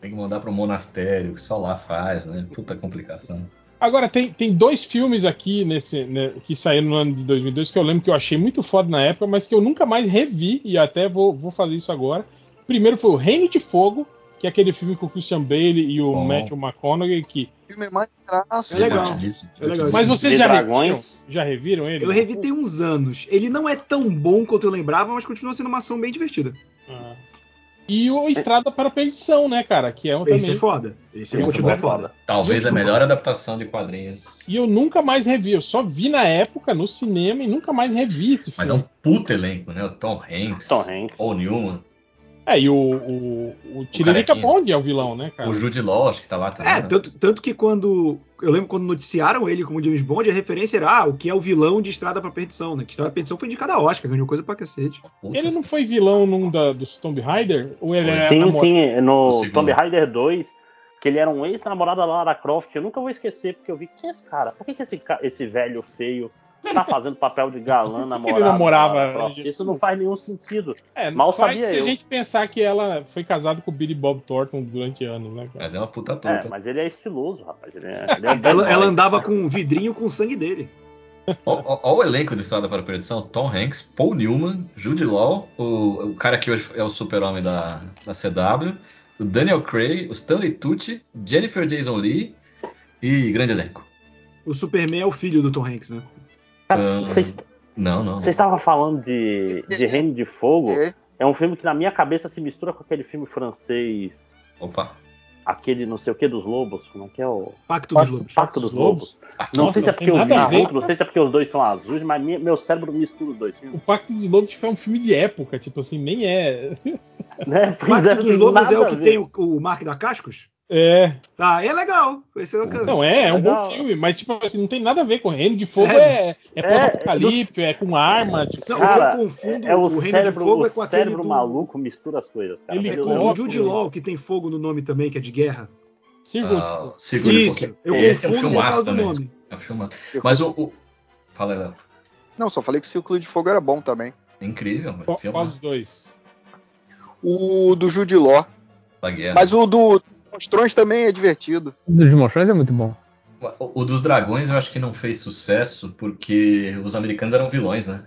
Tem que mandar pro monastério, que só lá faz, né? Puta complicação. Agora, tem, tem dois filmes aqui nesse, né, que saíram no ano de 2002 que eu lembro que eu achei muito foda na época, mas que eu nunca mais revi e até vou, vou fazer isso agora. Primeiro foi o Reino de Fogo, que é aquele filme com o Christian Bale e o Bom. Matthew McConaughey, que O filme é mais graça. É legal. É legal. Mas vocês já dragões. já reviram ele? Eu revi tem uns anos. Ele não é tão bom quanto eu lembrava, mas continua sendo uma ação bem divertida. Ah. E o Estrada para a Perdição, né, cara? Que é um Esse também. é foda. Esse Esse continua é foda. Talvez Eu- a melhor adaptação de quadrinhos. E eu nunca mais revi. Eu só vi na época no cinema e nunca mais revi esse Mas é filme. um puto elenco, né? O Tom Hanks, Tom Hanks. Paul Newman, É, e o, o, o Tiririca. Bond é o vilão, né, cara? o Jude Law, acho que tá lá também. É, né? tanto, tanto que quando. Eu lembro quando noticiaram ele como James Bond, a referência era ah, o que é o vilão de Estrada pra Perdição, né? Que Estrada pra Perdição foi indicada a Oscar, ganhou coisa pra cacete. Puta. Ele não foi vilão num da, dos Tomb Raider? Ou ele era Sim, sim, no. Tomb Raider 2, que ele era um ex-namorado da Lara Croft. Eu nunca vou esquecer, porque eu vi, quem é esse cara? Por que, que esse, esse velho feio tá fazendo papel de galã namorado? ele namorava- da Lara Croft? Isso não faz nenhum sentido. É, Mal faz sabia se a eu. gente pensar que ela foi casada com o Billy Bob Thornton durante anos, né, cara? Mas é uma puta É, tuta. mas ele é estiloso, rapaz. Ele é, ele é Ela, ela andava com um vidrinho com o sangue dele. Olha o elenco de Estrada para a Perdição: Tom Hanks, Paul Newman, Jude Law, o, o cara que hoje é o super-homem da, da CW, o Daniel Craig, o Stanley Tucci, Jennifer Jason Lee e grande elenco. O Superman é o filho do Tom Hanks, né? Cara, Vocês Não, não. vocês estavam falando de, de Reino de Fogo. É. É um filme que na minha cabeça se mistura com aquele filme francês, Opa. aquele não sei o que dos lobos. Como é que é o. Pacto, Pacto- dos Lobos. Pacto dos Lobos. Não sei se é porque junto, não sei se é porque os dois são azuis, mas minha- meu cérebro mistura os dois O filmes. Pacto dos Lobos foi um filme de época, tipo assim, nem é. Né? Pois Pacto não dos Lobos é o que tem o, o Mark da Cascos? É. Ah, é legal. Esse é o Não, é, é um Legal. bom filme, mas tipo assim, não tem nada a ver com Reino de Fogo, É. é, é, pós-apocalipse, é, com arma. Tipo, Não, Cara, o que eu confundo é o, o Reino de cérebro, Fogo o é com aquele cérebro do- maluco mistura as coisas, cara. Ele É com o Jude Law, que tem fogo no nome também, que é de guerra. Círculo de Ah, Fogo. Um Isso, eu Esse é um confundo por filmaço causa do também. nome. É um filmaço. Mas o. o... Fala aí, Léo. Não, só falei que o Círculo de Fogo era bom também. É incrível, mano. qual dos dois? O do Jude Law. Da guerra. Mas o do Monstrões também é divertido. O dos Monstrões é muito bom. O, o dos dragões eu acho que não fez sucesso porque os americanos eram vilões, né?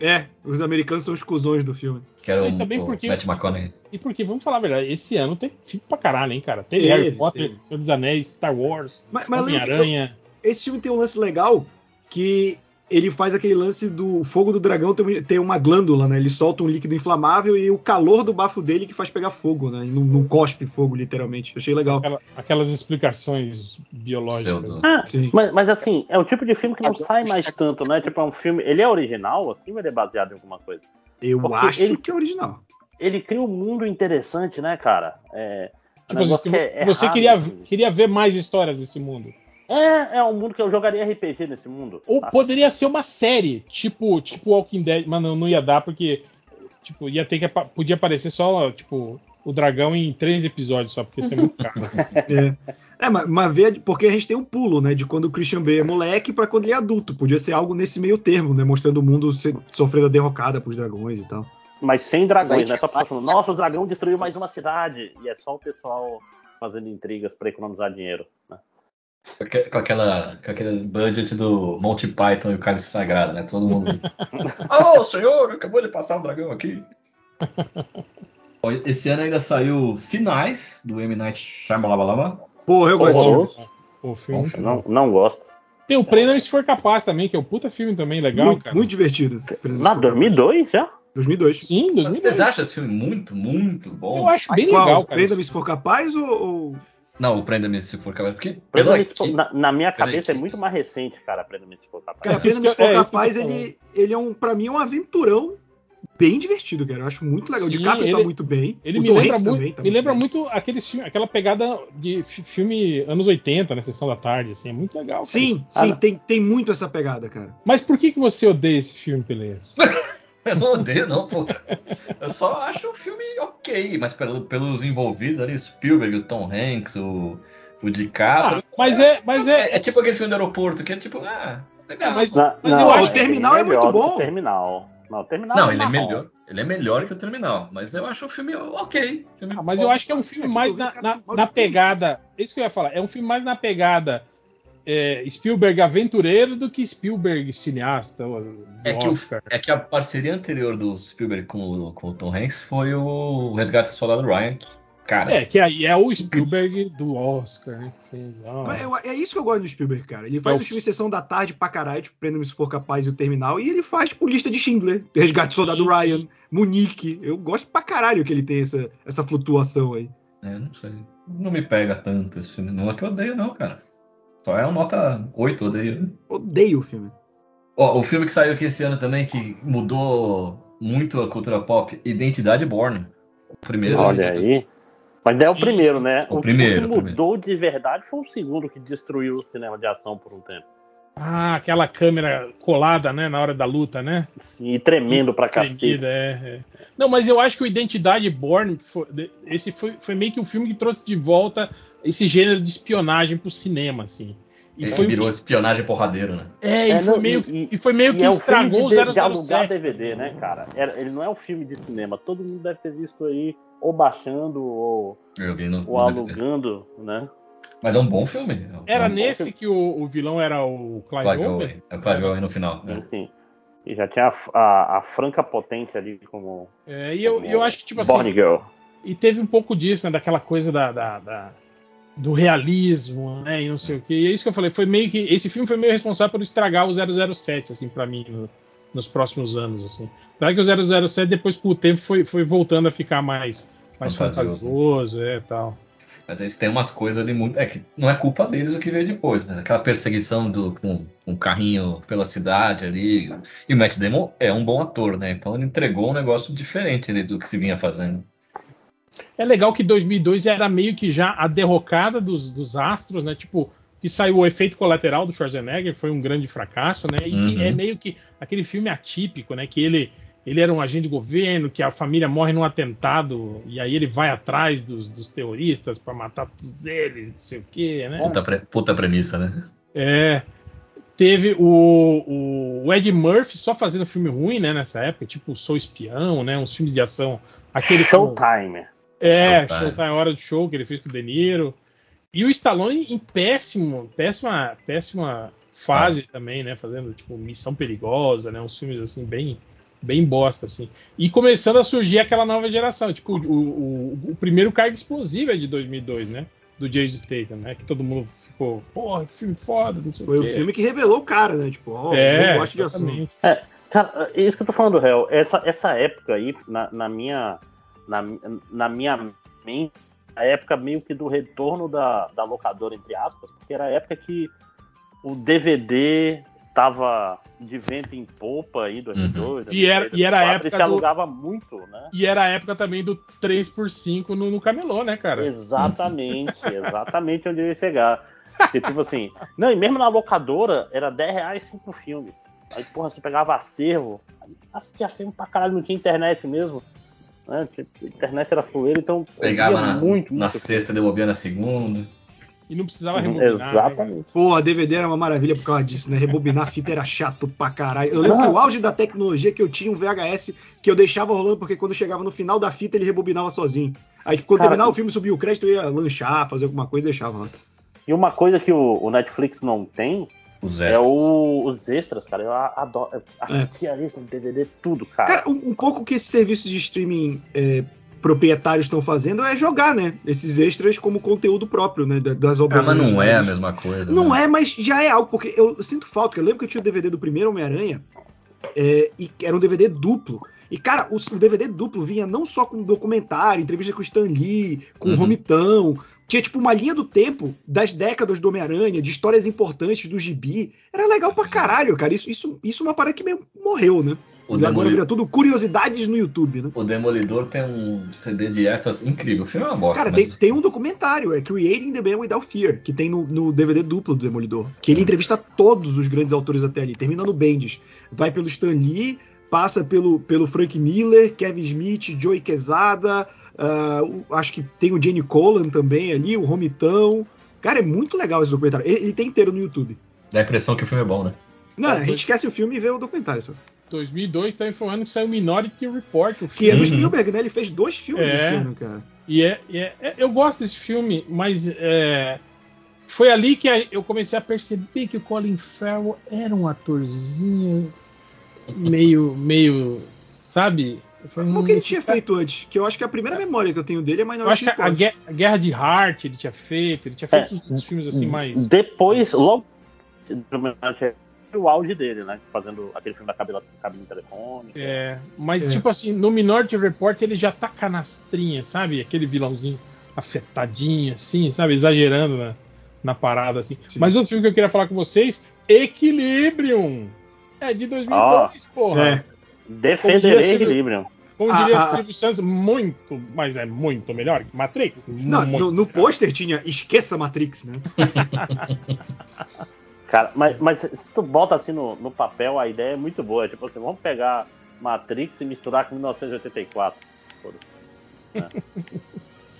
É, os americanos são os cuzões do filme. Que era E o, também o porque- Matt McConaughey. E porque, vamos falar a verdade, esse ano tem filme pra caralho, hein, cara? Teve, Harry Potter, teve. Senhor dos Anéis, Star Wars, Homem-Aranha. esse filme tem um lance legal que ele faz aquele lance do fogo do dragão tem uma glândula, né? Ele solta um líquido inflamável e o calor do bafo dele que faz pegar fogo, né? E não, não cospe fogo, literalmente. Achei legal. Aquela- aquelas explicações biológicas. Pseudo. Ah, Sim. mas, mas assim, é o tipo de filme que não sai mais check. tanto, né? Tipo, é um filme. Ele é original, assim, ou ele é baseado em alguma coisa? Eu Porque acho ele- que é original. Ele cria um mundo interessante, né, cara? É. Tipo, assim, que é você errado, queria, assim. queria ver mais histórias desse mundo. É, é um mundo que eu jogaria RPG nesse mundo. Ou sabe? poderia ser uma série, tipo, tipo Walking Dead, mas não, não ia dar porque tipo, ia ter que podia aparecer só, tipo, o dragão em três episódios só, porque ia ser muito caro. É, é mas, mas vê, porque a gente tem um pulo, né? De quando o Christian Bale é moleque pra quando ele é adulto. Podia ser algo nesse meio termo, né? Mostrando o mundo se- sofrendo a derrocada pros dragões e tal. Mas sem dragões, né? Só falando, nossa, o dragão destruiu mais uma cidade. E é só o pessoal fazendo intrigas pra economizar dinheiro. Né? Com aque- Com, aquela, com aquele budget do Monty Python e o Cálice Sagrado, né? Todo mundo. Alô, senhor, acabou de passar um dragão aqui. Esse ano ainda saiu Sinais, do M. Night Shyamalan. Porra, eu gosto desse filme. O filme. Não, não gosto. Tem o Prenda se for capaz também, que é um puta filme também legal, Muito, cara. muito divertido. Na 2002 já? 2002. Sim, Mas 2002. Vocês acham esse filme muito, muito bom? Eu acho bem Qual? legal, cara. Prenda-me se for capaz ou. ou- Não, o Prenda-me se for capaz. Porque Prenda-me se for- na, na minha cabeça é equipe. muito mais recente, cara, Prenda-me se for capaz. Cara, É Prenda-me se for é capaz, tô ele, ele é um, pra mim, é um aventurão bem divertido, cara. Eu acho muito legal. O Sim, DiCaprio tá ele- muito bem. Ele o me Tom lembra, muito, também tá me lembra bem. muito aquele filme, aquela pegada de fi- filme anos 80, na sessão da tarde, assim, é muito legal. cara. Sim, Ah, sim, não. tem, tem muito essa pegada, cara. Mas por que, que você odeia esse filme, Pelez? Eu não odeio, não, pô. Eu só acho o filme ok, mas pelo- pelos envolvidos ali, Spielberg, o Tom Hanks, o, o DiCaprio. Ah, mas é, mas é, é, é tipo aquele filme do aeroporto, que é tipo, ah, legal. É, mas- Na- Mas eu acho- o Terminal é melhor muito que bom. o Terminal. Não, o Terminal Não, ele é melhor. Ele é melhor que o Terminal, mas eu acho o filme ok. Filme Ah, mas bom. eu acho que é um filme É que mais na, na- na pegada. É isso que eu ia falar. É um filme mais na pegada é, Spielberg aventureiro do que Spielberg cineasta. É que, o- é que a parceria anterior do Spielberg com o, com o Tom Hanks foi o Resgate do Soldado Ryan. Cara, É, que aí é o Spielberg do Oscar, né? Fez. eu- É isso que eu gosto do Spielberg, cara. Ele faz É o- os filmes Sessão da Tarde pra caralho, tipo, Prenda-me se for capaz e o Terminal, e ele faz, tipo, Lista de Schindler, Resgate do Soldado Sim, Ryan, Munique. Eu gosto pra caralho que ele tem essa, essa flutuação aí. é, não sei. Não me pega tanto esse filme. Não é que eu odeio, não, cara. Só é uma nota 8, odeio. né? Odeio o filme. Ó, o filme que saiu aqui esse ano também, que mudou muito a cultura pop, Identidade Born. O primeiro. Olha aí. Mas é o primeiro, né? O primeiro, que o mudou de verdade foi o segundo que destruiu o cinema de ação por um tempo. Ah, aquela câmera colada, né? Na hora da luta, né? Sim, e tremendo pra cacete. É, é. Não, mas eu acho que o Identidade Born, foi- esse foi, foi meio que o filme que trouxe de volta esse gênero de espionagem pro cinema, assim. E Ele foi o virou que- espionagem porradeiro, né? É, e É, foi não, meio, e- e foi meio E que é filme estragou de, o de alugar 007. DVD, né, cara? Era- ele não é um filme de cinema. Todo mundo deve ter visto aí, ou baixando, ou, Eu vi no, ou no DVD. alugando, né? Mas é um bom filme. É um Era bom nesse que o, o vilão era o Clive, Clive Owen? Owen. É o Clive Owen no final. né? Assim, e já tinha a, a- a Franca Potente ali como, É, e eu, como eu acho que, tipo assim, Born Girl. E teve um pouco disso, né? Daquela coisa da, da- da- do realismo, né? E não sei o que. E é isso que eu falei. Foi meio que. Esse filme foi meio responsável por estragar o 007, assim, pra mim, no- nos próximos anos, assim. Claro que o 007, depois, com o tempo, foi, foi voltando a ficar mais, mais Fantasioso. fantasioso, é tal. Mas eles têm umas coisas ali muito. É que não é culpa deles o que veio depois, mas aquela perseguição do, com, com um carrinho pela cidade ali. E o Matt Damon é um bom ator, né? Então ele entregou um negócio diferente ali do que se vinha fazendo. É legal que 2002 era meio que já a derrocada dos, dos astros, né? Tipo, que saiu o efeito colateral do Schwarzenegger, foi um grande fracasso, né? E que Uhum. é meio que aquele filme atípico, né? Que ele, ele era um agente de governo, que a família morre num atentado, e aí ele vai atrás dos, dos terroristas para matar todos eles, não sei o quê, né? Puta, pre- puta premissa, né? É. Teve o, o Ed Murphy só fazendo filme ruim, né, nessa época, tipo Sou Espião, né, uns filmes de ação. Aquele Showtime. é, Showtime. Showtime Hora do Show, que ele fez com o De Niro. E o Stallone em péssimo, péssima, péssima fase também, né? Fazendo, tipo, Missão Perigosa, né? Uns filmes, assim, bem, bem bosta, assim. E começando a surgir aquela nova geração. Tipo, o, o, o primeiro Carga Explosiva é de 2002, né? Do Jason Statham, né? Que todo mundo ficou, porra, que filme foda, não sei Foi o o quê. filme que revelou o cara, né? Tipo, ó, É, eu gosto de ação. exatamente. Cara, é isso que eu tô falando, réu. Essa, essa época aí, na, na minha. Na, na minha mente, a época meio que do retorno da, da locadora, entre aspas, porque era a época que o DVD tava de vento em popa aí, 2002. E era- 2003, e era a 2004, época e se do- alugava muito, né? E era a época também do 3x5 no, no camelô, né, cara? Exatamente, exatamente onde eu ia chegar. Porque, tipo assim, não, e mesmo na locadora era 10 reais cinco filmes. Aí, porra, você pegava acervo, assistia filme pra caralho, não tinha internet mesmo. Né? A internet era fuleira, então Pegava na, muito, na muito sexta, devolvia na segunda. E não precisava filme. rebobinar. né? Exatamente. Pô, a DVD era uma maravilha por causa disso, né? Rebobinar a fita era chato pra caralho. Eu lembro que o auge da tecnologia que eu tinha um VHS que eu deixava rolando, porque quando chegava no final da fita ele rebobinava sozinho. Aí, quando Cara, terminava e- o filme, subia o crédito, eu ia lanchar, fazer alguma coisa e deixava lá. E uma coisa que o, o Netflix não tem Os é extras. o- os extras, cara. Eu adoro. Eu assistia extra no DVD, tudo, cara. Cara, um, um pouco que esses serviços de streaming é, proprietários estão fazendo é jogar, né? Esses extras como conteúdo próprio, né? da- Das obras mas não é a mesma coisa. Não né? é, mas já é algo, porque eu sinto falta, que eu lembro que eu tinha o DVD do primeiro Homem-Aranha, é, e era um DVD duplo. E, cara, o, o DVD duplo vinha não só com documentário, entrevista com o Stan Lee, com o Uhum. Romitão, tinha tipo uma linha do tempo das décadas do Homem-Aranha, de histórias importantes do gibi. Era legal pra caralho, cara. Isso, isso, isso é uma parada que meio morreu, né? O, e agora Demoli- vira tudo curiosidades no YouTube, né? o Demolidor tem um CD de extras incrível. O filme é uma bosta. Cara, mas- tem, tem um documentário, é Creating the Man Without Fear, que tem no, no DVD duplo do Demolidor. Que ele entrevista todos os grandes autores até ali, terminando o Bendis. Vai pelo Stan Lee, passa pelo, pelo Frank Miller, Kevin Smith, Joey Quesada, o- acho que tem o Jenny Colan também ali, o Romitão. Cara, é muito legal esse documentário. Ele, ele tem inteiro no YouTube. Dá a impressão que o filme é bom, né? Não, Tá, a gente esquece o filme e vê o documentário só. 2002 tá informando que saiu Minority Report, o Que é filme. do. Spielberg, né? Ele fez dois filmes É. esse ano, cara. E é, e é- é- eu gosto desse filme, mas é, foi ali que a- eu comecei a perceber que o Colin Farrell era um atorzinho meio, meio, sabe? Foi um O que ele tinha cara- feito antes? Que eu acho que a primeira memória que eu tenho dele é Eu Minority acho que a. Guerra, a Guerra de Heart ele tinha feito, ele tinha feito É. uns, uns filmes assim mais. Depois, logo o auge dele, né? Fazendo aquele filme da cabine, cabine telefônica. É, mas É. tipo assim, no Minority Report ele já tá canastrinha, sabe? Aquele vilãozinho afetadinho, assim, sabe? Exagerando na, na parada, assim. Sim. Mas outro filme que eu queria falar com vocês, Equilibrium. É de 2002, porra. É. Defenderei Equilibrium. Como Ah, diria ah, Silvio Santos, muito, mas é muito melhor que Matrix. Não, no, no pôster tinha Esqueça Matrix, né? Cara, mas, mas se tu bota assim no, no papel, a ideia é muito boa. Tipo assim, vamos pegar Matrix e misturar com 1984. Foda-se. Né?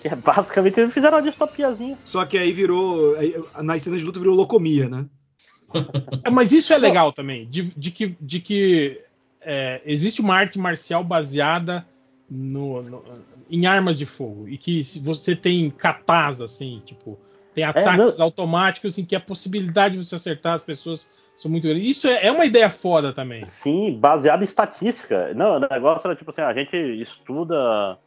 que é basicamente eles fizeram uma distopiazinha. Só que aí virou. aí, nas cenas de luta virou locomia, né? É, Mas isso é legal também, de, de que, de que é, existe uma arte marcial baseada no- no- em armas de fogo. E que se você tem katas, assim, tipo, tem ataques automáticos em que a possibilidade de você acertar as pessoas são muito grandes. Isso é, é uma ideia foda também. Sim, baseado em estatística. Não, o negócio era tipo assim, a gente estuda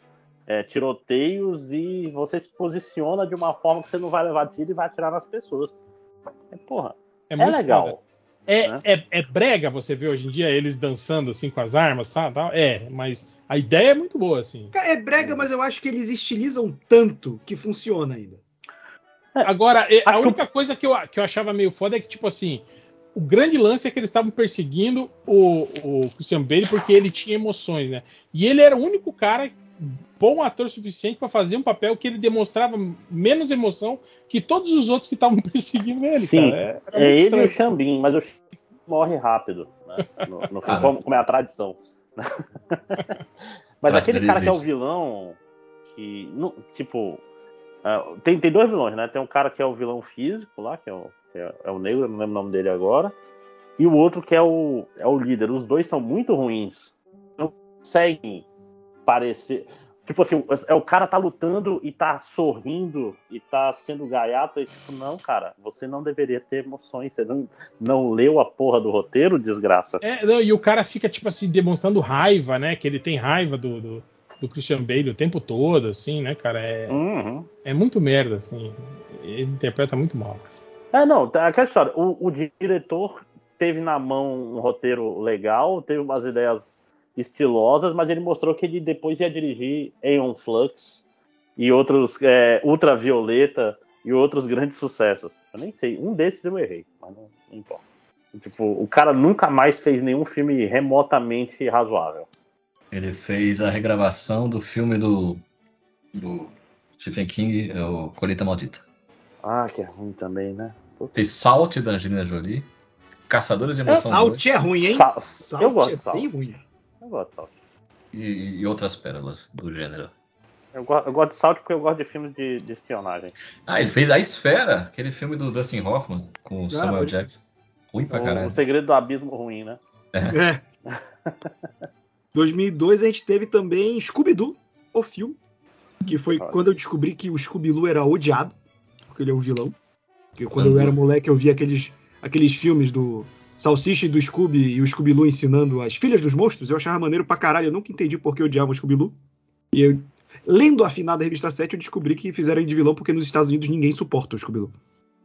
é, tiroteios e você se posiciona de uma forma que você não vai levar tiro e vai atirar nas pessoas. É, porra, É, é, muito legal. foda. É, né? é, é brega você ver hoje em dia eles dançando assim com as armas, sabe? É, mas a ideia é muito boa, assim. É brega, mas eu acho que eles estilizam tanto que funciona ainda. Agora, e- a Acho que única coisa que eu, que eu achava meio foda é que, tipo assim, o grande lance é que eles estavam perseguindo o, o Christian Bale porque ele tinha emoções, né? E ele era o único cara bom ator suficiente para fazer um papel que ele demonstrava menos emoção que todos os outros que estavam perseguindo ele, Sim, cara. É, era É ele e o Xambin, mas o Xambin morre rápido, né? No, no Ah, como, como é a tradição. mas Pra aquele ele cara que é o existe. vilão, que, não- tipo, ah, tem, tem dois vilões, né? Tem um cara que é o vilão físico lá, que é o, que é, é o negro, não lembro o nome dele agora, e o outro que é o, é o líder. Os dois são muito ruins. Não conseguem parecer. Tipo assim, é o cara tá lutando e tá sorrindo e tá sendo gaiato e tipo, não, cara, você não deveria ter emoções, você não, não leu a porra do roteiro, desgraça. É, não, e o cara fica, tipo assim, demonstrando raiva, né? Que ele tem raiva do, do, do Christian Bale o tempo todo, assim, né, cara? É, Uhum. é muito merda, assim. Ele interpreta muito mal. É, não, tá- aquela história. O, o diretor teve na mão um roteiro legal, teve umas ideias estilosas, mas ele mostrou que ele depois ia dirigir Aeon Flux e outros é, Ultravioleta e outros grandes sucessos. Eu nem sei, um desses eu errei, mas não, não importa. Tipo, o cara nunca mais fez nenhum filme remotamente razoável. Ele fez a regravação do filme do, do Stephen King, é o Colheita Maldita. Ah, que é ruim também, né? Fez Salt da Angelina Jolie, Caçadores de Emoção Salt é ruim, hein? Sa- Salt eu gosto é de Salt. bem ruim. Eu gosto de Salt. 2 e, e outras pérolas do gênero. Eu, go- eu gosto de Salt porque eu gosto de filmes de, de espionagem. Ah, ele fez A Esfera, aquele filme do Dustin Hoffman com o Ah, Samuel pode- Jackson. Ruim pra O, o caralho. Segredo do Abismo Ruim, né? É. 2002 a gente teve também Scooby-Doo, o filme. Que foi Olha. quando eu descobri que o Scooby-Doo era odiado, porque ele é o vilão. Porque quando eu Uhum. era moleque eu via aqueles, aqueles filmes do Salsicha e do Scooby e o Scooby-Doo ensinando as filhas dos monstros. Eu achava maneiro pra caralho. Eu nunca entendi por que eu odiava o Scooby-Doo. E eu, lendo a afinada revista 7, eu descobri que fizeram ele de vilão porque nos Estados Unidos ninguém suporta o Scooby-Doo.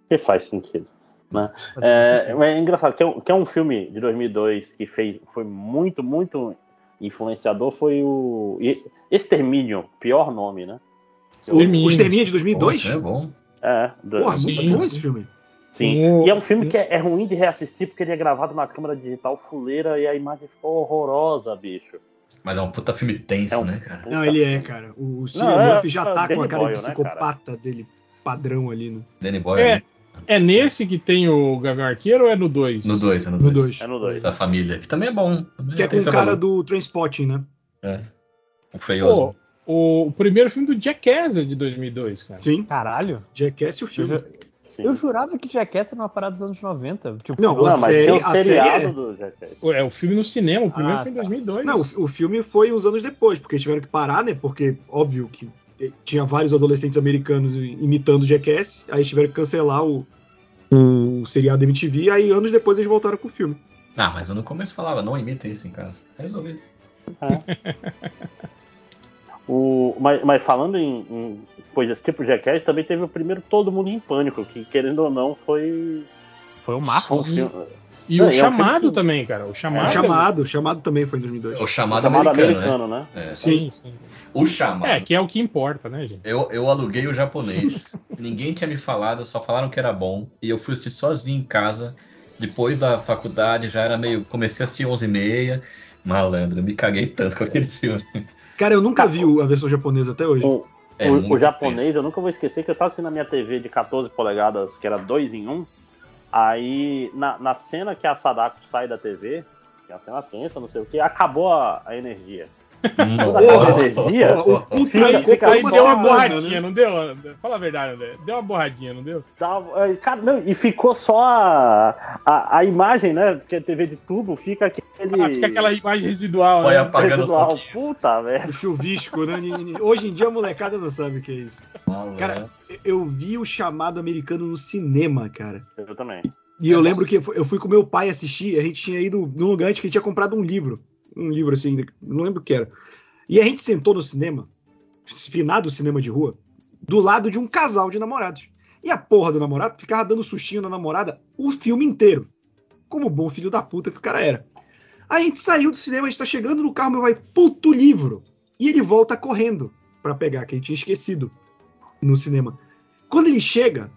Que faz sentido. Né? É, é engraçado, que é, um, que é um filme de 2002 que fez, foi muito, muito influenciador, foi o E- Extermínio, pior nome, né? O, Extermínio. o Extermínio é de 2002? Poxa, é bom. É, do- Porra, muito bom esse filme. sim. O- E é um filme que é, é ruim de reassistir porque ele é gravado na câmera digital fuleira e a imagem ficou horrorosa, bicho. Mas é um puta filme tenso, É um- né, cara? Não, ele é, cara. O Cillian Não, é- Murphy já é tá com a cara Boyle, de né, psicopata dele padrão ali no, Danny Boyle É. ali. É nesse que tem o Gavião Arqueiro ou é no 2? no 2, é no no 2. 2. É no 2. Da família, que também é bom. Também Que é com o cara valor. do Trainspotting, né? É. O feioso. Pô, o, o primeiro filme do Jackass é de 2002, cara. Sim, Caralho. Jackass e o Eu, filme. ju- Sim. eu jurava que Jackass era uma parada dos anos 90. Tipo, Não, Não, a mas série- o a série seriado é- do Jackass. É o filme no cinema, o primeiro Ah, foi em tá. 2002. Não, o, o filme foi uns anos depois, porque tiveram que parar, né? Porque, óbvio, que tinha vários adolescentes americanos imitando Jackass, aí tiveram que cancelar o, o seriado MTV, aí anos depois eles voltaram com o filme. Ah, mas eu no começo falava, não imita isso em casa. Tá resolvido. O, mas, mas falando em, em coisas tipo Jackass, também teve o primeiro Todo Mundo em Pânico, que querendo ou não foi Foi o marco. um filme. E Não, o é um chamado também, cara. O chamado. O chamado, o chamado também foi em 2002. O chamado, chamado americano, americano, né? né? É. Sim, sim. O chamado. É, que é o que importa, né, gente? Eu, eu aluguei o japonês. Ninguém tinha me falado, só falaram que era bom. E eu fui assistir sozinho em casa. Depois da faculdade, já era meio. Comecei a assistir 11h30. Malandro, me caguei tanto com aquele filme. Cara, eu nunca vi o- a versão japonesa até hoje. O, É o- o japonês, tenso. eu nunca vou esquecer que eu tava assistindo na minha TV de 14 polegadas, que era 2 em 1. Aí, na, na cena que a Sadako sai da TV, que é uma cena tensa, não sei o que, acabou a, a energia. Porra. energia. O Fica- aí, deu uma borradinha, né? não deu? Fala a verdade, André. Deu uma borradinha, não deu? Tava- é, cara, não, e ficou só a, a, a imagem, né? Porque a TV de tubo fica aquele. Ah, fica aquela imagem residual, Vai né? apagando residual. pouquinhos. Puta, velho. O chuvisco, né? Hoje em dia a molecada não sabe o que é isso. Malandro. Cara, eu vi o chamado americano no cinema, cara. Eu também. E É eu bom. lembro que eu fui- eu fui com meu pai assistir, a gente tinha ido num lugar antes que a gente tinha comprado um livro. Um livro assim, não lembro o que era. E a gente sentou no cinema, finado cinema de rua, do lado de um casal de namorados. E a porra do namorado ficava dando sustinho na namorada o filme inteiro. Como bom filho da puta que o cara era. A gente saiu do cinema, a gente tá chegando no carro, meu pai, puto livro. E ele volta correndo pra pegar, que a gente tinha esquecido no cinema. Quando ele chega,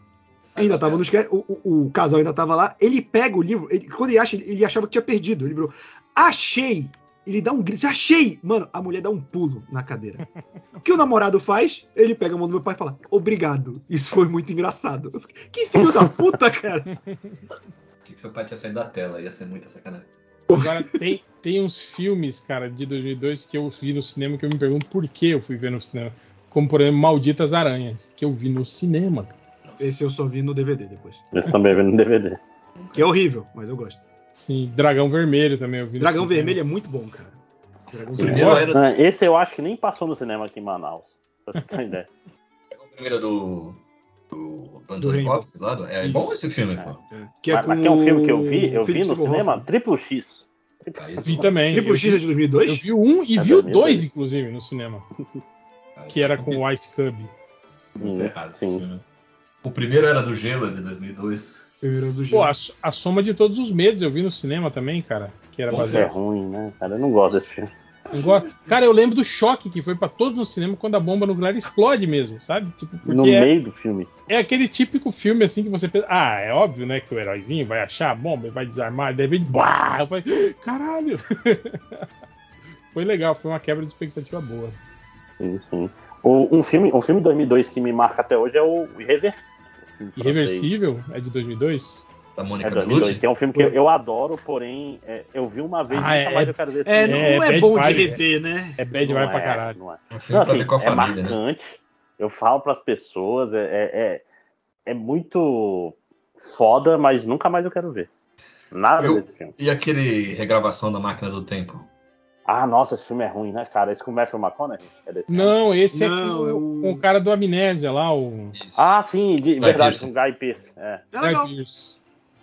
ainda tava no o, o- o casal ainda tava lá, ele pega o livro, ele- quando ele acha, ele, ele achava que tinha perdido. Ele virou, achei! Ele dá um grito, achei! Mano, a mulher dá um pulo na cadeira. O que o namorado faz? Ele pega a mão do meu pai e fala, obrigado. Isso foi muito engraçado. Eu fiquei, que filho da puta, cara! que seu pai tinha saído da tela, ia ser muita sacanagem. Agora, tem, tem uns filmes, cara, de 2002 que eu vi no cinema que eu me pergunto por que eu fui ver no cinema. Como, por exemplo, Malditas Aranhas, que eu vi no cinema. Esse eu só vi no DVD depois. Esse também vendo no DVD. Que é horrível, mas eu gosto. Sim, Dragão Vermelho também eu vi Dragão cinema. Vermelho é muito bom, cara. Dragão Vermelho. era- Ah, Esse eu acho que nem passou no cinema aqui em Manaus. Pra você ter uma ideia. O primeiro do. Do Do Anthony. Hopkins lá. do- É Isso. bom esse filme, pô. É, que é Mas, mas é um filme que eu vi, eu vi no cinema. Triplo X. Ah, esse Vi também. Triple eu X é de 2002? eu vi o um e É vi o 2002. dois, inclusive, no cinema. Ah, Que era esse com o Ice Cub. Muito Hum, errado esse sim. filme. O primeiro era do Gelo, é de 2002. Primeiro do Pô, a, a Soma de Todos os Medos eu vi no cinema também, cara. Que era Isso é baseado. ruim, né? Cara, eu não gosto desse filme. Gosto- Cara, eu lembro do choque que foi pra todos no cinema quando a bomba nuclear explode mesmo, sabe? Tipo, No é, meio do filme. é aquele típico filme assim que você pensa, ah, é óbvio, né, que o heróizinho vai achar a bomba e vai desarmar, e de repente, eu falei, caralho. foi legal, foi uma quebra de expectativa boa. Sim, sim. O- um, filme, um filme de 2002 que me marca até hoje é o Irreversível. Francês. Irreversível é de 2002? Da É Mônica 2002, Bellucci. que é um filme que eu, adoro, porém é, eu vi uma vez Ah, e nunca é- mais eu quero ver esse É, filme. não É, é, bad bom de vibe, rever, né? É bad Não vai pra é, caralho. não é. Um Não, filme pra assim, ver com a é família, né? marcante. Eu falo pras pessoas, é, é, é, é muito foda, mas nunca mais eu quero ver. Nada Eu- desse filme. E aquele regravação da Máquina do Tempo? Ah, nossa, esse filme é ruim, né, cara? Esse com o Matthew McConaughey? É? Não, esse Não, é, com, é o- com o cara do Amnésia lá, o Isso. Ah, sim, de, Guy verdade, Pearce. com o Guy Pearce. É. É legal. Guy Pearce.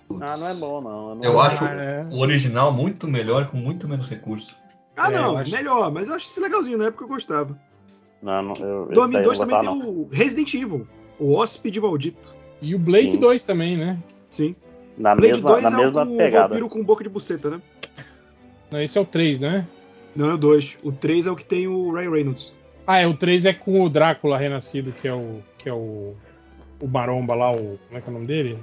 Putz. Ah, não é bom, não. não Eu é- acho é. o original muito melhor, com muito menos recurso. Ah, É, não, eu é acho- melhor, mas eu acho isso legalzinho, na época eu gostava. Não, não, eu, esse daí eu 2002 não também tem não. o Resident Evil, o Hóspede Maldito. E o Blade Sim. 2 também, né? Sim. Na Blade mesma, 2 na é o mesma com o pegada. vampiro com boca de buceta, né? Não, esse é o 3, né? Não, é o 2. O 3 é o que tem o Ryan Reynolds. Ah, é, o 3 é com o Drácula renascido, que é o. que é o. O Maromba lá, o. Como é que é o nome dele?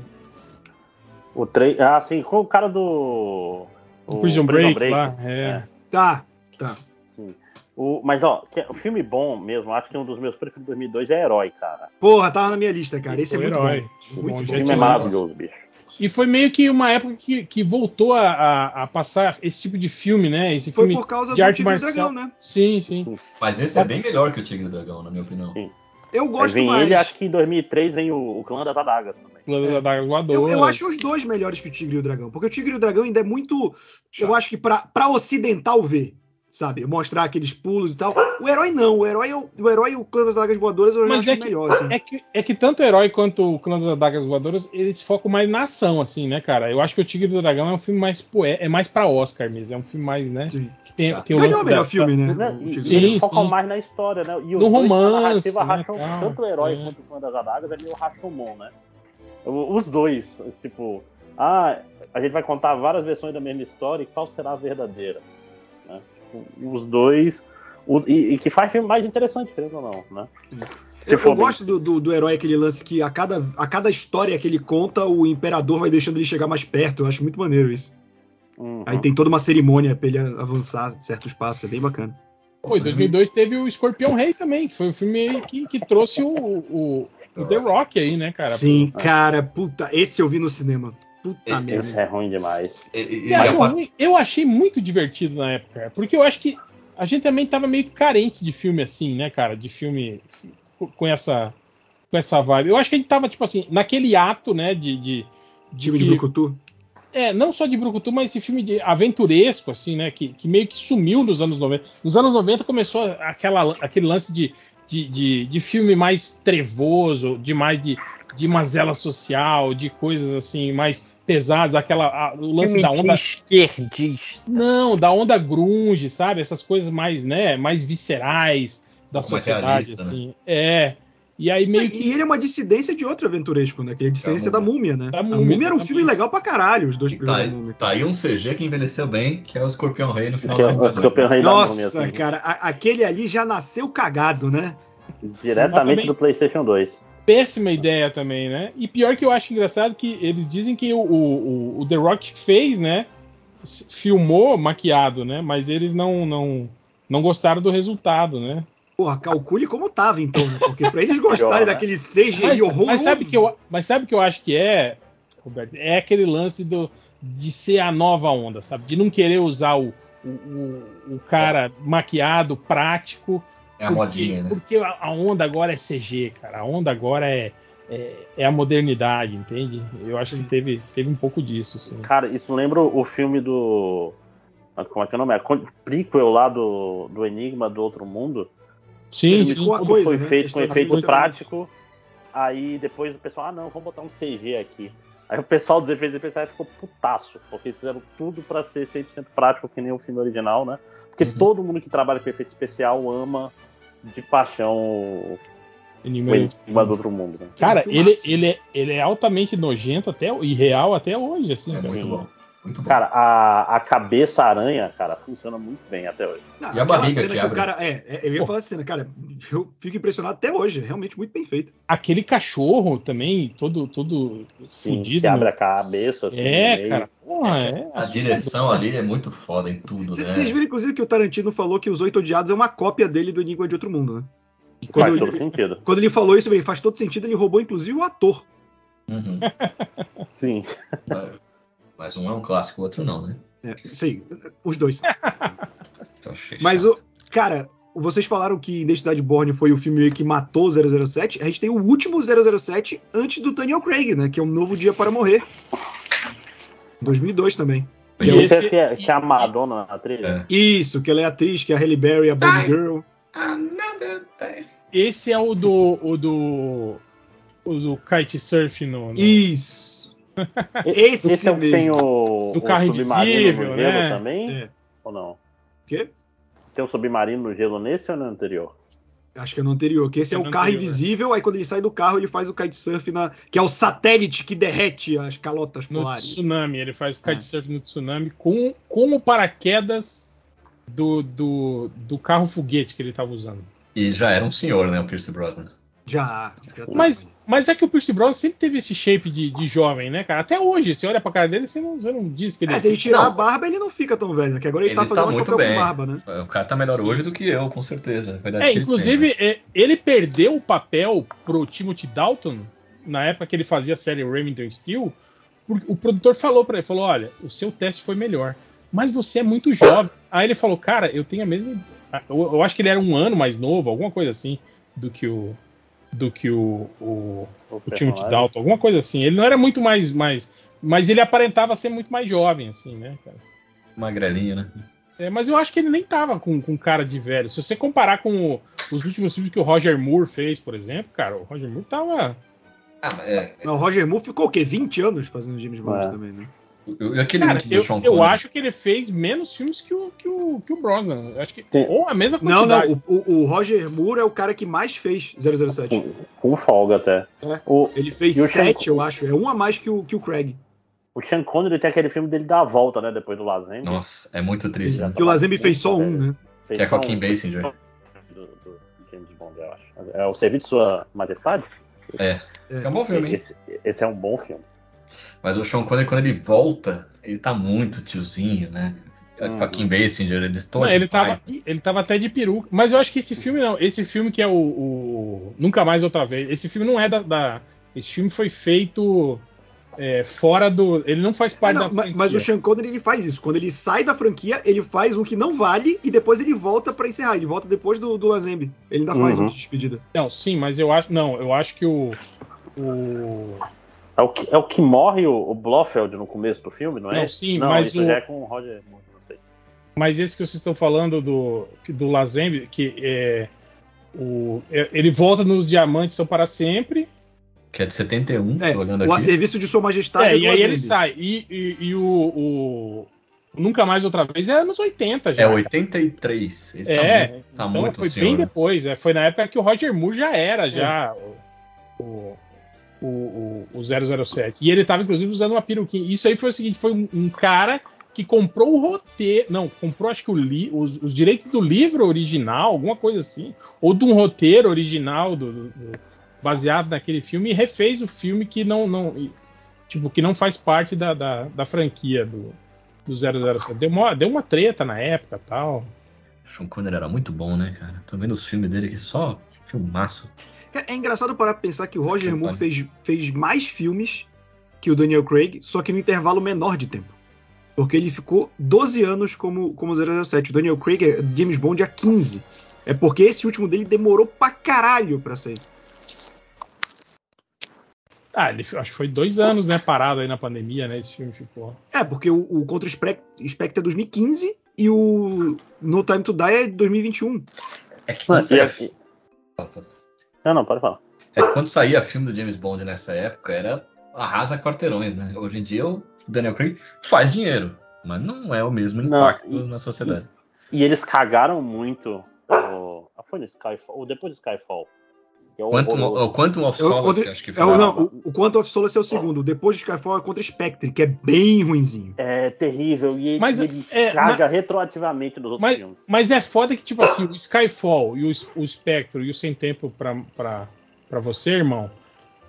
O 3. Ah, sim, com o cara do. O Prison, Break, lá. É. É. Tá, tá. Sim. O, mas, ó, o filme bom mesmo, acho que um dos meus preferidos de 2002 é Herói, cara. Porra, tava na minha lista, cara. Esse é O muito Herói. bom. Muito O filme é maravilhoso, bicho. E foi meio que uma época que, que voltou a, a, a passar esse tipo de filme, né? Esse Foi filme por causa de do arte Tigre e marcial. Dragão, né? Sim, sim. Mas esse é bem melhor que o Tigre e Dragão, na minha opinião. Sim. Eu Aí gosto vem mais. ele, acho que em 2003 vem o, o Clã das Adagas também. Plano da Daga Eu, Voadora. eu acho os dois melhores que o Tigre e o Dragão. Porque o Tigre e o Dragão ainda é muito. Eu acho que pra, pra ocidental ver, sabe? Mostrar aqueles pulos e tal. O herói não, o herói, o herói e o clã das adagas voadoras eu Mas acho é que- melhor, assim. É que, é que tanto o herói quanto o Clã das Adagas Voadoras, eles focam mais na ação, assim, né, cara? Eu acho que o Tigre do Dragão é um filme mais poé, é mais pra Oscar mesmo, é um filme mais, né? Sim. Que tem, Tá. tem o Ganhou lance o melhor da- filme, né? Né? E, e eles Sim, focam sim. mais na história, né? E No romance, né, racham, tanto o herói É. quanto o fã das adagas ali, o Rashomon, né? Os dois, tipo, ah, a gente vai contar várias versões da mesma história e qual será a verdadeira? Né? Os dois. os- e, e que faz filme mais interessante, querendo ou não, né? Se Eu, eu gosto do, do, do herói aquele lance que a cada, a cada história que ele conta, o imperador vai deixando ele chegar mais perto. Eu acho muito maneiro isso. Uhum. Aí tem toda uma cerimônia pra ele avançar certos passos, é bem bacana. Pô, em 2002 teve o Escorpião Rei também, que foi o filme que, que trouxe o, o, o The Rock aí, né, cara? Sim, cara, puta, esse eu vi no cinema. Puta merda. Esse é ruim demais. E- e- e achou a- ruim? Eu achei muito divertido na época, porque eu acho que a gente também tava meio carente de filme assim, né, cara? De filme com- essa, com essa vibe. Eu acho que a gente tava, tipo assim, naquele ato, né, de. de, de Time de que- Brucutu. É, não só de Brucutu, mas esse filme de aventuresco, assim, né? Que, que meio que sumiu nos anos 90. Nos anos 90 começou aquela, aquele lance de, de, de, de filme mais trevoso, de mais de, de mazela social, de coisas assim, mais pesadas, aquela. a- o lance da onda. esquerdista. Não, da onda grunge, sabe? Essas coisas mais, né, mais viscerais da mais sociedade, realista, né? assim. É. E aí meio que. E ele é uma dissidência de outro aventuresco, né? Que é a dissidência Da da múmia, né? Da a Múmia, múmia era um exatamente. filme legal pra caralho, os dois Tá, primeiros múmia. tá aí um CG que envelheceu bem, que é o Escorpião Rei no final Que é da o Múmia. Escorpião Rei da Múmia, Nossa, assim. cara, a- aquele ali já nasceu cagado, né? Diretamente Também- do PlayStation 2. Péssima ideia também, né? E pior que eu acho engraçado que eles dizem que o, o, o The Rock fez, né? Filmou maquiado, né? Mas eles não, não, não gostaram do resultado, né? Porra, calcule como tava então, né? Porque pra eles gostarem né? daquele CGI Mas, horroroso. mas sabe que eu, mas sabe o que eu acho que é, Roberto? É aquele lance do, de ser a nova onda, sabe? De não querer usar o, o, o, o cara maquiado, prático. É a porque, modinha, né? Porque a onda agora é CG, cara. A onda agora é, é, é a modernidade, entende? Eu acho que teve, teve um pouco disso, assim. Cara, isso lembra o filme do. Como é que é o nome? É prequel lá do, do Enigma do Outro Mundo. Sim, sim. Tudo coisa, foi né? feito com efeito prático. Aí depois o pessoal, ah não, vamos botar um CG aqui. Aí o pessoal dos efeitos especiais ficou putaço, porque eles fizeram tudo pra ser 100% prático, que nem o filme original, né? Porque Uhum. todo mundo que trabalha com efeito especial ama de paixão o Enigma Enigma do Outro Mundo. Né? Cara, ele, ele, é, ele é altamente nojento até, e real até hoje, assim. É muito bom. Muito bom. Cara, a, a cabeça aranha, cara, funciona muito bem até hoje. Não, E a barriga cena que o abre? cara. É, é, eu ia falar a cena, cara, eu fico impressionado até hoje, é realmente muito bem feito. Aquele cachorro também, todo, todo Sim, fudido. que abre a cabeça, assim, É, cara. Porra, é. a assustador. direção ali é muito foda em tudo, né? Vocês viram, inclusive, que o Tarantino falou que Os Oito Odiados é uma cópia dele do Enigma de Outro Mundo, né? E Faz quando, todo ele, sentido. quando ele falou isso, ele faz todo sentido, ele roubou, inclusive, o ator. Uhum. Sim. Mas um é um clássico, o outro não, né? É, sim, os dois. Então, Mas, o, cara, vocês falaram que Identidade Borne foi o filme que matou o 007. A gente tem o último 007 antes do Daniel Craig, né? Que é Um Novo Dia para Morrer. 2002 também. E E esse- esse que é, que é a Madonna na trilha? É. Isso, que ela é atriz, que é a Halle Berry, a Bond. Girl. Esse é o do. O do. O do kitesurf no. no- Isso. Esse, Esse é o que tem o, Do o carro submarino invisível, no gelo né? também? É. Ou não? O quê? Tem um submarino no gelo nesse ou no anterior? Acho que é no anterior, que esse é, É o carro anterior, invisível, aí quando ele sai do carro, ele faz o kitesurf na. que é o satélite que derrete as calotas no polares. tsunami. Ele faz Ah. kitesurf no tsunami com, com o paraquedas do, do, do carro foguete que ele tava usando. E já era um senhor, né? O Pierce Brosnan. Já. já tá. Mas, mas é que o Pierce Brosnan sempre teve esse shape de, de jovem, né, cara? Até hoje, você olha pra cara dele, você não, você não diz que ele É, se ele tirar Não. a barba, ele não fica tão velho, né? Que agora ele, Ele tá fazendo tá muito bem. com barba, né? O cara tá melhor Sim, hoje sim. do que eu, com certeza. É, inclusive, né? é, ele perdeu o papel pro Timothy Dalton na época que ele fazia a série Remington Steel. porque O produtor falou pra ele, falou, olha, o seu teste foi melhor, mas você é muito jovem. Aí ele falou, cara, eu tenho a mesma, eu, eu acho que ele era um ano mais novo, alguma coisa assim, do que o do que o, o, O o Timothy? Dalton, alguma coisa assim. Ele não era muito mais, mais, mas ele aparentava ser muito mais jovem, assim, né, cara? Magrelinho, né? É, mas eu acho que ele nem tava com, com cara de velho. Se você comparar com o- os últimos filmes que o Roger Moore fez, por exemplo, cara, o Roger Moore tava. Ah, mas é, Não, o Roger Moore ficou o quê? 20 anos fazendo James Bond É. também, né? E aquele Cara, eu, Sean eu acho que ele fez menos filmes que o, que o, que o Brosnan. Eu acho que, Sim. ou a mesma Não, quantidade. não, o, o- o Roger Moore é o cara que mais fez 007. Com, com folga até. É. O, Ele fez E 7, Sean- eu acho. É um a mais que o, que o Craig. o Sean Connery tem aquele filme dele da volta, né? Depois do Lazembe. Nossa, é muito triste. Né? Que o Lazenby fez só um, né? Fez Que é com a Kim um. Basinger. Do, do James Bond, eu acho. É o Serviço de Sua Majestade? É. É um bom filme, hein? Esse, esse é um bom filme. Mas o Sean Connery, quando ele volta, ele tá muito tiozinho, né? Com a Uhum. Kim Basinger, ele Não, estoura. ele, tava, ele tava até de peruca. Mas eu acho que esse filme não. Esse filme que é o. o Nunca Mais Outra Vez. Esse filme não é da. da- esse filme foi feito é, fora do. Ele não faz parte não, da. franquia. mas o Sean Connery ele faz isso. Quando ele sai da franquia, ele faz um que não vale e depois ele volta pra encerrar. Ele volta depois do, do Lazenby. Ele ainda faz Uhum. um de despedida. Não, sim, mas eu acho. Não, eu acho que o. o É o que, é o que morre o, o Blofeld no começo do filme, não é? Não, sim, não, mas isso o- já é com o Roger Moore, não sei. mas esse que vocês estão falando do, do Lazembe, que é. O, é- ele volta nos Diamantes São para Sempre. Que é de 71, É, tô olhando o a aqui. serviço de Sua Majestade. É, do e aí ele sai. E, e, e o, o Nunca Mais Outra Vez é anos 80 já. É cara. 83. Ele É, tá muito, tá então muito foi senhor. bem depois. É, foi na época que o Roger Moore já era já o, o, o, o 007. E ele tava, inclusive, usando uma peruquinha. Isso aí foi o seguinte: foi um, um cara que comprou o roteiro. Não, comprou acho que o li, os, os direitos do livro original, alguma coisa assim. Ou de um roteiro original do, do- do- baseado naquele filme e refez o filme que não. não tipo, que não faz parte da, da, da franquia do, do 007. Deu uma, deu uma treta na época tal. Sean Connery era muito bom, né, cara? Tô vendo os filmes dele aqui só filmaço. É, é engraçado parar pra pensar que o Roger Moore fez, fez mais filmes que o Daniel Craig, só que no intervalo menor de tempo. Porque ele ficou 12 anos como, como 007. O Daniel Craig é James Bond há 15. É porque esse último dele demorou pra caralho pra sair. Ah, ele acho que foi dois anos, né? Parado aí na pandemia, né? Esse filme ficou. É, porque o, o Contra Spectre é 2015 e o No Time to Die é 2021. É que e saía, aqui- não, não, pode falar. é que quando saía filme do James Bond nessa época, era arrasa quarteirões, né? Hoje em dia o Daniel Craig faz dinheiro, mas não é o mesmo Não, impacto e- na sociedade. E eles cagaram muito. O... Foi no Skyfall? Ou depois do Skyfall? Que é o Quantum, o Quantum of É Solace, contra- acho que É foi. o, Não, o, o Quantum of Solace é o segundo. Depois de Skyfall é Contra Spectre, que é bem ruinzinho. É terrível. E Mas, ele é, caga retroativamente dos outros Mas, filmes. mas é foda que, tipo assim, o Skyfall e o, o Spectro e o Sem Tempo pra, pra, pra você, irmão,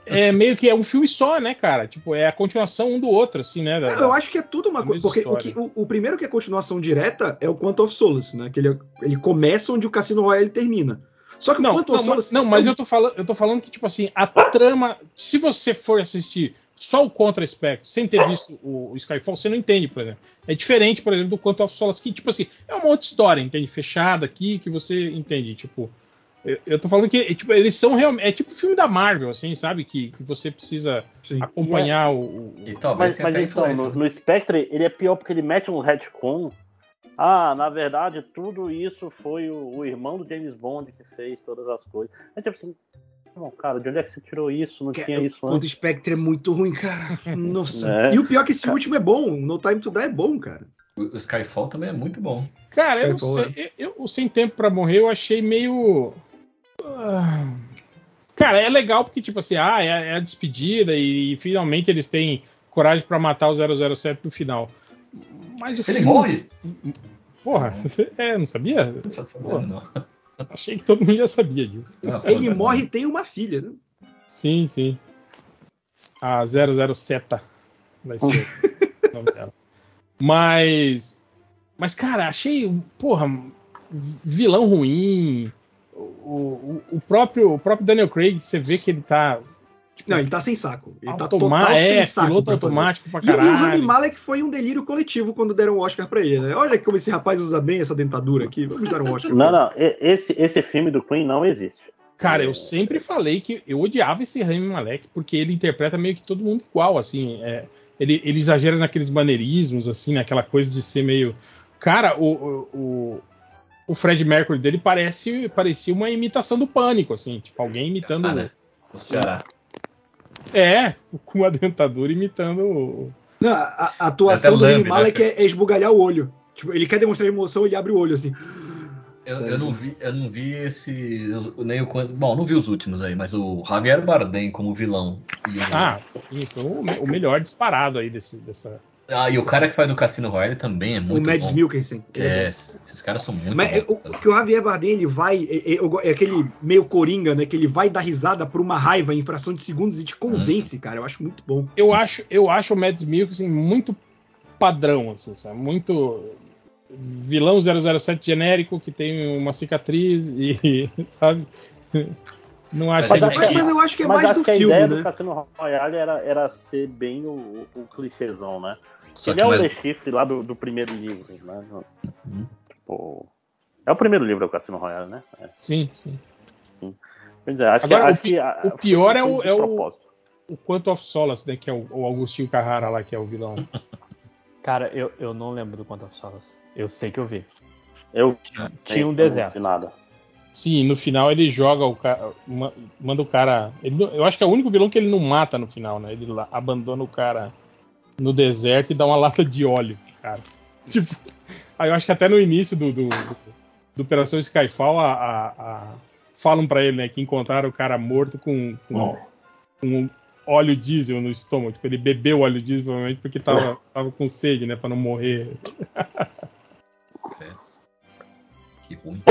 é meio que é um filme só, né, cara? Tipo, é a continuação um do outro, assim, né? da- Eu acho que é tudo uma coisa. Porque o, que- o- o primeiro que é continuação direta é o Quantum of Solace, né? Que ele, ele começa onde o Cassino Royale termina. Só que o Não, Quantum não, mas, não, mas é eu tô falando, eu tô falando que, tipo assim, a trama. Se você for assistir só o Contra Spectro, sem ter visto o, o Skyfall, você não entende, por exemplo. É diferente, por exemplo, do Quantum of Solace, que, tipo assim, é uma outra história, entende? Fechada aqui, que você entende, tipo. Eu, eu tô falando que, tipo, eles são realmente. É tipo filme da Marvel, assim, sabe? Que, que você precisa Sim. acompanhar o, o- E talvez Mas, mas então, no, no Spectre, ele é pior porque ele mete um retcon. Ah, na verdade, tudo isso foi o, o irmão do James Bond que fez todas as coisas. É tipo assim, não, cara, de onde é que você tirou isso? Não tinha isso O antes. Spectre é muito ruim, cara. Nossa. É. E o pior é que esse último é bom. No Time to Die é bom, cara. O, o Skyfall também é muito bom. Cara, eu sei. Eu, eu- o Sem Tempo pra Morrer eu achei meio. Ah, Cara, é legal porque, tipo assim, ah, é, é a despedida e, finalmente eles têm coragem pra matar o 007 no final. Mas o Ele filme- morre? Porra, é, não sabia? Não sabendo, não. Achei que todo mundo já sabia disso. Não, Ele morre e tem uma filha, né? Sim, sim. A 007 vai ser o nome dela. Mas. Mas, cara, achei. Porra, vilão ruim. O, o, o próprio, o próprio Daniel Craig, você vê que ele tá. Tipo, Não, ele tá sem saco. Ele tá total é, sem saco. piloto automático pra E, o- e o Rami caralho. Malek foi um delírio coletivo quando deram o Oscar pra ele, né? Olha como esse rapaz usa bem essa dentadura aqui. Vamos dar um Oscar. Não, não, e- esse, esse filme do Queen não existe. Cara, eu sempre falei que eu odiava esse Rami Malek porque ele interpreta meio que todo mundo igual, assim. é, ele, ele exagera naqueles maneirismos, assim, naquela coisa de ser meio Cara, o, o, o, o Fred Mercury dele parece parecia uma imitação do pânico, assim, tipo, alguém imitando. Ah, né? O Ceará. É, com uma dentadura imitando o. Não, a, a atuação Até do lambe, Rami Malek né? é, é esbugalhar o olho. Tipo, ele quer demonstrar emoção, ele abre o olho assim. Eu, eu não vi, eu não vi esse. Nem o. Bom, não vi os últimos aí, mas o Javier Bardem como vilão. E o, Ah, sim, foi o, me- o melhor disparado aí desse, dessa. Ah, e o cara que faz o Cassino Royale também é o muito Mads bom. Mikkelsen. Que Ele é é, esses caras são muito Mas bons. o, o que o Javier Bardem ele vai é, é- é aquele meio coringa, né? Que ele vai dar risada por uma raiva em fração de segundos e te convence, cara. Eu acho muito bom. Eu acho, eu acho o Mads Mikkelsen muito padrão, assim, sabe? Muito vilão 007 genérico que tem uma cicatriz e, sabe? Não acho Mas que- mas eu acho que é Mas mais acho do que a filme, ideia né? do Cassino Royale era, era ser bem o, o clichêzão, né? Só Ele que é o mais- lá do, do primeiro livro, né? Uhum. Tipo, é o primeiro livro, é o Cassino Royale, né? É. Sim, sim. Pois é, acho Agora, que, o acho que o pior é o- é o-. O Quanto of Solace, né? Que é o, o Augustinho Carrara lá, que é o vilão. Cara, eu, eu não lembro do Quantum of Solace. Eu sei que eu vi. Eu Tinha um não deserto. vi nada. Sim, no final ele joga o cara. ma- Manda o cara. ele eu acho que é o único vilão que ele não mata no final, né? Ele lá- abandona o cara no deserto e dá uma lata de óleo, cara. Tipo. Aí eu acho que até no início do, do, do- Operação Skyfall a, a- a- falam pra ele, né, que encontraram o cara morto com, com, com óleo diesel no estômago. Tipo, ele bebeu óleo diesel provavelmente porque tava, tava com sede, né, pra não morrer. Que ruim.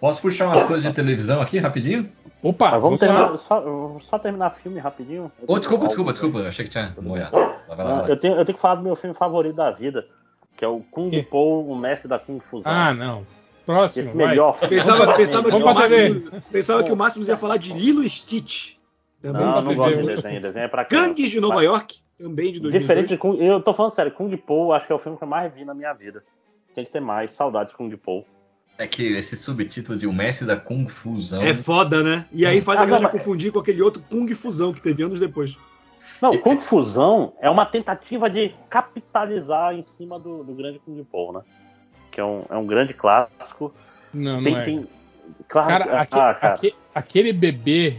Posso puxar umas coisas de televisão aqui rapidinho? Opa, vamos vamos terminar, só, só terminar filme rapidinho. Tenho desculpa, desculpa, desculpa. Eu achei que tinha molhado. Vai lá, vai lá, Não, vai lá. eu, tenho, eu tenho que falar do meu filme favorito da vida, que é o Kung Que? Po, o mestre da Kung Fusão. Ah, não. Próximo, Esse vai. melhor filme. Pensava, pensava, que, o. Máximo, pensava que o Máximo ia falar de Lilo e Stitch. Também. Não, não pra gosto de desenho. Desenho é pra criança. Gangues de Nova York, também de 2002. Diferente de Kung, eu tô falando sério, Kung Po, acho que é o filme que eu mais vi na minha vida. Tem que ter mais, saudade de Kung Po. É que esse subtítulo de O Mestre da Kung Fusão. É foda, né? E aí faz Ah, a galera não, mas- confundir com aquele outro Kung Fusão que teve anos depois. Não, Kung Fusão é uma tentativa de capitalizar em cima do, do grande Kung Po, né? Que é um, é um grande clássico. Não, não Tem, é. tem- claro, Cara, ah, aque- cara. aque- aquele bebê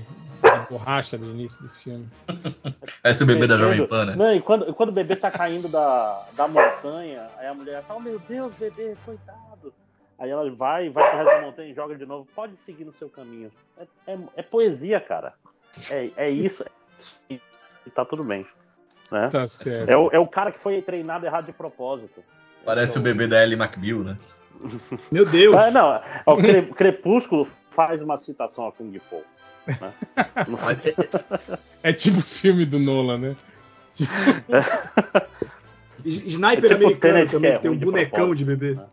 de borracha do início do filme. Esse é o bebê da. Jovem Pan, né? Não, e quando, quando o bebê tá caindo da, da montanha, aí a mulher fala, oh, meu Deus, bebê, coitado. Aí ela vai, vai pro resto da montanha e joga de novo. Pode seguir no seu caminho. É, é- é poesia, cara. É, é isso. E, e tá tudo bem. Né? Tá certo. É, o, é o cara que foi treinado errado de propósito. Parece É o bebê da Ellie McBeal, né? Meu Deus! Ah, não, o Cre- Crepúsculo faz uma citação a Kung Po. né? É- É tipo o filme do Nolan, né? S- Sniper É tipo americano também, que é que tem um de bonecão propósito, de bebê. né?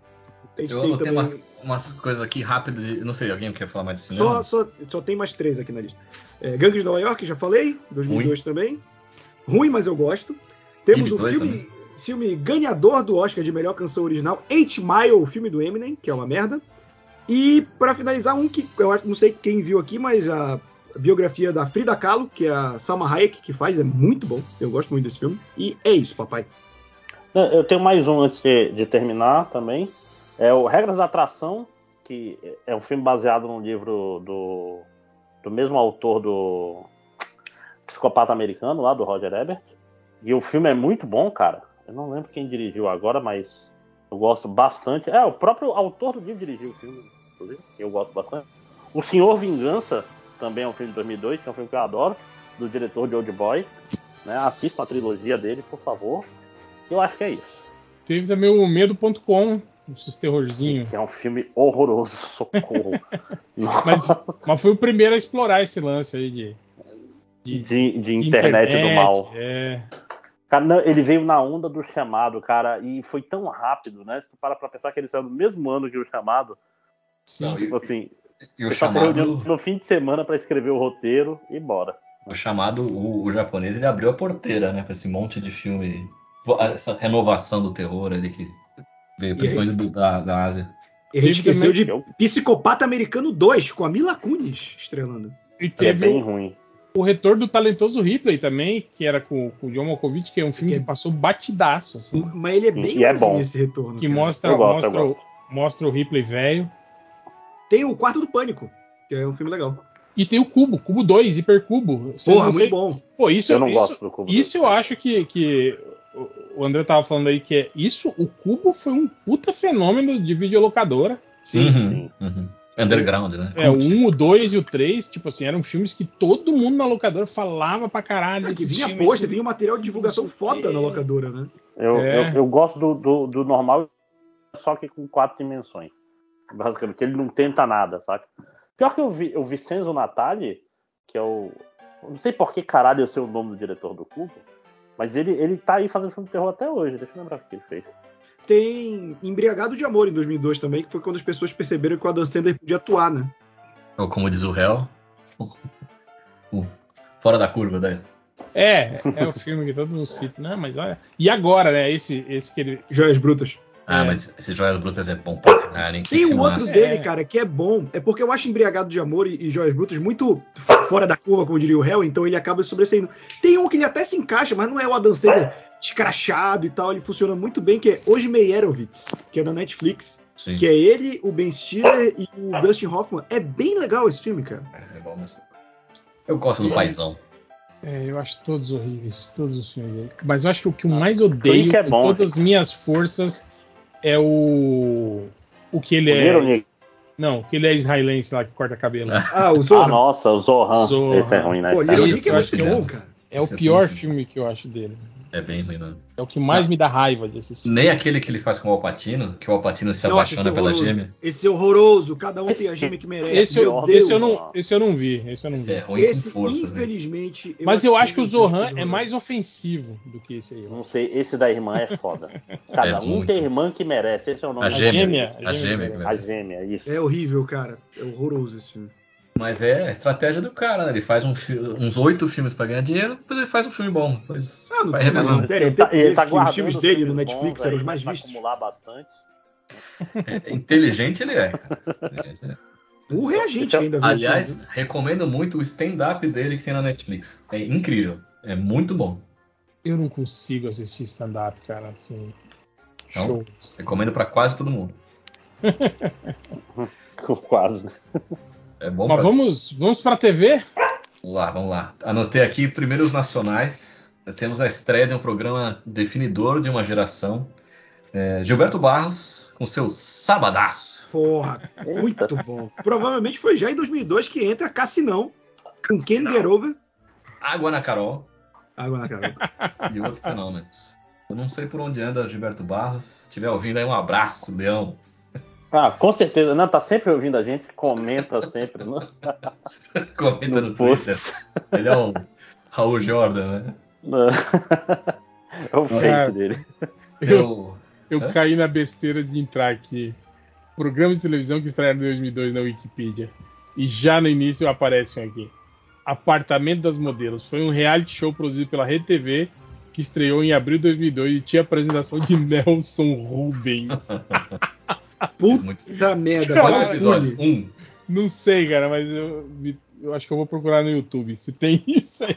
A gente eu tem também. umas, umas coisas aqui rápidas. Não sei, alguém quer falar mais de Só, cinema? só, só tem mais três aqui na lista. É, Gangues de Nova York, já falei, 2002 também. Ruim, mas eu gosto. Temos Ib o 2 filme, filme ganhador do Oscar de melhor canção original, 8 Mile, o filme do Eminem, que é uma merda. E pra finalizar, um que eu acho- não sei quem viu aqui, mas a biografia da Frida Kahlo, que é a Salma Hayek que faz, é muito bom. Eu gosto muito desse filme. E é isso, papai. Eu tenho mais um antes de terminar também. É o Regras da Atração, que é um filme baseado num livro do, do mesmo autor do Psicopata Americano, lá do Roger Ebert. E o filme é muito bom, cara. Eu não lembro quem dirigiu agora, mas eu gosto bastante. É, o próprio autor do livro dirigiu o filme, inclusive. Eu gosto bastante. O Senhor Vingança também é um filme de 2002, que é um filme que eu adoro, do diretor de Old Boy. Né? Assistam a trilogia dele, por favor. Eu acho que é isso. Teve também o Medo.com, esses terrorzinho. Que é um filme horroroso, socorro. Mas, mas foi o primeiro a explorar esse lance aí de, de, de, de internet, do mal. É. Cara, não, ele veio na onda do chamado, cara, e foi tão rápido, né? Se tu para pra pensar que ele saiu no mesmo ano que o chamado, Não, tipo assim, E o o chamado, no fim de semana pra escrever o roteiro e bora. o chamado, o, o japonês, ele abriu a porteira, né, pra esse monte de filme, essa renovação do terror ali que veio principalmente do- da, da Ásia. E a gente esqueceu de Psicopata Americano 2, com a Mila Kunis estrelando. E É teve, bem o, ruim. o retorno do talentoso Ripley também, que era com, com o John Malkovich, que é um filme Que que, é- passou batidaço, assim. Mas ele é bem E é assim bom. esse retorno. Que cara. mostra, gosto, mostra, o, mostra o Ripley velho. Tem o Quarto do Pânico, que é um filme legal. E tem o Cubo, Cubo 2, Hipercubo. Vocês Porra, muito sei- bom. Pô, isso, Eu não isso, gosto do Cubo Isso eu acho que, que o- o André tava falando aí que é isso. O Cubo foi um puta fenômeno de videolocadora. Sim. Uhum, uhum. Underground, né? É, o 1, o 2 e o 3, tipo assim, eram filmes que todo mundo na locadora falava pra caralho. É, que vinha pôster, vinha um material de divulgação o foda na locadora, né? Eu, É. eu, eu gosto do, do, do normal, só que com quatro dimensões. Basicamente, que ele não tenta nada, saca? Pior que eu vi, eu vi Senzo Natali, que é o. eu Não sei por que caralho eu sei o nome do diretor do Cubo, mas ele, ele tá aí fazendo filme de terror até hoje. Deixa eu lembrar o que ele fez. Tem Embriagado de Amor em 2002 também, que foi quando as pessoas perceberam que o Adam Sandler podia atuar, né? Ou como diz o réu. Fora da curva, né? É, é o filme que todo mundo cita. Não, mas olha. E agora, né? Esse, esse que ele. Joias Brutas. Ah, É. mas esse Joias Brutas é bom pra caralho, hein? Que Tem filmaço. outro É. dele, cara, que é bom. É porque eu acho Embriagado de Amor e, e Joias Brutas muito fora da curva, como diria o réu, então ele acaba sobressaindo. Tem um que ele até se encaixa, mas não é o Adam Sandler escrachado e tal, ele funciona muito bem, que é Hoje Meyerowitz, que é da Netflix. Sim. Que é ele, o Ben Stiller e o Dustin Hoffman. É bem legal esse filme, cara. É bom mesmo. Eu gosto do paizão. É, eu acho todos horríveis, todos os filmes aí. Mas eu acho que o que eu mais odeio Clique é com bom, todas as minhas forças é o. O que ele O Little é. Nick. Não, que ele é israelense lá que corta cabelo. Ah, o Ah, Zorro. nossa, o Zohan. Zohan. Esse é ruim, né? Pô? Little Nick é muito bom, legal. cara. É o é pior filme que eu acho dele. É bem ruim, mano. É o que mais me dá raiva de assistir. Nem aquele que ele faz com o Alpatino, que o Alpatino se Nossa, é apaixona pela gêmea. Esse é horroroso. Cada um tem a gêmea que merece. Esse eu, esse, eu não, esse eu não vi. Esse eu não Esse é vi. ruim Esse, com forças, né? infelizmente. Mas eu assisti acho que o Zohan é mais ofensivo do que esse aí. Não sei, esse da irmã é foda. Cada É um muito. tem irmã que merece. Esse é o nome A do gêmea. gêmea, A a gêmea. gêmea, que A gêmea, isso. É horrível, cara. É horroroso esse filme. Mas é a estratégia do cara, né? Ele faz um uns oito filmes pra ganhar dinheiro, depois ele faz um filme bom. Depois Ah, não vai tem. Ele tá, ele tá os filmes dele no filmes Netflix bons eram os mais vistos. acumular bastante. É, inteligente ele é. ele é. Burro é a gente é- ainda. viu, Aliás, filme, né? recomendo muito o stand-up dele que tem na Netflix. É incrível. É muito bom. Eu não consigo assistir stand-up, cara, assim. Não? Show. Recomendo pra quase todo mundo. Quase. É bom Mas pra... vamos, vamos pra TV? Vamos lá, vamos lá. Anotei aqui primeiro os nacionais. Temos a estreia de um programa definidor de uma geração. É, Gilberto Barros com seu Sabadaço. Porra, muito bom. Provavelmente foi já em 2002 que entra Cassinão com Ken Get Over. Água na Carol Água na cara. e outros fenômenos. Eu não sei por onde anda Gilberto Barros. Se estiver ouvindo aí, um abraço, Leão. Ah, com certeza. Não, tá sempre ouvindo a gente, comenta sempre. Não? Comenta No no. Twitter. Ele é o Raul Jordan, né? É o fake Cara. dele. Eu... Eu Hã? caí na besteira de entrar aqui. Programas de televisão que estrearam em 2002 na Wikipedia. E já no início aparecem aqui. Apartamento das Modelos. Foi um reality show produzido pela Rede TV que estreou em abril de 2002 e tinha apresentação de Nelson Rubens. Puta Muito... merda. Cara, Quantos episódios? Um. Não sei, cara, mas eu, eu acho que eu vou procurar no YouTube se tem isso aí.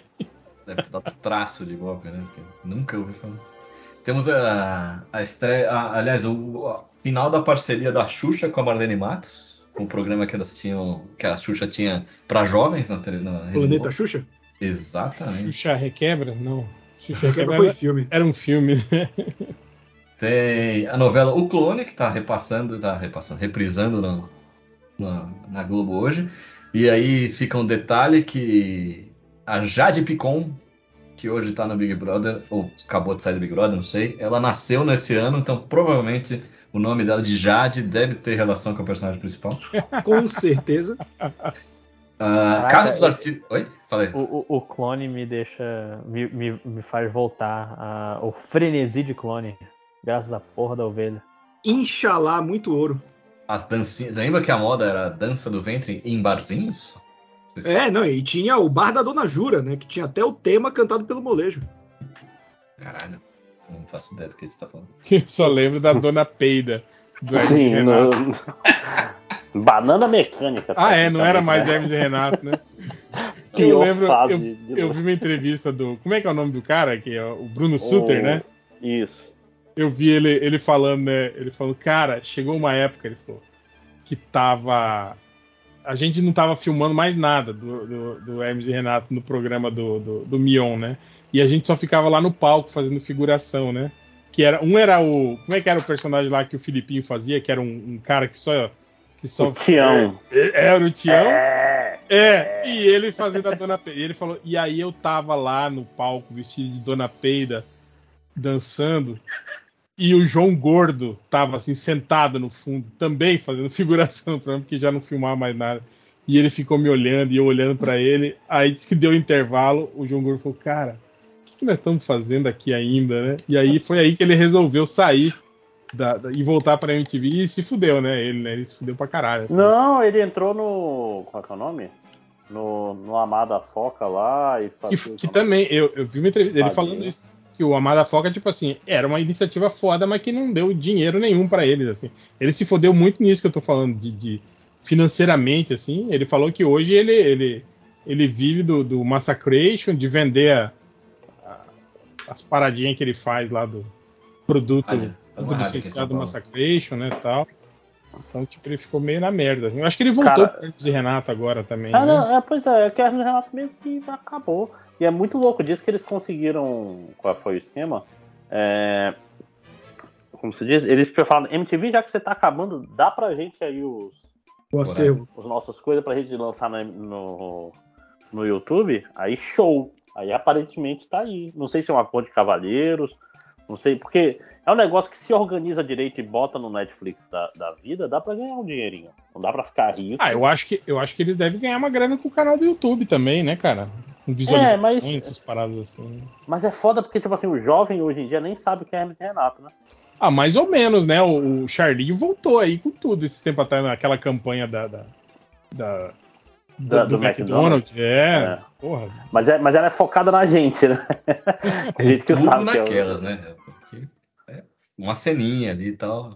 Deve dar traço de golpe, né? Porque nunca ouvi falar. Temos a, a estreia, a- aliás, o, o final da parceria da Xuxa com a Marlene Matos, com o programa que elas tinham, que a Xuxa tinha para jovens na tele- na Rede Planeta. Xuxa? Exatamente. Xuxa Requebra? Não. Xuxa Quebra Requebra foi era, filme. era um filme. né? Tem a novela O Clone, que tá repassando, tá repassando, reprisando na, na, na Globo hoje. E aí fica um detalhe que a Jade Picon, que hoje tá no Big Brother, ou acabou de sair do Big Brother, não sei, ela nasceu nesse ano, então provavelmente o nome dela de Jade deve ter relação com o personagem principal. Com certeza. Ah, Casa dos Artistas. Oi? Falei. O, o- o clone me deixa. Me, me, me faz voltar a- o frenesi de clone. Graças à porra da ovelha. Inxalá, muito ouro. As dancinhas. Lembra que a moda era a dança do ventre em barzinhos? É, não, e tinha o Bar da Dona Jura, né? Que tinha até o tema cantado pelo molejo. Caralho, eu não faço ideia do que você tá falando. Eu só lembro da Dona Peida. Do Hermes Sim, Renato. no... Banana mecânica. Ah, é, não era mais Hermes e Renato, né? Eu lembro, fase eu, de eu vi uma entrevista do. Como é que é o nome do cara? Que é o Bruno Suter, O- né? Isso. Eu vi ele, ele falando, né? Ele falou, cara, chegou uma época, ele falou, que tava. A gente não tava filmando mais nada do, do, do Hermes e Renato no programa do, do, do Mion, né? E a gente só ficava lá no palco fazendo figuração, né? Que era. Um era o. Como é que era o personagem lá que o Filipinho fazia? Que era um, um cara que só. Que só O Tião. É, Era o Tião. É. É, e ele fazendo a Dona Peida. E ele falou, e aí eu tava lá no palco vestido de Dona Peida, dançando, e o João Gordo tava assim, sentado no fundo, também fazendo figuração pra mim, porque já não filmava mais nada. E ele ficou me olhando e eu olhando pra ele. Aí disse que deu um intervalo, o João Gordo falou, cara, o que, que nós estamos fazendo aqui ainda, né? E aí foi aí que ele resolveu sair da- da- e voltar pra MTV e se fudeu, né? Ele, né? Ele se fudeu pra caralho. assim. Não, ele entrou no. Qual é que é o nome? No, no Amada Foca lá e Que, fazia- que também, eu, eu vi uma entrevista dele falando isso. Que o Amada Foca, tipo assim, era uma iniciativa foda, mas que não deu dinheiro nenhum pra eles, assim. Ele se fodeu muito nisso que eu tô falando, de, de financeiramente, assim. Ele falou que hoje ele, ele, ele vive do, do Massacration, de vender a- a- as paradinhas que ele faz lá do produto, Olha, tá do licenciado São Paulo. Massacration, né, tal. Então, tipo, ele ficou meio na merda. assim. Eu acho que ele voltou Cara- pro Hermes e Renato agora também, Ah, né? não, é, pois é, é que a Renato meio que acabou. E é muito louco, diz que eles conseguiram. Qual foi o esquema? É, como se diz? Eles falam, MTV, já que você tá acabando, dá pra gente aí os, O acervo. os nossas coisas pra gente lançar no, no, no YouTube. Aí show. Aí aparentemente tá aí. Não sei se é uma conta de cavalheiros. Não sei, porque é um negócio que se organiza direito e bota no Netflix da, da vida, dá pra ganhar um dinheirinho. Não dá pra ficar rico. Ah, eu acho que eu acho que eles devem ganhar uma grana com o canal do YouTube também, né, cara? Com visualizações, É, mas- essas paradas assim. Mas é foda porque, tipo assim, o jovem hoje em dia nem sabe o que é Hermes Renato, né? Ah, mais ou menos, né? O, o Charlinho voltou aí com tudo esse tempo atrás naquela campanha da. da, da- Da- do, do McDonald's. É, É. porra. Mas, é, mas ela é focada na gente, né? A gente que Tudo sabe que é o- naquelas, né? Porque é uma ceninha ali e tal.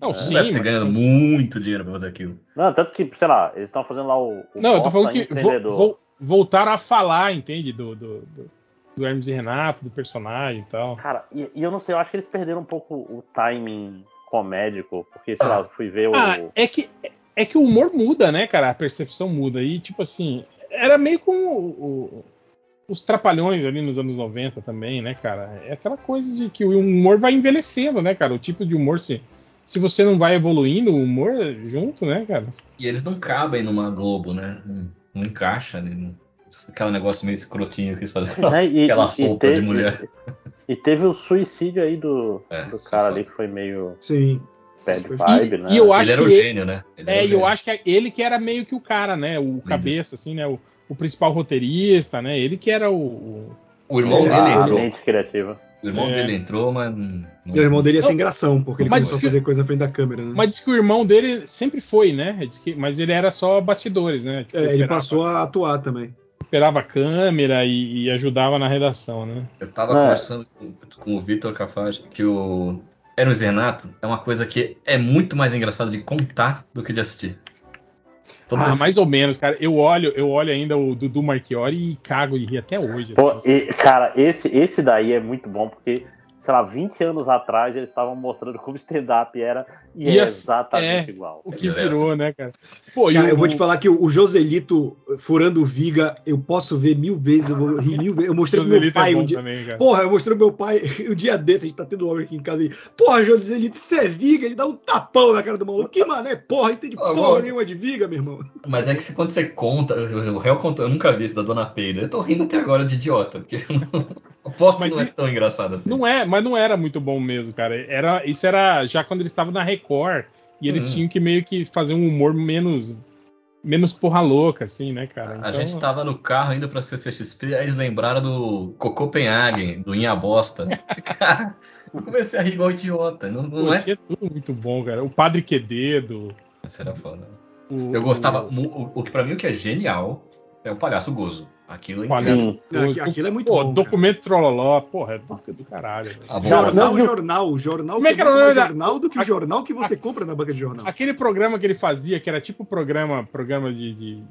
Não, Não sim. deve ter ganhando muito dinheiro pra fazer aquilo. Não, tanto que, sei lá, eles estão fazendo lá o. o Não, eu tô falando que vo- vo- voltaram a falar, entende? Do, do, do, do Hermes e Renato, do personagem e tal. Cara, e, e eu não sei, eu acho que eles perderam um pouco o timing comédico, porque, sei Ah. lá, eu fui ver o. Ah, é que, é que o humor muda, né, cara? A percepção muda. E, tipo assim, era meio como o- o- os trapalhões ali nos anos 90 também, né, cara? É aquela coisa de que o humor vai envelhecendo, né, cara? O tipo de humor, se, se você não vai evoluindo o humor junto, né, cara? E eles não cabem numa Globo, né? Não, não encaixa ali. Não... Aquele negócio meio escrotinho que eles fazem. e, Aquelas e- e roupas de teve- mulher. E, e teve o suicídio aí do, É, do cara foi. ali que foi meio Sim. Bad E- vibe, né? e eu acho Ele era o que ele- gênio, né? Ele É, e eu gênio. acho que é ele que era meio que o cara, né? O cabeça, assim, né? O, o principal roteirista, né? Ele que era o. o- O irmão É, dele a entrou. mente criativa. O irmão É. dele entrou, mas. Não... E o irmão dele ia sem gração, porque ele Mas começou a que- fazer coisa na frente da câmera, né? Mas diz que o irmão dele sempre foi, né? Mas ele era só bastidores, né? Tipo, É, ele operava- passou a atuar também. operava a câmera e, e ajudava na redação, né? Eu tava É. conversando com, com o Vitor Cafage que o Hermes e Renato é uma coisa que é muito mais engraçado de contar do que de assistir. Todas Ah, as- mais ou menos, cara. Eu olho, eu olho ainda o Dudu Marchiori e cago de rir até hoje. Pô, assim. e, cara, esse, esse daí é muito bom, porque, sei lá, 20 anos atrás eles estavam mostrando como stand-up era e E é assim, exatamente é. igual. O que Beleza. virou, né, cara? Pô, Cara, o- eu vou te falar que o Joselito furando Viga, eu posso ver mil vezes, eu vou rir mil vezes. Eu mostrei pro meu é pai bom um dia. também, cara. Porra, eu mostrei pro meu pai um dia desse, a gente tá tendo obra aqui em casa e. Porra, Joselito, isso é Viga, ele dá um tapão na cara do maluco. Que mané, porra, entende Ah, porra bom. nenhuma de Viga, meu irmão. Mas é que quando você conta, o réu contou, eu nunca vi esse da Dona Peida. Eu tô rindo até agora de idiota, porque eu não, aposto que Mas não é tão engraçado assim. Não é, mas não era muito bom mesmo, cara. Era, isso era já quando eles estavam na Record e eles Uhum. tinham que meio que fazer um humor menos menos porra louca, assim, né, cara? A Então, gente tava no carro indo pra CCXP, aí eles lembraram do Copenhagen, do Inha Bosta. Cara, eu comecei a rir igual idiota. Não, não pô, é? tudo muito bom, cara. O Padre Quededo. Era foda. o- Eu gostava. mu- O, o que pra mim o que é genial é o Palhaço Gozo. Aquilo é. Sim. Aquilo é muito Pô, bom, documento Trololó, porra, é do, do caralho. A Cara, voz. Jornal, não, jornal, jornal. Como é que era o jornal do que o A- jornal que você compra na banca de jornal. Aquele programa que ele fazia, que era tipo programa, programa de, de- de-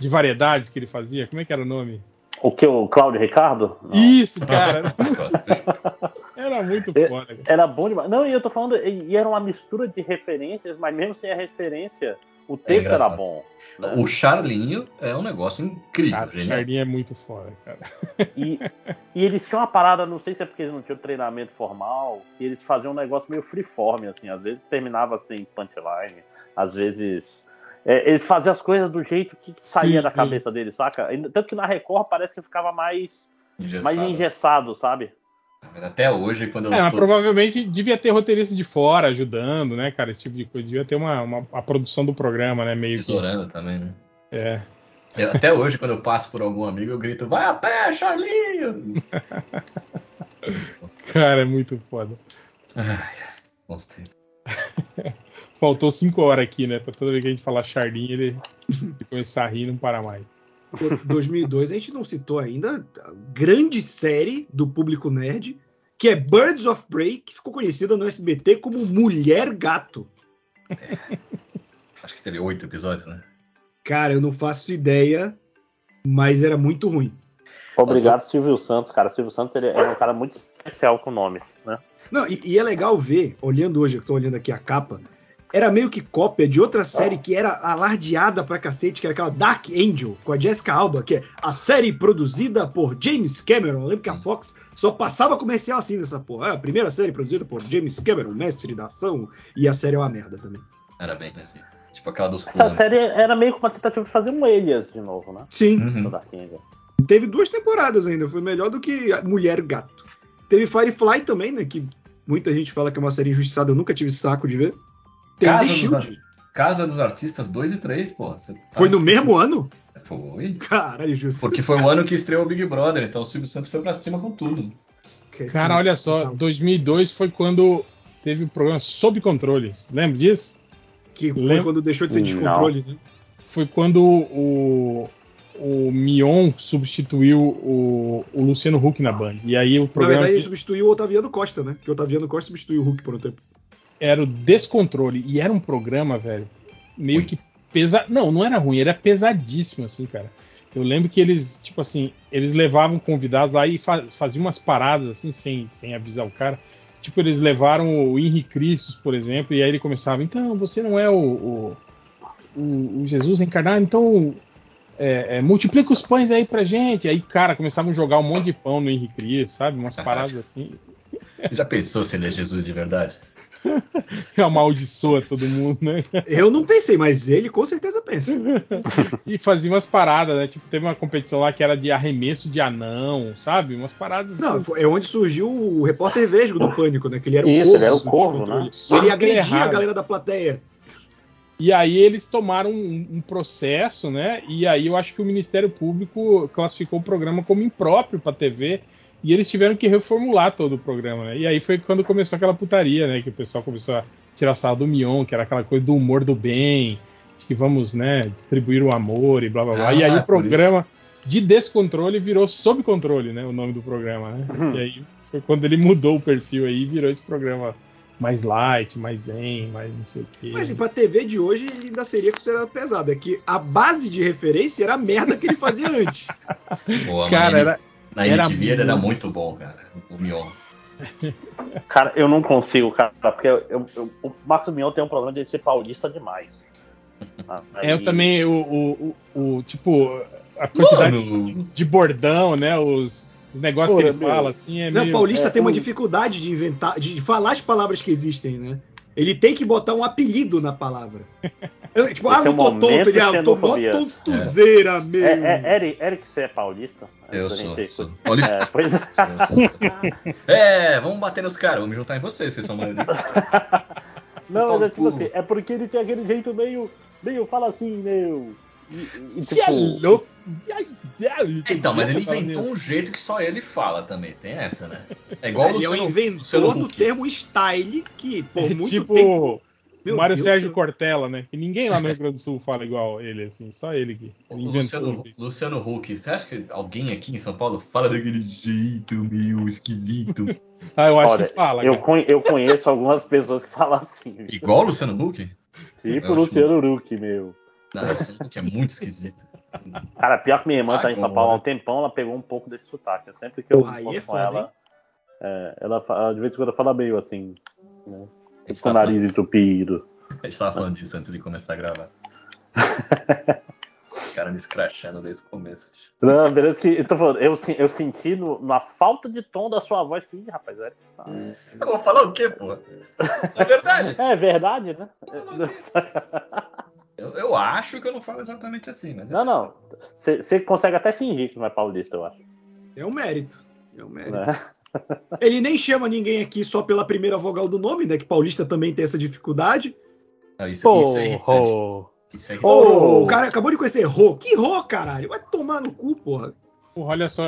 de variedades que ele fazia. Como é que era o nome? O que? O Cláudio Ricardo? Não. Isso, cara. era muito foda. cara. Era bom demais. Não, e eu tô falando, e era uma mistura de referências, mas mesmo sem a referência, o texto era engraçado. bom. né? O Charlinho é um negócio incrível, Cara, o. Charlinho é muito foda, cara. E, e eles tinham uma parada, não sei se é porque eles não tinham treinamento formal, e eles faziam um negócio meio freeform, assim, às vezes terminava assim, punchline, às vezes. é, eles faziam as coisas do jeito que saía Sim, da sim. cabeça deles, saca? Tanto que na Record parece que ficava mais, Engessado. mais engessado, sabe? Mas Até hoje, quando eu É, tô- provavelmente devia ter roteirista de fora ajudando, né, cara? Esse tipo de coisa. Devia ter uma, uma- a produção do programa, né? Meio que. tesourando também, né? É. Eu- até hoje, quando eu passo por algum amigo, eu grito, vai a pé, Charlinho! Cara, é muito foda. Ai, bons tempos. Faltou cinco horas aqui, né? Pra toda vez que a gente falar Charlinho, ele começar a rir e não para mais. Pô, 2002 a gente não citou ainda a grande série do público nerd, que é Birds of Prey, que ficou conhecida no SBT como Mulher Gato. Acho que teve oito episódios, né? Cara, eu não faço ideia, mas era muito ruim. Obrigado, Silvio Santos, cara. Silvio Santos ele é um cara muito especial com nomes, né? Não, e, e é legal ver, olhando hoje, eu tô olhando aqui a capa, era meio que cópia de outra série que era alardeada pra cacete, que era aquela Dark Angel, com a Jessica Alba, que é a série produzida por James Cameron. Eu lembro que a Fox só passava comercial assim nessa porra. É a primeira série produzida por James Cameron, mestre da ação, e a série é uma merda também. Era bem assim. Tipo aquela dos Essa clones. série era meio que uma tentativa de fazer um Elias de novo, né? Sim, Do Uhum. Dark Angel. teve duas temporadas ainda, foi melhor do que a Mulher Gato. Teve Firefly também, né, que muita gente fala que é uma série injustiçada, eu nunca tive saco de ver. Tem Casa The dos. Casa dos Artistas 2 e 3, pô. Tá- Foi no mesmo ano? Foi. Caralho, Justo. Porque foi o ano que estreou o Big Brother, então o Silvio Santos foi pra cima com tudo. Cara, olha só, 2002 foi quando teve o programa Sob Controle. Lembra disso? Que foi Lembra- quando deixou de ser Não. descontrole, né? Foi quando o, o Mion substituiu o, o Luciano Huck na Band. E aí o Na programa verdade, ele que substituiu o Otaviano Costa, né? Porque o Otaviano Costa substituiu o Hulk por um tempo. Era o Descontrole. E era um programa, velho, meio que pesado. Não, não era ruim, era pesadíssimo, assim, cara. Eu lembro que eles, tipo assim, eles levavam convidados lá e fa- faziam umas paradas, assim, sem, sem avisar o cara. Tipo, eles levaram o Henri Cristos, por exemplo, e aí ele começava, então, você não é o, o, o- o Jesus reencarnado, então é, é, multiplica os pães aí pra gente. Aí, cara, começavam a jogar um monte de pão no Henri Cristo, sabe? Umas paradas assim. Já pensou se ele é Jesus de verdade? Amaldiçoa todo mundo, né? Eu não pensei, mas ele com certeza pensa. E fazia umas paradas, né? Tipo, teve uma competição lá que era de arremesso de anão, sabe? Umas paradas. Não, assim. foi- é onde surgiu o repórter Vesgo do Pânico, né? Que ele era o Isso, corvo. ele era o do corvo, descontrole. né? Ele agredia Errado. a galera da plateia. E aí eles tomaram um, um processo, né? E aí eu acho que o Ministério Público classificou o programa como impróprio para TV. E eles tiveram que reformular todo o programa, né? E aí foi quando começou aquela putaria, né? Que o pessoal começou a tirar sarro do Mion, que era aquela coisa do humor do bem, de que vamos, né, distribuir o amor e blá blá blá. Ah, e aí o por programa de descontrole virou sob controle, né? O nome do programa, né? Uhum. E aí foi quando ele mudou o perfil aí e virou esse programa mais light, mais zen, mais não sei o quê. Mas assim, pra TV de hoje ele ainda seria considerado pesado. É que a base de referência era a merda que ele fazia antes. Mas Cara, era, Na era MTV ele era muito- muito bom, cara. O Mion. Cara, eu não consigo, cara, porque eu- eu- o Marcos Mion tem um problema de ser paulista demais. Ah, É, eu aí- também, o, o, o, o- tipo, a quantidade Mano, de bordão, né? Os, os negócios que ele meu. fala, assim, é Não, meio... Paulista é, tem uma o- dificuldade de inventar, de falar as palavras que existem, né? Ele tem que botar um apelido na palavra. Eu, tipo, ah, Esse é não tô tonto, ele, ah, tô mó tontuzeira, meu. É, é, Eric, Eric, você é paulista? eu sou. gente- sou. Paulista. É, pois é. É, vamos bater nos caras, vamos me juntar em vocês, vocês são maioria. Não, mas é tipo assim, é porque ele tem aquele jeito meio. meio fala assim, meu. E, e, Você é tipo, louco? Então, mas ele inventou um jeito que só ele fala também, tem essa, né? É igual o Ele é o Luciano, inventor Luciano do termo style, que por muito tipo tempo. Meu o Mário Deus Sérgio céu. Cortella, né? Que ninguém lá no Rio Grande do Sul fala igual ele, assim, só ele que. Luciano, Luciano Huck, você acha que alguém aqui em São Paulo fala daquele jeito meio esquisito? Ah, eu acho olha, que fala, eu, conhe- eu conheço algumas pessoas que falam assim. Igual o Luciano Huck? Tipo o Luciano Huck, meu. Não, isso é muito esquisito. Cara, pior que minha irmã tá em São Paulo há um Agora. tempão, ela pegou um pouco desse sotaque. Sempre que eu Porra, encontro é com ela, é, ela fa- de vez em quando ela fala meio assim, né? A gente com o tá nariz entupido. A gente tava falando disso antes de começar a gravar. O cara me escrachando desde o começo. Não, beleza que eu tô falando, eu, eu senti no- na falta de tom da sua voz que, rapaz, é, tá- Eu vou falar o quê, porra? É verdade. é verdade, né? Eu, eu acho que eu não falo exatamente assim, mas. Não, não. Você consegue até fingir que não é paulista, eu acho. É um mérito. É um mérito. Né? Ele nem chama ninguém aqui só pela primeira vogal do nome, né? Que paulista também tem essa dificuldade. Não, isso, isso é irritante. Isso é Ô, irritante. Oh. o cara acabou de conhecer Rô. Que Rô, caralho? Vai tomar no cu, porra. Porra, olha só,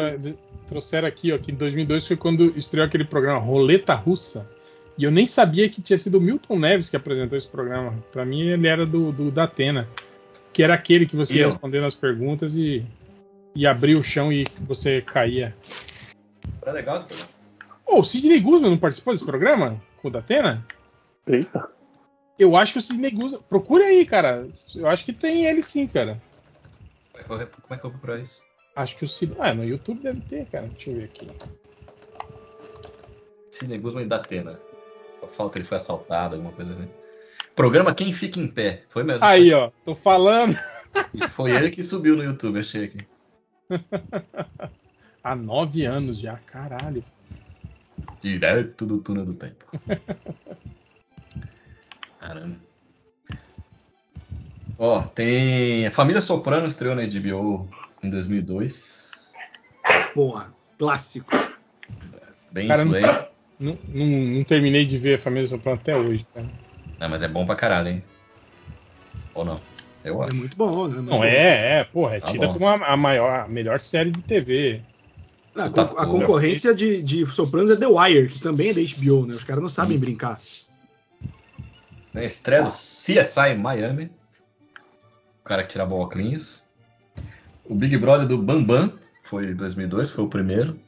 trouxeram aqui, ó, que em 2002 foi quando estreou aquele programa Roleta Russa. E eu nem sabia que tinha sido o Milton Neves que apresentou esse programa. Pra mim, ele era do, do da Atena. Que era aquele que você ia respondendo as perguntas e, e abria o chão e você caía. Era legal esse programa. Ô, o Sidney Guzman não participou desse programa? Com o da Atena? Eita. Eu acho que o Sidney Guzman. Procura aí, cara. Eu acho que tem ele sim, cara. Como é que eu- é vou procurar isso? Acho que o Sidney. Ah, no YouTube deve ter, cara. Deixa eu ver aqui. Sidney Guzman e Datena. Só falta que ele foi assaltado, alguma coisa assim. Programa Quem Fica em Pé. Foi mesmo. Aí, ó. Tô falando. E Foi ele que subiu no YouTube, achei aqui. Há nove anos já, caralho. Direto do túnel do tempo. Caramba. Ó, tem. A Família Soprano estreou na HBO em 2002. Porra, clássico. Bem Cara, não- influente. Não, não, não terminei de ver a Família Soprano até hoje, cara. Ah, mas é bom pra caralho, hein? Ou não? Eu É acho. muito bom, né? Não, é, é, porra, é Tá tida bom. como a, a maior, a melhor série de TV. A, Puta con- a concorrência de, de Sopranos é The Wire, que também é da HBO, né? Os caras não sabem Hum. brincar. Na estreia do CSI Miami. O cara que tirava o óculos. O Big Brother do Bambam. Foi em 2002, foi o primeiro.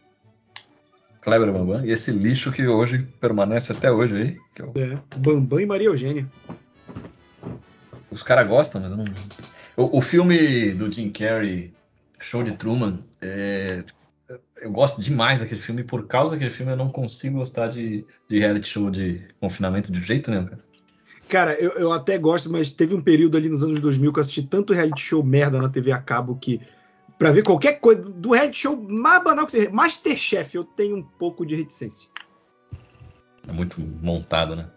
Kleber Bambam. E esse lixo que hoje permanece até hoje aí. que eu- É, Bambam e Maria Eugênia. os caras gostam, mas eu não. O, o filme do Jim Carrey, Show de Truman, é, eu gosto demais daquele filme. E por causa daquele filme eu não consigo gostar de, de reality show de confinamento de jeito nenhum, cara. Cara, eu, eu até gosto, mas teve um período ali nos anos 2000 que eu assisti tanto reality show merda na TV a cabo que, pra ver qualquer coisa, do reality show mais banal que seja, Masterchef, eu tenho um pouco de reticência. É muito montado, né?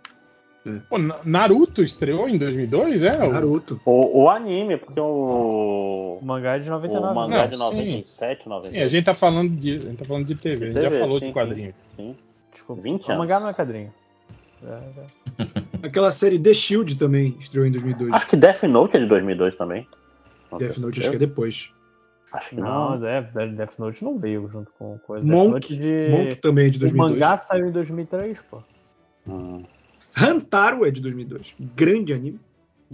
Pô, Na- Naruto estreou em 2002, é? O- Naruto. O, o anime, porque o, O mangá é de o 99. mangá Não, de sim. 97, Sim, 98. a gente tá falando de, a gente tá falando de TV, a gente já falou sim, de quadrinho. Sim. Desculpa. 20 O anos. mangá não é quadrinho. É, é. Aquela série The Shield também estreou em 2002. Acho que Death Note é de 2002 também. Não Death Note acho que é depois. Acho que Não, não. é, Death Note não veio junto com coisa. Monk, Death Note de... Monk também é de O 2002. mangá saiu em 2003, pô. Hum. Hantaro é de 2002. Grande anime.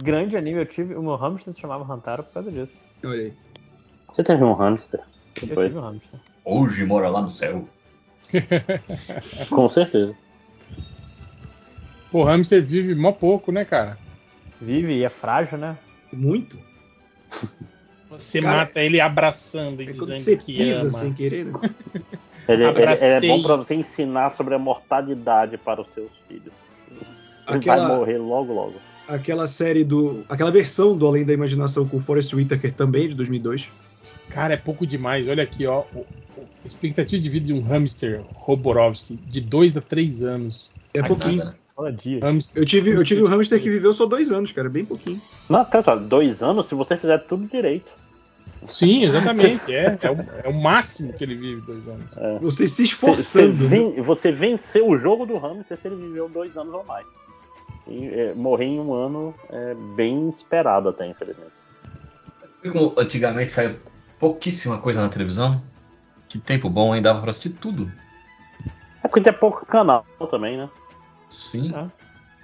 Grande anime, eu tive. O meu hamster se chamava Hantaro por causa disso. Olha aí. Você teve um hamster? Eu Foi. tive um hamster. Hoje mora lá no céu. Com certeza. Pô, hamster vive mó pouco, né, cara? Vive e é frágil, né? Muito. Você Cara, mata ele abraçando e É quando dizendo você que pisa ama. sem querer, né? Ele, ele- ele é bom pra você ensinar sobre a mortalidade para os seus filhos. Ele vai Aquela, morrer logo, logo. aquela série do. Aquela versão do Além da Imaginação com o Forrest Whitaker também, de 2002. Cara, é pouco demais. Olha aqui, ó. O, o- a expectativa de vida de um hamster Roborovski de 2 a 3 anos. É pouquinho. nada, né? Fala dia. Hamster, Eu tive, eu tive um hamster que viveu só dois anos, cara, bem pouquinho. Não, até só, dois anos se você fizer tudo direito. Sim, exatamente. É, é, o, é o máximo que ele vive, dois anos. Você se Você, esforçando. né? você venceu o jogo do hamster se ele viveu dois anos ou mais. E, é, morrer em um ano é bem esperado até, infelizmente. Como antigamente saiu pouquíssima coisa na televisão. Que tempo bom, hein? Dava pra assistir tudo. É porque tem pouco canal também, né? Sim. É.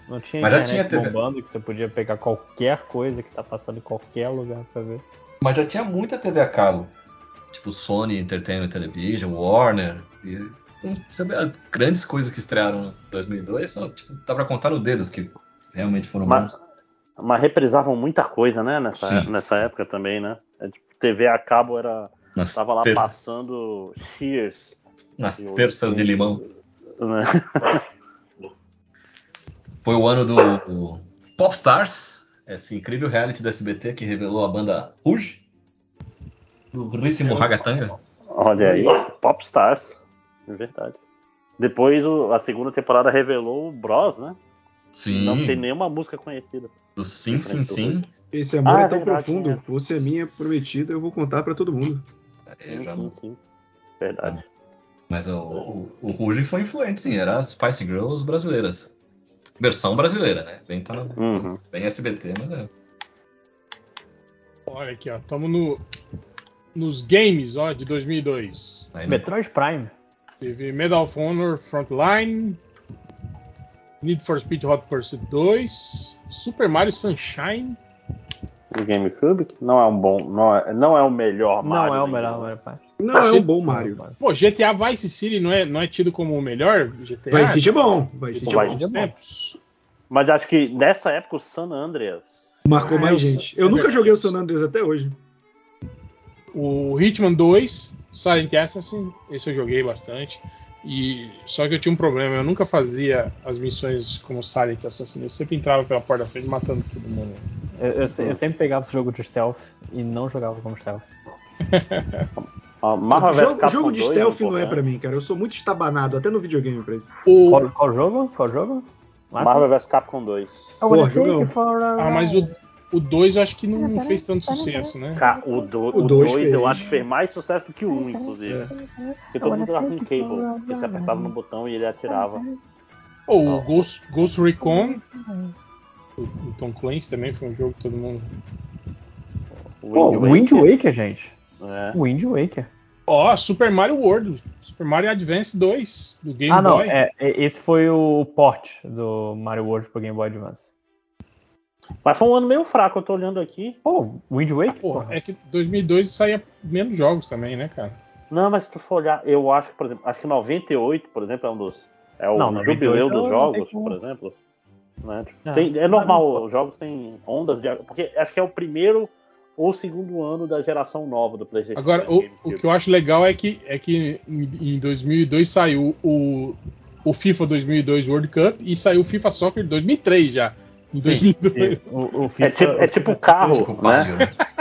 Não tinha Mas já tinha TV. bombando que você podia pegar qualquer coisa que tá passando em qualquer lugar pra ver. Mas já tinha muita TV a cabo. Tipo Sony Entertainment Television, Warner. E, vê, grandes coisas que estrearam em 2002. Só, tipo, dá pra contar no dedo os que realmente foram Mas, bons. Mas reprisavam muita coisa, né? Nessa, Sim. nessa época também, né? É, tipo, TV a cabo era. Nas, Tava lá ter- passando Cheers. nas terças de limão. Foi o ano do, do Popstars, esse incrível reality do SBT que revelou a banda Rouge, do ritmo ragatanga. Olha aí, Popstars. É verdade. Depois o- a segunda temporada revelou o Bros, né? Sim, Não tem nenhuma música conhecida. do Sim Sim Sim. Esse amor Ah, é é tão verdade, profundo. né? Você é minha prometida, eu vou contar pra todo mundo. É, Sim, já sim, não- sim. Verdade. Mas o, o, o Rouge foi influente, sim, era as Spice Girls brasileiras. Versão brasileira, né? Bem, tá Uhum. bem SBT, mas é. Olha aqui, ó. Estamos no, nos games, ó, de 2002. Aí não- Metroid Prime. Teve Medal of Honor Frontline, Need for Speed Hot Pursuit 2, Super Mario Sunshine. O GameCube que não é um bom, não é, não é o melhor Mario. Não é o melhor Mario Party. Não é um bom Mario. Pô, GTA Vice City não é, não é tido como o melhor GTA? Vai City é bom. Vai City é bom. City é bom. tempos. Mas acho que nessa época o San Andreas. Marcou Ah, mais eu gente. Eu É nunca verdade. joguei o San Andreas até hoje. O Hitman 2, Silent Assassin, esse eu joguei bastante. E só que eu tinha um problema, eu nunca fazia as missões como Silent Assassin, eu sempre entrava pela porta da frente matando todo mundo. Eu, eu eu sempre pegava esse jogo de stealth e não jogava como stealth. Marvel O jogo, Capcom jogo de 2 stealth não é importante. pra mim, cara. Eu sou muito estabanado, até no videogame pra isso. O, Qual, qual jogo? Qual jogo? Marvel vs Capcom 2. I wanna Porra, jogão. ah, mas o, o 2 eu acho que não, não fez tanto sucesso, né? Cara, o 2 O dois eu acho que fez mais sucesso do que o 1, inclusive. É. Porque todo mundo jogava com cable. Você apertava no botão e ele atirava. Ou o Ah. Ghost, Ghost Recon, o, o Tom Clancy também foi um jogo que todo mundo. Pô, Wind Waker, gente. É. Wind Waker. Ó, Super Mario World, Super Mario Advance 2 do Game ah, não. Boy. É, é- esse foi o port do Mario World pro Game Boy Advance. Mas foi um ano meio fraco, eu tô olhando aqui. Pô, Wind Ah, Waker? porra, porra. é que 2002 saía menos jogos também, né, cara? Não, mas se tu for olhar, eu acho que, por exemplo, acho que 98, por exemplo, é um dos. É o Não, 98 jubileu dos não jogos, por exemplo. Né? Tipo, Não, tem- é não, normal, os jogos têm ondas de. Porque acho que é o primeiro ou segundo ano da geração nova do PlayStation. Agora, o, o que eu acho legal é que, é que em, em 2002 saiu o, o FIFA 2002 World Cup e saiu o FIFA Soccer 2003 já. Em Sim, 2002. sim. O, o É tipo, é tipo carro, Tipo, né?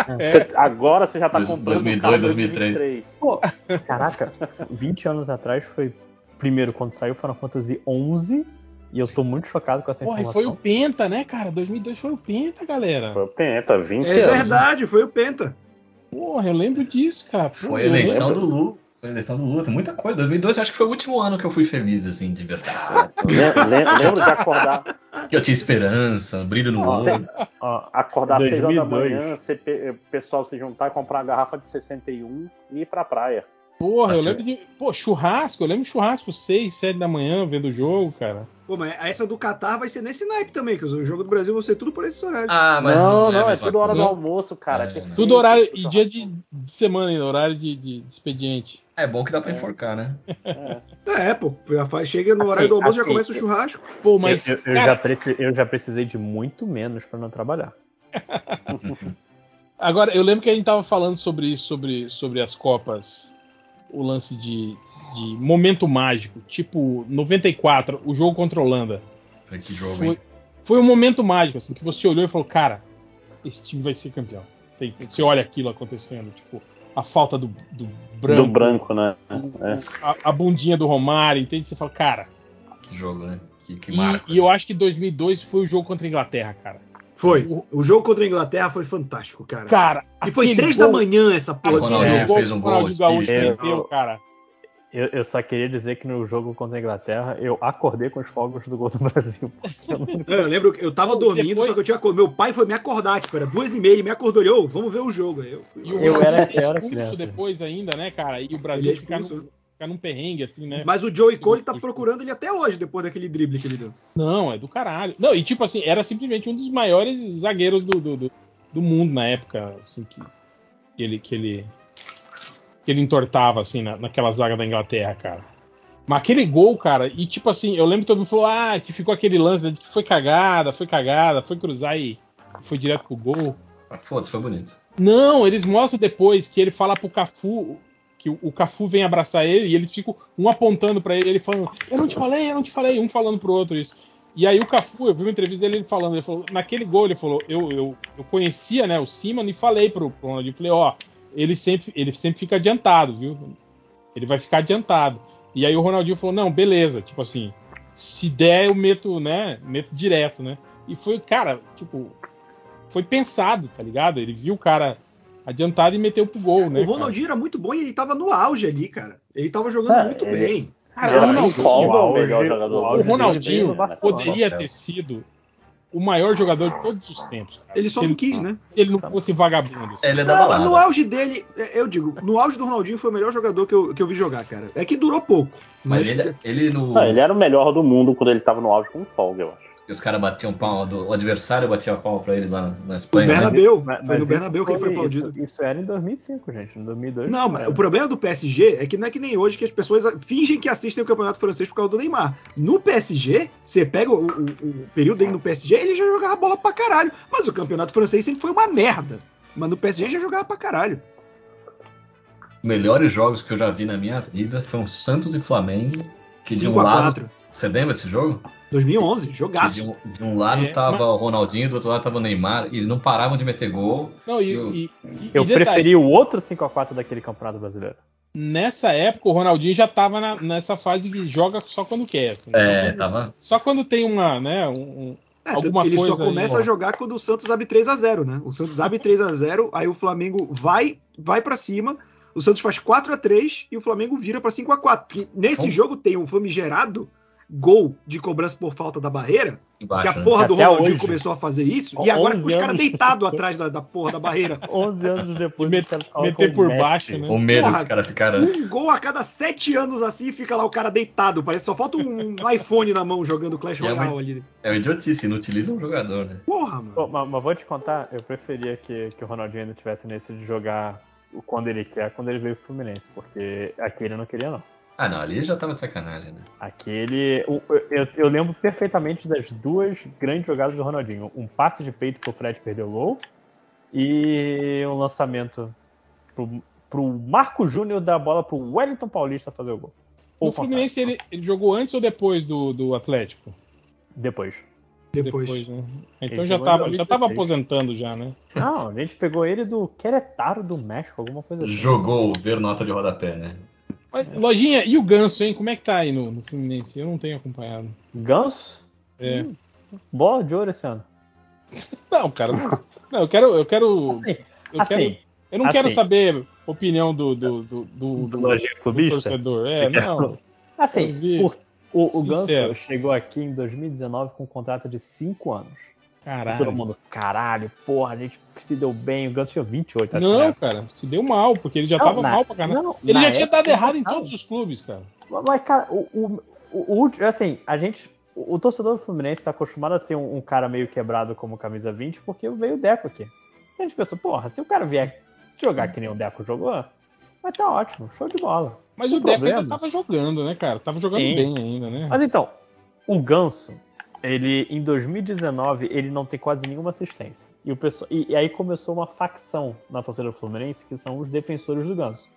Né? Você- agora você já tá Dois- comprando 2002, um carro 2003. 2023. Pô, caraca, 20 anos atrás foi. Primeiro, quando saiu Final Fantasy XI, e eu tô muito chocado com essa Porra, e informação. foi o Penta, né, cara? 2002 foi o Penta, galera. Foi o Penta, 20 É anos. verdade, foi o Penta. Porra, eu lembro disso, cara. Foi a eu eleição lembro- do Lu. Eleição do Lu, tem muita coisa. 2002 eu acho que foi o último ano que eu fui feliz, assim, de verdade. Lem- lem- Lembro de acordar, Que eu tinha esperança, brilho no Ó, olho. Ó, acordar às 6 horas da 2002. manhã, o pessoal se juntar e comprar uma garrafa de 61 e ir pra praia. Porra, eu lembro de. Pô, churrasco, eu lembro de churrasco 6, 7 da manhã vendo o jogo, cara. Pô, mas essa do Qatar vai ser nesse naipe também, que o jogo do Brasil vai ser tudo por esse horário. Ah, mas não, não, não, a é mesma tudo hora do almoço, cara. É. perfeito. Tudo horário e dia de, de semana ainda, horário de, de- expediente. É bom que dá pra É. enforcar, né? É. É, pô. já faz- Chega no Assim, horário do almoço já assim, começa o churrasco. Pô, mas. eu, eu- eu já preci- eu já precisei de muito menos pra não trabalhar. Agora, eu lembro que a gente tava falando sobre isso, sobre, sobre as Copas, o lance de, de momento mágico, tipo 94, o jogo contra a Holanda. Que jogo, Foi, hein? foi um momento mágico, assim, que você olhou e falou, cara, esse time vai ser campeão. Tem- você olha aquilo acontecendo, tipo, a falta do, do branco, Do branco, né? o- É. a, a bundinha do Romário, entende? Você fala, cara. Que jogo, né? Que, que E, marco. e eu acho que 2002 foi o jogo contra a Inglaterra, cara. Foi. O- O jogo contra a Inglaterra foi fantástico, cara. Cara, e foi três gol- da manhã essa porra desse Ronaldinho fez um que o gol Ronaldinho Gaúcho meteu, cara. Eu, eu só queria dizer que no jogo contra a Inglaterra eu acordei com os fogos do gol do Brasil. eu não- Eu lembro que eu tava dormindo, depois- só que eu tinha acordado. Meu pai foi me acordar, tipo, era duas e meia, ele me acordou, ô, vamos ver o jogo. Eu fui. E o Eu era- eu era expulso criança. depois ainda, né, cara? E o Brasil é ficar, expulso. Num, ficar num perrengue, assim, né? Mas o Joey Cole tá procurando ele até hoje, depois daquele drible que ele deu. Não, é do caralho. Não, e tipo assim, era simplesmente um dos maiores zagueiros do, do, do, do mundo na época, assim, que, que ele, que ele que ele entortava, assim, na, naquela zaga da Inglaterra, cara. Mas aquele gol, cara, e tipo assim, eu lembro que todo mundo falou, ah, que ficou aquele lance de que foi cagada, foi cagada, foi cruzar e, foi direto pro gol. Ah, Foda-se, foi bonito. Não, eles mostram depois que ele fala pro Cafu que o, o Cafu vem abraçar ele e eles ficam um apontando pra ele, ele falando: "Eu não te falei, eu não te falei", um falando pro outro isso. E aí o Cafu, eu vi uma entrevista dele ele falando, ele falou, naquele gol ele falou: "Eu, eu, eu conhecia, né, o Simon e falei pro, pro Ronaldinho, falei: "Ó, ele sempre ele sempre fica adiantado, viu? Ele vai ficar adiantado". E aí o Ronaldinho falou: "Não, beleza", tipo assim, se der eu meto, né, meto direto, né? E foi, cara, tipo, foi pensado, tá ligado? Ele viu o cara adiantado e meteu pro gol, né? o Ronaldinho era muito bom e ele tava no auge ali, cara. Ele tava jogando É, muito ele- bem. Cara, Era o Ronaldinho- o o Ronaldinho Barcelona. poderia ter sido o maior jogador de todos os tempos. cara. Ele só não quis, né? se ele não fosse vagabundo. assim. Ele é da Não, no auge dele, é, eu digo, no auge do Ronaldinho foi o melhor jogador que eu, que eu vi jogar, cara. É que durou pouco. Mas Mas, ele, ele no. Não, ele era o melhor do mundo quando ele tava no auge com folga, eu acho. Os caras batiam palma, do, o adversário batia palma pra ele lá na no Espanha. né? Bernabéu, Mas- foi mas no isso Bernabéu que ele foi aplaudido. Isso, isso era em 2005, gente. Em 2002. Não, mas o problema do PSG é que não é que nem hoje que as pessoas fingem que assistem o campeonato francês por causa do Neymar. No PSG, você pega o, o- o período dele no PSG, ele já jogava bola pra caralho. Mas o campeonato francês sempre foi uma merda. Mas no PSG já jogava pra caralho. Melhores jogos que eu já vi na minha vida foram Santos e Flamengo. Que de um 5 lado. 4 Você lembra desse jogo? 2011, Que de um, de um lado É, tava mas- o Ronaldinho, do outro lado tava o Neymar, e eles não paravam de meter gol. Não, e, Eu- e- e- Eu e detalhe, preferi o outro 5x4 daquele campeonato brasileiro. Nessa época, o Ronaldinho já tava na- nessa fase que joga só quando quer. assim, só, É, quando, tava. só quando tem uma, né, um- um- É, alguma ele coisa só começa aí, a jogar quando o Santos abre 3 a 0 né? O Santos abre 3 a 0 aí o Flamengo vai vai para cima, o Santos faz 4 a 3 e o Flamengo vira pra 5 a 4 Porque nesse Como? jogo tem um famigerado gol de cobrança por falta da barreira, Embaixo, que a né? porra do Até Ronaldinho hoje. começou a fazer isso, e agora 11 os caras deitados atrás da, da porra da barreira. 11 anos depois, Met- meter por Messi. baixo, né? O medo Porra, que os caras ficaram. né? Um gol a cada sete anos assim fica lá o cara deitado. Parece só falta um iPhone na mão jogando Clash É uma- Royale ali. É uma idiotice, inutiliza um jogador, né? Porra, mano. Pô, mas, mas vou te contar, eu preferia que, que o Ronaldinho ainda tivesse nesse de jogar quando ele quer, quando ele veio pro Fluminense, porque aqui ele não queria, não. Ah, não, ali já tava de sacanagem, né? Aquele. o- Eu, eu lembro perfeitamente das duas grandes jogadas do Ronaldinho. Um passe de peito que o Fred perdeu o gol e um lançamento pro, pro Marco Júnior dar a bola pro Wellington Paulista fazer o gol. Ou No o contrário. Fluminense ele, ele jogou antes ou depois do, do Atlético? Depois. Depois. né? Então Ele já tava, já tava 2016. aposentando já, né? Não, a gente pegou ele do Queretaro do México, alguma coisa assim. Jogou ver nota de rodapé, né? Mas, Lojinha, e o Ganso, hein? Como é que tá aí no, no Fluminense? Eu não tenho acompanhado. Ganso? É. Bola de ouro esse ano. Não, cara. Não, eu quero. Eu quero. Assim, Eu, assim quero, eu não assim. quero saber opinião do, do, do, do, do- do torcedor. É, não. Assim, por- o, o Ganso chegou aqui em 2019 com um contrato de 5 anos. E Caralho. todo mundo, caralho, porra, a gente se deu bem. O Ganso tinha 28, acho Não, na cara, se deu mal, porque ele já Não, tava na- mal pra caralho. não, Ele já tinha dado errado em todos os clubes, cara. Mas, cara, o, o, o último, assim, a gente. O, o torcedor do Fluminense está acostumado a ter um, um cara meio quebrado como camisa 20, porque veio o Deco aqui. Então a gente pensou, porra, se o cara vier jogar que nem o Deco jogou, vai tá ótimo, show de bola. Mas O o Deco problema- ainda tava jogando, né, cara? Tava jogando Sim. bem ainda, né? Mas então, o Ganso, ele em 2019, ele não tem quase nenhuma assistência. E, o pessoal, e, e aí começou uma facção na torcida do Fluminense, que são os defensores do Ganso.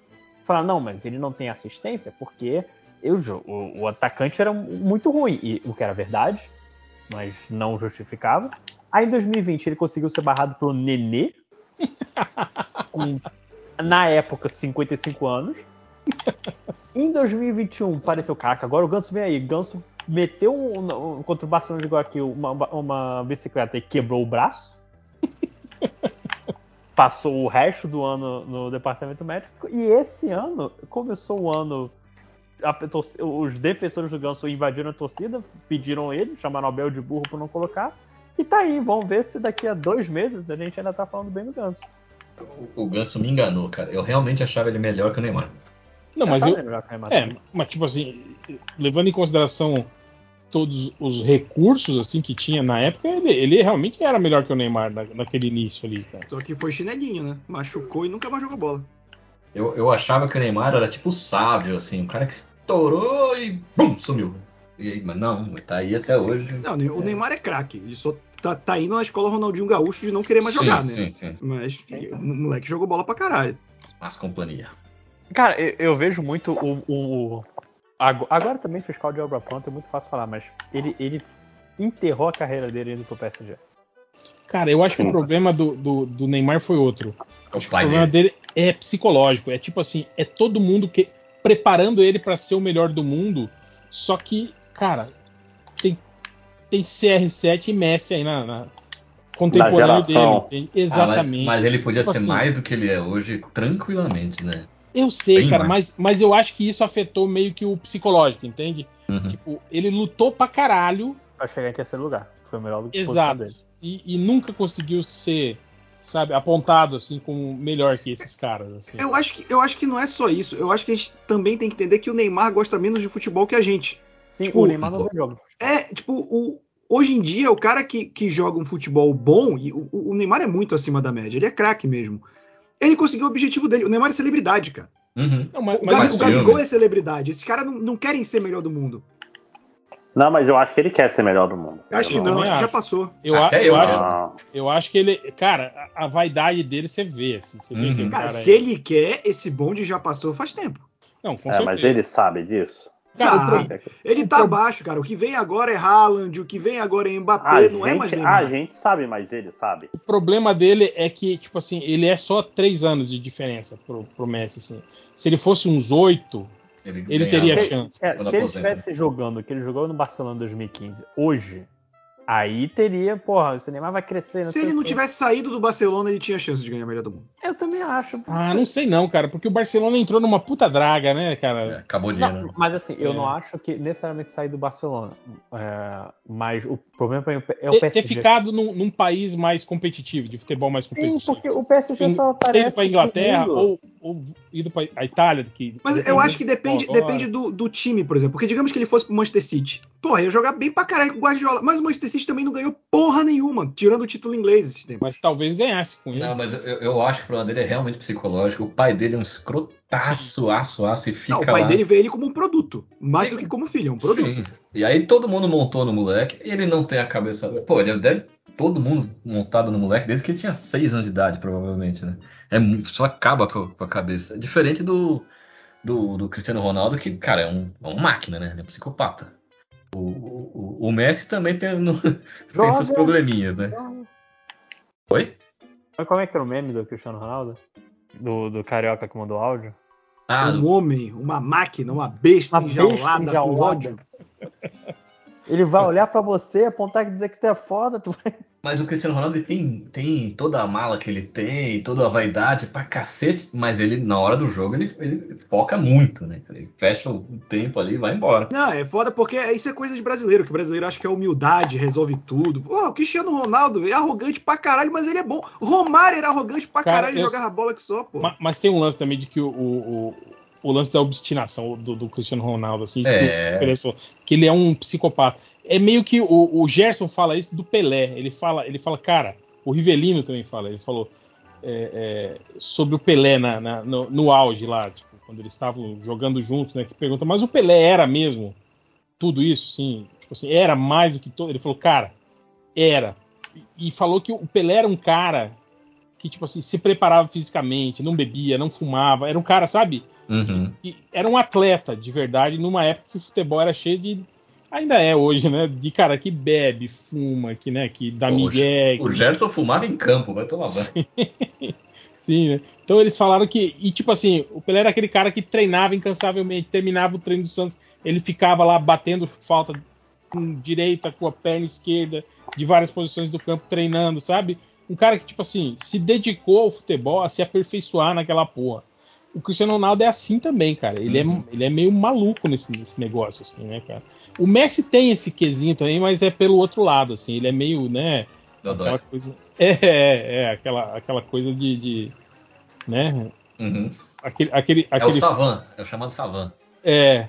Falaram, não, mas ele não tem assistência porque eu, o, o atacante era muito ruim. E o que era verdade, mas não justificava. Aí em 2020 ele conseguiu ser barrado pelo Nenê, com, na época, 55 anos. Em 2021, pareceu, caraca, agora o Ganso vem aí. Ganso meteu um, um- contra o Barcelona de Guayaquil uma, uma bicicleta e quebrou o braço. Passou o resto do ano no departamento médico. E esse ano, começou o ano. a os defensores do Ganso invadiram a torcida, pediram ele, chamaram o Abel de burro por não colocar. E tá aí, vamos ver se daqui a dois meses a gente ainda tá falando bem do Ganso. O, o Ganso me enganou, cara. Eu realmente achava ele melhor que o Neymar. Não, Já mas tá eu. melhor que o Neymar É, mas tipo assim, levando em consideração todos os recursos assim que tinha na época, ele, ele realmente era melhor que o Neymar na- naquele início ali, cara. Só que foi chinelinho, né? Machucou e nunca mais jogou bola. Eu, eu achava que o Neymar era tipo sábio, assim, um cara que estourou e bum, sumiu. E aí, mas não, tá aí até hoje. Não, o Neymar é craque. Ele só tá, tá indo na escola Ronaldinho Gaúcho de não querer mais Sim, jogar, né? sim, sim. Mas o moleque jogou bola pra caralho. Mas companhia. Cara, eu, eu vejo muito o, o- Agora também fiscal de obra pronta é muito fácil falar, mas ele, ele enterrou a carreira dele indo pro PSG. Cara, eu acho que o problema do, do, do Neymar foi outro. O O problema dele. é psicológico. É tipo assim, é todo mundo que preparando ele pra ser o melhor do mundo. Só que, cara, tem, tem CR7 e Messi aí na, na contemporâneo dele. geração. entende? Ah, mas, Exatamente. mas ele podia Tipo ser assim, mais do que ele é hoje, tranquilamente, né? Eu sei, Bem cara, mais. mas, mas eu acho que isso afetou meio que o psicológico, entende? Uhum. Tipo, ele lutou pra caralho Pra chegar em terceiro lugar. Foi o melhor do posição Exato. dele. e, e nunca conseguiu ser, sabe, apontado assim como melhor que esses caras. Assim. Eu acho, que, eu acho que não é só isso. Eu acho que a gente também tem que entender que o Neymar gosta menos de futebol que a gente. Sim, Tipo, o Neymar não vê jogo. É, tipo, o, hoje em dia, o cara que, que joga um futebol bom, e o, o Neymar é muito acima da média, ele é craque mesmo. Ele conseguiu o objetivo dele. O Neymar é celebridade, cara. Uhum. Não, mas, O, mas- Gabi, mas o. Gabigol é celebridade. Esses caras não, não querem ser melhor do mundo. Não, mas eu acho que ele quer ser melhor do mundo. Acho que Eu não, acho que já passou. eu, a- Até eu eu acho, eu acho que ele, cara, a, a vaidade dele você vê, assim, você vê Uhum. que o Cara, cara, se é- ele quer, esse bonde já passou faz tempo. não, com é, mas certeza. ele sabe disso. Sabe? pro- Ele tá abaixo, cara. O que vem agora é Haaland, o que vem agora é Mbappé, A não é mais gente, Neymar. a gente sabe, mas ele sabe. O problema dele é que, tipo assim, ele é só três anos de diferença pro, pro Messi, assim. Se ele fosse uns oito, Ele ganhava teria Se- chance. é, se ele estivesse jogando o que ele jogou no Barcelona em 2015, hoje, aí teria, porra, esse Neymar vai crescer. Se ele o não tivesse saído do Barcelona, ele tinha chance de ganhar a melhor do mundo. Eu também acho. Ah, não sei não, cara, porque o Barcelona entrou numa puta draga, né, É, cara? acabou o dinheiro. Não, né? mas assim, eu É. não acho que necessariamente sair do Barcelona. É, mas o problema pra mim é o PSG. ter ficado num, num país mais competitivo, de futebol mais Sim, competitivo. porque o PSG só ter aparece. ido pra Inglaterra ou, ou ido pra a Itália. Que Mas eu acho que depende, depende do, do time, por exemplo. Porque digamos que ele fosse pro Manchester City. Porra, ia jogar bem pra caralho com o Guardiola. Mas o Manchester City também não ganhou porra nenhuma, tirando o título inglês esses tempos. Mas talvez ganhasse com ele. Não, mas eu, eu acho que o problema dele é realmente psicológico. O pai dele é um escrotaço, aço, aço, e fica Não, o pai lá. dele vê ele como um produto. Mais do que como filho, é um produto. Sim. E aí todo mundo montou no moleque, e ele não tem a cabeça. Pô, ele deve todo mundo montado no moleque desde que ele tinha 6 anos de idade, provavelmente, né? É muito, só acaba com, com a cabeça. Diferente do, do, do Cristiano Ronaldo, que, cara, é, um, é uma máquina, né? Ele é um psicopata. O, o, o Messi também tem, no- tem seus probleminhas, né? Oi? Mas como é que era o meme do Cristiano Ronaldo? Do, do carioca que mandou áudio? Ah, um homem, uma máquina, uma besta, Uma besta enjaulada, enjaulada. ódio. Ele vai olhar pra você, apontar e dizer que tu é foda, tu vai. Mas o Cristiano Ronaldo tem, tem toda a mala que ele tem, toda a vaidade pra cacete, mas ele, na hora do jogo, ele, ele foca muito, né? Ele fecha o tempo ali e vai embora. Não, é foda porque isso é coisa de brasileiro, que o brasileiro acha que é humildade, resolve tudo. Pô, o Cristiano Ronaldo é arrogante pra caralho, mas ele é bom. Romário era arrogante pra Cara, caralho e eu- jogava bola que só, pô. Ma- Mas, tem um lance também de que o, o, o- o lance da obstinação do, do Cristiano Ronaldo, assim, isso É. que ele é um psicopata. É meio que o, o Gerson fala isso do Pelé. Ele fala, ele fala, cara, o Rivelino também fala, ele falou é, é, sobre o Pelé na, na- no, no auge lá, tipo, quando eles estavam jogando juntos, né? Que pergunta, mas o Pelé era mesmo tudo isso, sim? Tipo assim, era mais do que todo. Ele falou, cara, era. E, e falou que o Pelé era um cara que, tipo assim, se preparava fisicamente, não bebia, não fumava. Era um cara, sabe? Uhum. que era um atleta de verdade numa época que o futebol era cheio de. Ainda é hoje, né? De cara que bebe, fuma, que, né, que dá migué. O que- Gerson fumava em campo, vai tomar banho. Sim, né? Então eles falaram que. E tipo assim, o Pelé era aquele cara que treinava incansavelmente, terminava o treino do Santos, ele ficava lá batendo falta com direita, com a perna esquerda, de várias posições do campo, treinando, sabe? Um cara que, tipo assim, se dedicou ao futebol a se aperfeiçoar naquela porra. O Cristiano Ronaldo é assim também, cara. Ele, Uhum. é, ele é meio maluco nesse, nesse negócio, assim, né, cara? O Messi tem esse quesinho também, mas é pelo outro lado, assim. Ele é meio, né? Aquela coisa. É, é, é, aquela, aquela coisa de. de, né? Uhum. Aquele. aquele, É o aquele Savan, é o chamado Savan. é.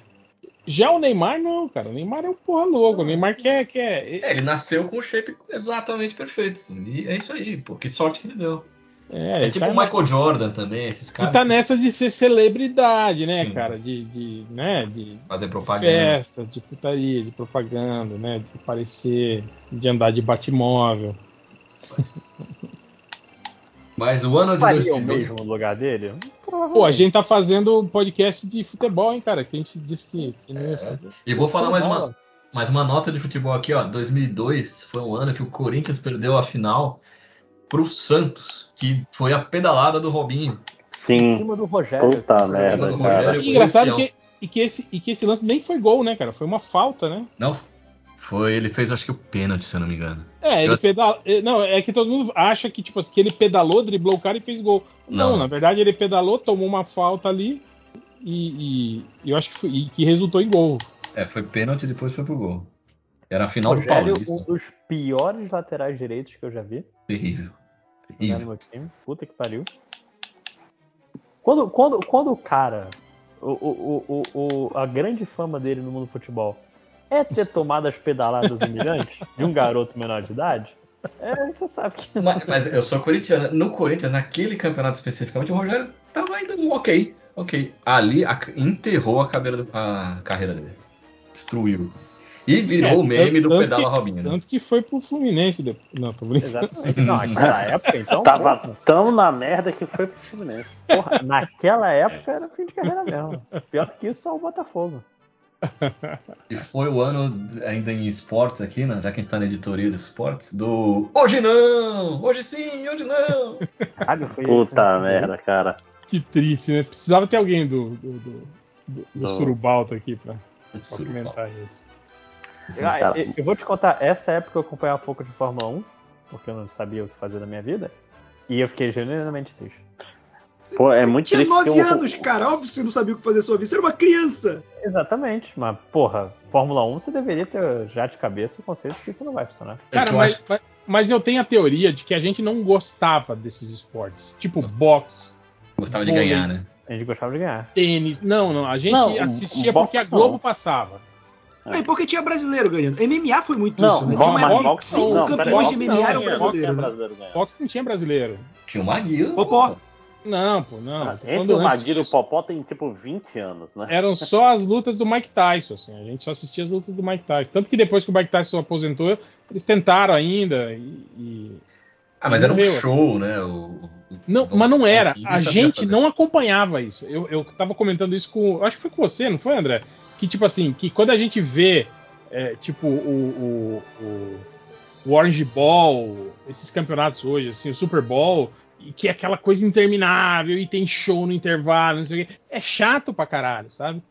Já o Neymar, não, cara. O Neymar é um porra louco. O Neymar quer. quer É, ele nasceu com o shape exatamente perfeito. E é isso aí, pô. Que sorte que ele deu. É, É tipo tá o Michael Jordan também, esses E caras. tá nessa de ser celebridade, né, Sim. cara? De, de, né, de Fazer propaganda. festa, de putaria, de propaganda, né? De aparecer, de andar de batimóvel. Mas o ano de Faria o 2002. mesmo no lugar dele? Pô, a gente tá fazendo podcast de futebol, hein, cara? Que a gente disse que, que não ia fazer. E vou falar mais uma, mais uma nota de futebol aqui, ó. 2002 foi um ano que o Corinthians perdeu a final pro Santos, que foi a pedalada do Robinho. Em Sim. cima do Rogério. Puta Em merda, cima do cara. Rogério E engraçado que, e, que esse, e que esse lance nem foi gol, né, cara? Foi uma falta, né? Não, foi, ele fez acho que o pênalti, se eu não me engano. É, ele Eu- pedalou. Não, é que todo mundo acha que, tipo, assim, que ele pedalou, driblou o cara e fez gol. Não, Não. na verdade ele pedalou, tomou uma falta ali e, e eu acho que, foi, e que resultou em gol. É, foi pênalti e depois foi pro gol. Era a final do Rogério, Paulista. um dos piores laterais direitos que eu já vi. Terrível. Terrível. meu time. Puta que pariu. Quando, quando, quando o cara. O, o, o, o- a grande fama dele no mundo do futebol é ter tomado as pedaladas humilhantes de um garoto menor de idade, é, você sabe que. Mas, mas eu sou corintiano. No Corinthians, naquele campeonato especificamente, o Rogério tava ainda um ok. Ok. Ali a- enterrou a, do- a carreira dele. Destruiu. E virou É, o meme do tanto Pedala que- Robinho. Né? Tanto que foi pro Fluminense depois. Não, tô brincando. Exatamente. Não, naquela época, então. Tava tão na merda que foi pro Fluminense. porra, naquela época era fim de carreira mesmo. Pior que isso, só o Botafogo. E foi o ano, ainda em esportes aqui, né? já que a gente tá na editoria de esportes, do Hoje não! Hoje sim, hoje não! Caralho, foi. Puta foi- merda, cara. Que triste, né? Precisava ter alguém do, do, do, do, do Do- Surubalto aqui pra, pra comentar isso. Ah, cara. eu- eu vou te contar, essa época eu acompanhava pouco de Fórmula 1, porque eu não sabia o que fazer na minha vida, e eu fiquei genuinamente triste. Pô, é Você muito tinha triste nove porque o- anos, cara. Óbvio que você não sabia o que fazer sua vida. Você era uma criança. Exatamente, mas porra, Fórmula 1 você deveria ter já de cabeça o conceito que isso não vai funcionar. Cara, eu mas, acho- mas, mas eu tenho a teoria de que a gente não gostava desses esportes. Tipo boxe, Gostava de vôlei. ganhar, né? A gente gostava de ganhar. tênis. Não, não. A gente Não, assistia o porque a Globo não. passava. É. Porque tinha brasileiro ganhando. MMA foi muito Não, isso, né? Tinha uma época que cinco campeões de MMA não, eram brasileiros. né? Boxe não tinha brasileiro. Tinha o Maguila. Popó. Não, pô, não. Tô Entre o Maguila e o. Popó tem tipo 20 anos, né? Eram só as lutas do Mike Tyson, assim. A gente só assistia as lutas do Mike Tyson. Tanto que depois que o Mike Tyson aposentou, eles tentaram ainda e- e Ah, mas era um Morreu. show, né? O, Não, mas não era. A gente não acompanhava isso. Eu, eu tava comentando isso com. Acho que foi com você, não foi, André? Que, tipo assim, que quando a gente vê, é, tipo, o, o, o, o Orange Ball, esses campeonatos hoje, assim, o Super Bowl, e que é aquela coisa interminável, e tem show no intervalo, não sei o quê. É chato pra caralho, sabe?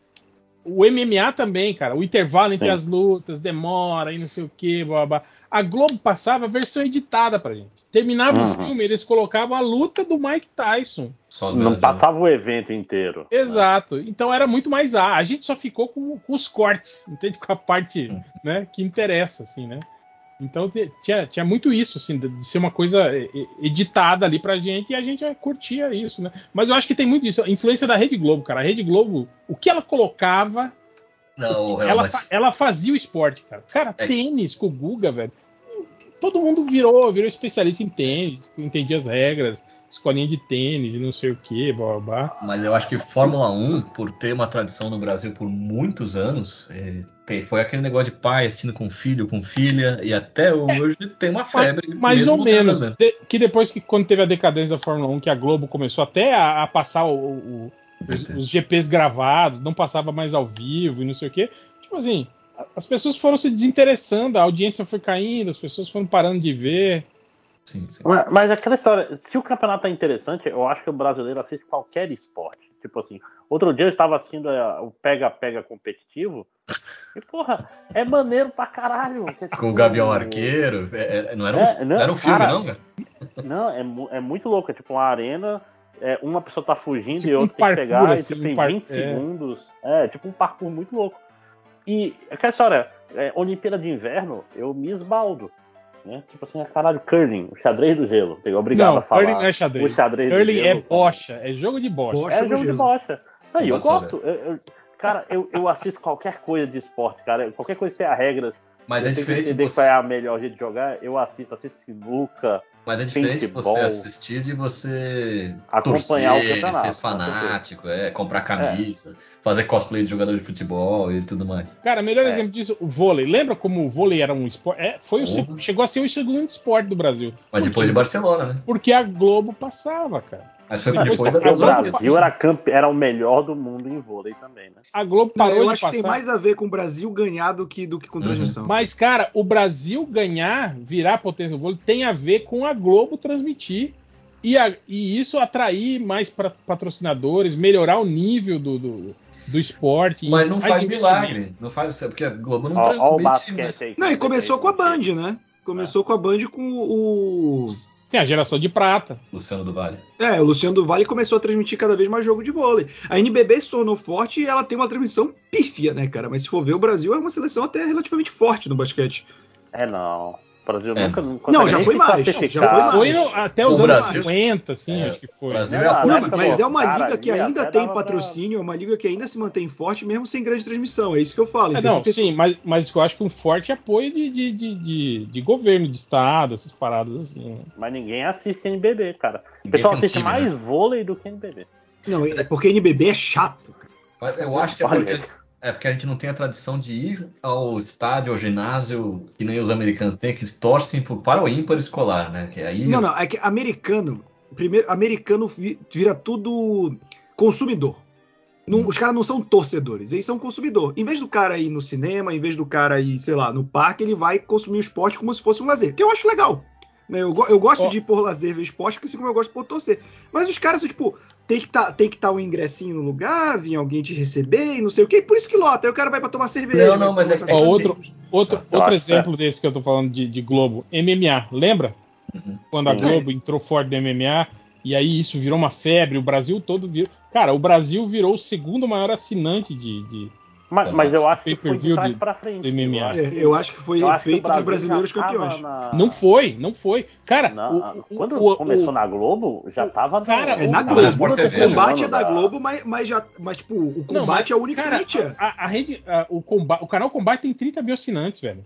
O MMA também, cara. O intervalo entre Sim. as lutas demora e não sei o que, blá, blá. A Globo passava a versão editada pra gente. Terminava o Uhum. filme, eles colocavam a luta do Mike Tyson. Só Não passava o evento inteiro. né? Exato. Então era muito mais A. A gente só ficou com, com os cortes, entende? Com a parte né, que interessa, assim, né? Então tinha, tinha muito isso, assim, de, ser uma coisa eh, eh, editada ali pra gente e a gente eh, curtia isso, né? Mas eu acho que tem muito isso. A influência da Rede Globo, cara. A Rede Globo, o que ela colocava, Não, ela, mas- ela fazia o esporte, cara. Cara, É. tênis com o Guga, velho. Todo mundo virou, virou especialista em tênis, entendia as regras, escolinha de tênis e não sei o que, blá blá blá. Mas eu acho que Fórmula 1, por ter uma tradição no Brasil por muitos anos, é, foi aquele negócio de pai assistindo com filho, com filha, e até hoje tem uma febre. Mais ou menos. De- que depois que quando teve a decadência da Fórmula 1, que a Globo começou até a, a passar o- o- os, os GPs gravados, não passava mais ao vivo e não sei o quê. Tipo assim, as pessoas foram se desinteressando, a audiência foi caindo, as pessoas foram parando de ver. Sim, sim. Mas, mas aquela história, se o campeonato é interessante, eu acho que o brasileiro assiste qualquer esporte. Tipo assim, outro dia eu estava assistindo é, o pega-pega competitivo. E, porra, é maneiro pra caralho. que é Com tipo, o Gavião Arqueiro, é- é- não, era um, É, não, não era um filme, cara, não, cara? Não, é, é muito louco. É tipo uma arena, é, uma pessoa tá fugindo Tipo e um outra tem que parkour, pegar, assim, e tipo, um tem par- 20 é. segundos. É, tipo um parkour muito louco. E aquela história, é, Olimpíada de Inverno, eu me esbaldo. Né? Tipo assim, é caralho, curling, o xadrez do gelo. Eu obrigado não, a falar. curling não é xadrez. O xadrez do Curling é bocha, é jogo de bocha. Bocha. É jogo de gelo. bocha. Não, e eu gosto. Eu- eu- cara, eu, eu assisto qualquer coisa de esporte, cara. Qualquer coisa que tenha regras. Mas eu é diferente entender você. qual é a melhor jeito de jogar. Eu assisto, assisto sinuca, Mas é diferente Paintball. você assistir de você Acompanhar o torcer, campeonato, ser com fanático, é, comprar camisa, fazer cosplay de jogador de futebol e tudo mais. Cara, melhor É. exemplo disso, o vôlei. Lembra como o vôlei era um esporte? É, foi o, chegou a ser o segundo esporte do Brasil. Mas Por depois quê? de Barcelona, né? Porque a Globo passava, cara. Mas foi Depois depois que da Porque o. Brasil era, campe... era o melhor do mundo em vôlei também, né? A Globo Não, parou eu de acho que tem passar. mais a ver com o Brasil ganhar do que, do que com Uhum. transmissão. Mas, cara, o Brasil ganhar, virar potência do vôlei, tem a ver com a Globo transmitir e, a- e isso atrair mais pra- patrocinadores, melhorar o nível do, do, do esporte. Mas não faz milagre. Não faz, porque a Globo não Ó, ó o transmite. basquete aí. Não, e começou com a. Band, né? Começou com a Band com o. Tem a geração de prata. Luciano do Vale. É, o Luciano do Vale começou a transmitir cada vez mais jogo de vôlei. A NBB se tornou forte e ela tem uma transmissão pífia, né, cara? Mas se for ver, o Brasil é uma seleção até relativamente forte no basquete. É, não. O Brasil É. nunca não, já foi mais, já foi mais. Foi no- até O os anos Brasil- 50, assim, É, acho que foi. o Brasil é a Não, mas do é uma Oscar liga que ainda tem pra- patrocínio, é uma liga que ainda se mantém forte, mesmo sem grande transmissão. É isso que eu falo. É, não, sim, mas, mas eu acho que um forte apoio de, de, de, de- de governo, de estado, essas paradas assim. né? Mas ninguém assiste NBB, cara. O pessoal um assiste time, mais né? vôlei do que NBB. Não, é porque NBB é chato, cara. Mas eu acho que é porque, é porque a gente não tem a tradição de ir ao estádio, ao ginásio, que nem os americanos têm, que eles torcem pro- para o ímpar escolar, né? Que aí Não, não, é que americano, primeiro, americano vi- vira tudo consumidor. Não- os caras não são torcedores, eles são consumidor. Em vez do cara ir no cinema, em vez do cara ir, sei lá, no parque, ele vai consumir o esporte como se fosse um lazer, que eu acho legal. né? Eu, eu gosto Ó. de ir por lazer ver esporte, assim como eu gosto por torcer. Mas os caras são tipo, tem que tá, tem que estar um ingressinho no lugar, vir alguém te receber e não sei o quê. Por isso que lota. Aí o cara vai pra tomar cerveja. Não, não, mas é Ó, outro-. Outro, Eu outro acho exemplo desse que eu tô falando de, de Globo, MMA, lembra? Uhum. Quando a Sim. Globo entrou forte do MMA, e aí isso virou uma febre, o Brasil todo virou. Cara, o Brasil virou o segundo maior assinante de. de- Mas, mas eu acho que foi de trás de- pra frente. MMA. Eu acho É, que- eu acho que foi eu acho que o feito dos Brasil brasileiros campeões. na- Não foi, não foi. Cara, na- o- quando o- começou o- na Globo, já tava no- Cara, É, na o Globo. O TV, combate é da Globo, mas, mas, já, mas tipo, o Não, combate mas, é o único cara, a, a rede, a- o, comba- o canal Combate tem 30 mil assinantes, velho.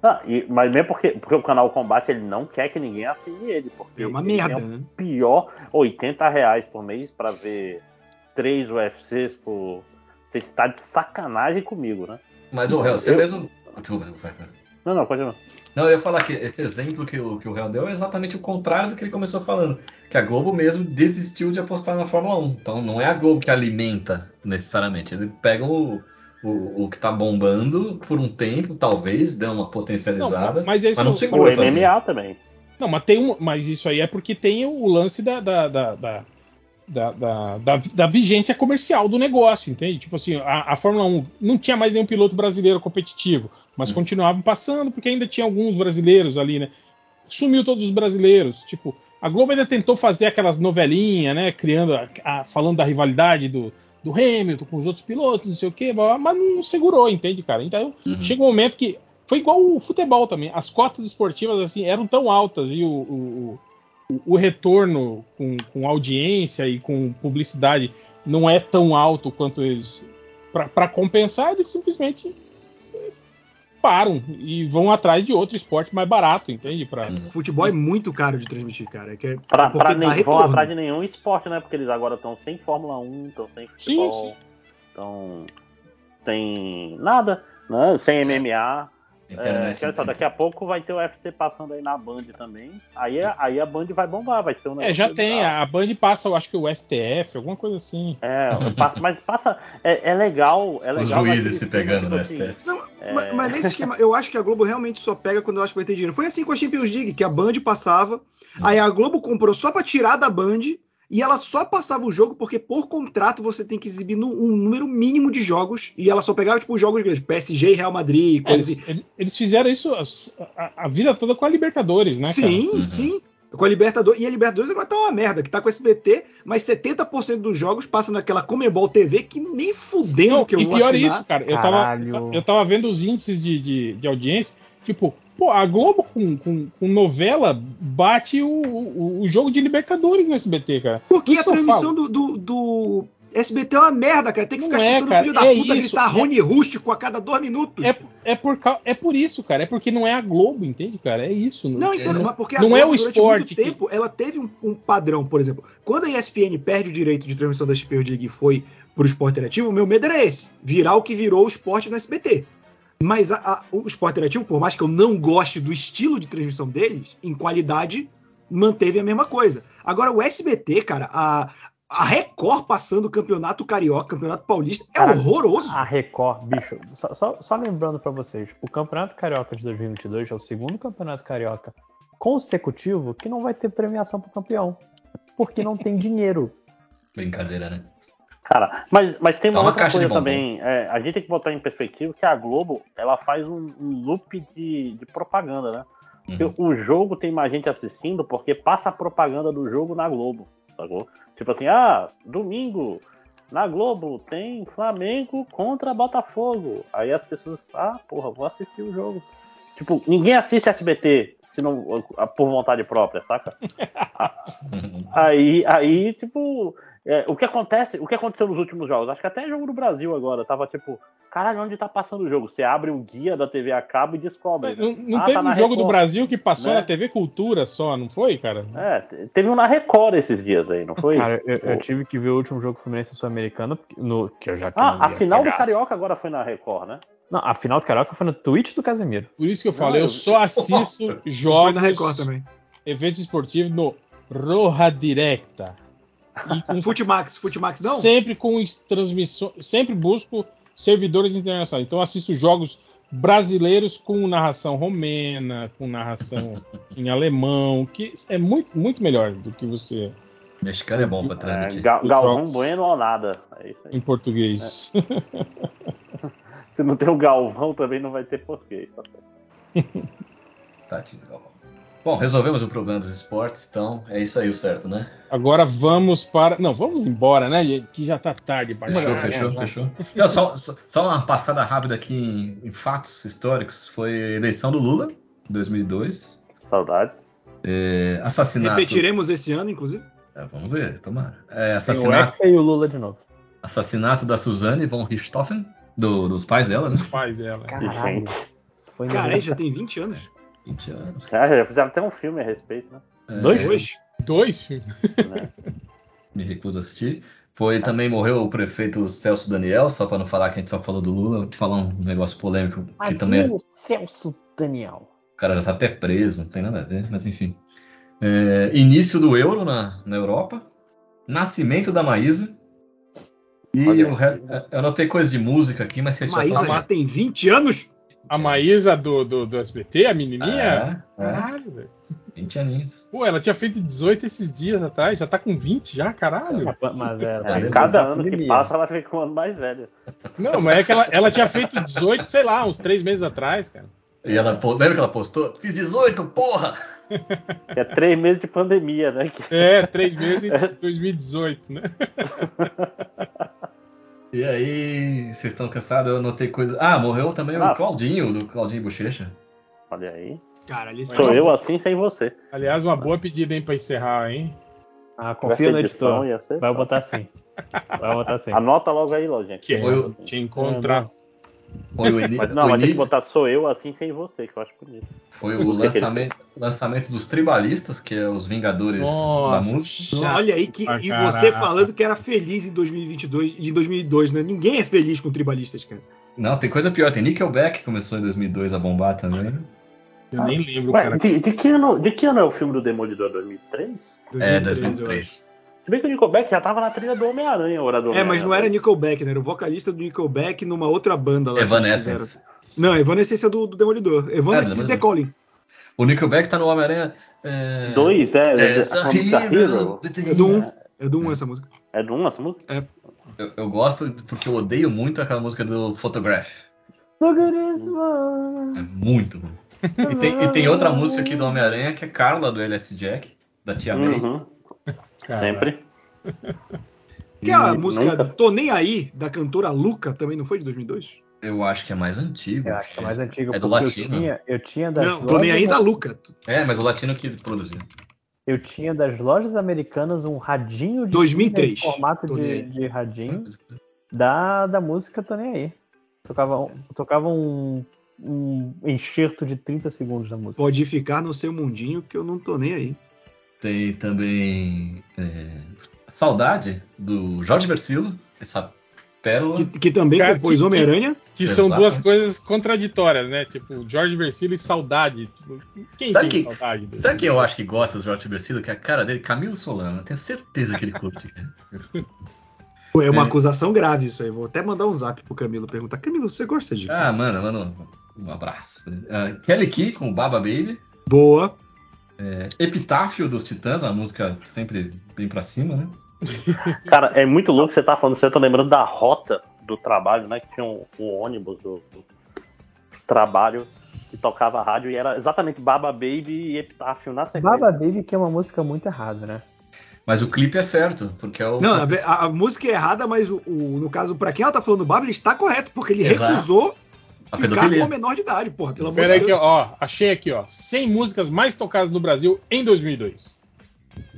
Ah, e- mas mesmo porque, porque o canal Combate ele não quer que ninguém assine ele. Porque É uma merda, tem né? o pior 80 reais por mês pra ver três UFCs por. Você está de sacanagem comigo, né? Mas o réu, você Eu- mesmo. Desculpa, vai, vai. Não, não, continua. Não, eu ia falar que esse exemplo que o, que o réu deu é exatamente o contrário do que ele começou falando. Que a Globo mesmo desistiu de apostar na Fórmula 1. Então não é a Globo que alimenta necessariamente. Ele pega o, o, o que tá bombando por um tempo, talvez, dê uma potencializada. Não, mas, isso, mas não O segura sozinho. MMA também. Não, mas tem um, mas isso aí é porque tem o lance da da, da, da, da, da- da- da vigência comercial do negócio, entende? Tipo assim, a, a Fórmula 1 não tinha mais nenhum piloto brasileiro competitivo, mas Hum. continuavam passando porque ainda tinha alguns brasileiros ali, né? Sumiu todos os brasileiros, tipo, a Globo ainda tentou fazer aquelas novelinhas, né? Criando, a- a- falando da rivalidade do, do Hamilton com os outros pilotos, não sei o quê, mas não segurou, entende, cara? Então Uhum. chega um momento que foi igual o futebol também. As cotas esportivas assim eram tão altas e o, o, o- retorno com, com audiência e com publicidade não é tão alto quanto eles para compensar eles simplesmente param e vão atrás de outro esporte mais barato, entende? Para Uhum. Futebol é muito caro de transmitir, cara. Que é, Pra, porque pra dá nem, vão atrás de nenhum esporte, né? Porque eles agora estão sem Fórmula 1, estão sem futebol, sim. estão sem nada, né? Sem MMA. É, Internet, que olha só, daqui a pouco vai ter o UFC passando aí na Band também. Aí, a- aí a Band vai bombar, vai ser um É, já tem, legal. a Band passa, eu acho que o STF, alguma coisa assim. É, mas passa. É, é legal. É Os legal juízes naquele se pegando no assim, STF. Não, É. mas, mas nesse esquema, eu acho que a Globo realmente só pega quando eu acho que vai ter dinheiro. Foi assim com a Champions League, que a Band passava, aí a Globo comprou só pra tirar da Band, e ela só passava o jogo porque por contrato você tem que exibir nu- um número mínimo de jogos, e ela só pegava tipo jogos grandes, PSG e Real Madrid, É, coisa eles, assim. eles- eles fizeram isso a, a- a vida toda com a Libertadores, né, cara? sim, Uhum. sim. Com a Libertadores. E a Libertadores agora tá uma merda, que tá com o SBT, mas 70% dos jogos passam naquela Comebol TV que nem fudendo Não, que eu e vou pior assinar. isso, cara. Eu tava, Caralho. eu tava- eu tava vendo os índices de, de, de audiência. Tipo, pô, a Globo com, com, com novela bate o, o, o jogo de Libertadores no SBT, cara. Porque a transmissão do, do, do, SBT é uma merda, cara. Tem que Não ficar é, escutando o cara, filho da é puta isso, gritar é- Rony Rústico a cada dois minutos. É, é, por, é por isso, cara. É porque não é a Globo, entende, cara? É isso. Não, entendo, não, mas porque a não é Globo, o durante esporte muito que- tempo, ela teve um, um padrão, por exemplo. Quando a ESPN perde o direito de transmissão da Champions League e foi pro esporte interativo, o meu medo era esse. Virar o que virou o esporte no SBT. Mas a- a- o esporte interativo, por mais que eu não goste do estilo de transmissão deles, em qualidade, manteve a mesma coisa. Agora, o SBT, cara, a, a Record passando o campeonato carioca, campeonato paulista, é Cara, horroroso. A Record, bicho, só, só- só lembrando pra vocês, o Campeonato Carioca de 2022 é o segundo Campeonato Carioca consecutivo que não vai ter premiação pro campeão. Porque não tem dinheiro. Brincadeira, né? Cara, mas, mas tem uma, uma outra coisa também. é, a gente tem que botar em perspectiva que a Globo ela faz um, um loop de, de propaganda, né? Uhum. o jogo tem mais gente assistindo porque passa a propaganda do jogo na Globo, sacou? Tipo assim, ah, domingo na Globo tem Flamengo contra Botafogo. Aí as pessoas, ah, porra, vou assistir o jogo. Tipo, ninguém assiste SBT se não, por vontade própria, saca? Aí, aí tipo, é, o que acontece, o que aconteceu nos últimos jogos? Acho que até jogo do Brasil agora, tava tipo, caralho, onde tá passando o jogo? Você abre um guia da TV a cabo e descobre. Não, não Ah, teve tá um jogo do Record, Brasil que passou né? na TV Cultura só, não foi, cara? É, te- teve um na Record esses dias aí, não foi? Cara, eu, eu O- tive que ver o último jogo Fluminense Sul-Americano, porque- no- que eu já que Ah, a final do pegar. Carioca agora foi na Record, né? Não, a final do Carioca foi no Twitch do Casemiro. Por isso que eu falo, eu só assisto Foi jogos, na Record também. eventos esportivos no Roja Directa. E com Futimax, Futimax não? sempre com transmissão, sempre busco servidores internacionais. Então assisto jogos brasileiros com narração romena, com narração em alemão, que é muito, muito melhor do que você Mexicano é bom pra É, transmitir. Ga- Os Galvão. Bueno ou nada. É isso aí. em português. Se não tem o Galvão, também não vai ter português. Tá. Tadinho, Galvão. Bom, resolvemos o problema dos esportes, então é isso aí o certo, né? Agora vamos para. Não, vamos embora, né? Que já tá tarde. pra Fechou, fechou, fechou. Não, só, só- uma passada rápida aqui em, em fatos históricos. Foi a eleição do Lula, em 2002. Saudades. É, assassinato. Repetiremos esse ano, inclusive. É, vamos ver, tomara. É, Tem o assassinato, Hexa e o Lula de novo. assassinato da Suzane von Richthofen, do- dos pais dela, né? Os pais dela. Caralho. Isso foi Cara, já tem 20 anos. 20 anos. Ah, já fizeram até um filme a respeito, né? É, Dois? Dois filmes. Me recuso a assistir. Foi também morreu o prefeito Celso Daniel, só para não falar que a gente só falou do Lula, vou falar um negócio polêmico que Mas também é o Celso Daniel? O cara já tá até preso, não tem nada a ver, mas enfim. É, início do euro na, na Europa. Nascimento da Maísa. E Olha o resto. Eu anotei coisa de música aqui, mas vocês Maísa já tem 20 anos? A Maísa do, do, do SBT, a menininha. É, é, Caralho, velho. 20 aninhos. Pô, ela tinha feito 18 esses dias atrás, já tá com 20 já, caralho. Mas é, É, lembro cada da ano que passa, ela fica um ano mais velha. Não, mas é que ela, ela tinha feito 18, sei lá, uns 3 meses atrás, cara. E ela, lembra que ela postou? Fiz 18, porra! É três meses de pandemia, né? É, 3 meses em 2018, né? E aí, vocês estão cansados? Eu anotei coisa. Ah, morreu também Ah. o Claudinho, do Claudinho Bochecha. Olha aí. Caralho, esse Sou eu assim sem você. Aliás, uma boa pedida, hein, pra encerrar, hein? Ah, confia no edição, editor. ia ser. Vai botar assim. Vai botar assim. Anota logo aí, Lojinha. Que é o- te encontrar. Foi o, ini- Mas não, o mas tem que botar sou eu assim sem você, que eu acho bonito. foi o lançamento, lançamento dos Tribalistas, que é os Vingadores da Nossa, música. chato Olha aí que e caraca. você falando que era feliz em 2022 e em 2002, né? Ninguém é feliz com tribalistas, cara. Não, tem coisa pior. Tem Nickelback que começou em 2002 a bombar também. Eu nem lembro, Ué, cara. de, de que ano, de que ano é o filme do Demolidor? 2003? É, 2003, eu 2003. Se bem que o Nickelback já tava na trilha do Homem-Aranha, hora do acho. É, mas não era Nickelback, né? Era o vocalista do Nickelback numa outra banda lá. Evanescence. Não, Evanescence é do, do Demolidor. Evanescence É, The Calling. O Nickelback tá no Homem-Aranha. É... Dois, é. é. É do 1. É do 1 essa música. É do 1 essa música? Eu, eu gosto porque eu odeio muito aquela música do Photograph. Look at this one. É muito ruim. E tem, e tem outra música aqui do Homem-Aranha que é Carla do LS Jack, da Tia May. Uhum, Sempre. Que é a E música nunca- Tô Nem Aí, da cantora Luca, também não foi de 2002? Eu acho que é mais antigo. Eu acho que é mais antigo, É do latino. eu tinha, eu tinha da Não, Tô Nem Aí da Luca. É, mas o latino que produziu. Eu tinha das lojas americanas um radinho de 2003. pilha em formato de, de radinho da, da música Tô Nem Aí. Tocava, um- tocava um, um enxerto de 30 segundos da música. Pode ficar no seu mundinho que eu não tô nem aí. Tem também é, Saudade, do Jorge Versilo, essa pérola. Que, que também Cara, compôs que- Homem-Aranha. Que são Exato. duas coisas contraditórias, né? Tipo, Jorge Versilo e saudade. Tipo, quem Sabe tem que- saudade dele? Sabe quem eu acho que gosta do Jorge Versilo? Que é a cara dele, Camilo Solano. Eu tenho certeza que ele curte. Pô, É uma É. acusação grave isso aí. Vou até mandar um zap pro Camilo perguntar. Camilo, você gosta de. Ah, mano, mano, um abraço. Ah, Kelly Key com Baba Baby. Boa. Epitáfio dos Titãs, uma música sempre bem pra cima, né? Cara, é muito louco que você tá falando isso. Eu tô lembrando da rota do trabalho, né? Que tinha um, um ônibus do, do trabalho que tocava rádio e era exatamente Baba Baby e Epitáfio na sequência. Baba Baby, que é uma música muito errada, né? Mas o clipe é certo, porque é o. Não, a, a- a música é errada, mas o, o- no caso, pra quem ela tá falando do Baba, ele está correto, porque ele Exato. recusou A ficar pedofilia. com a menor de idade, porra. Pelo amor Pera aí de que, Deus. ó, achei aqui, ó. 100 músicas mais tocadas no Brasil em 2002.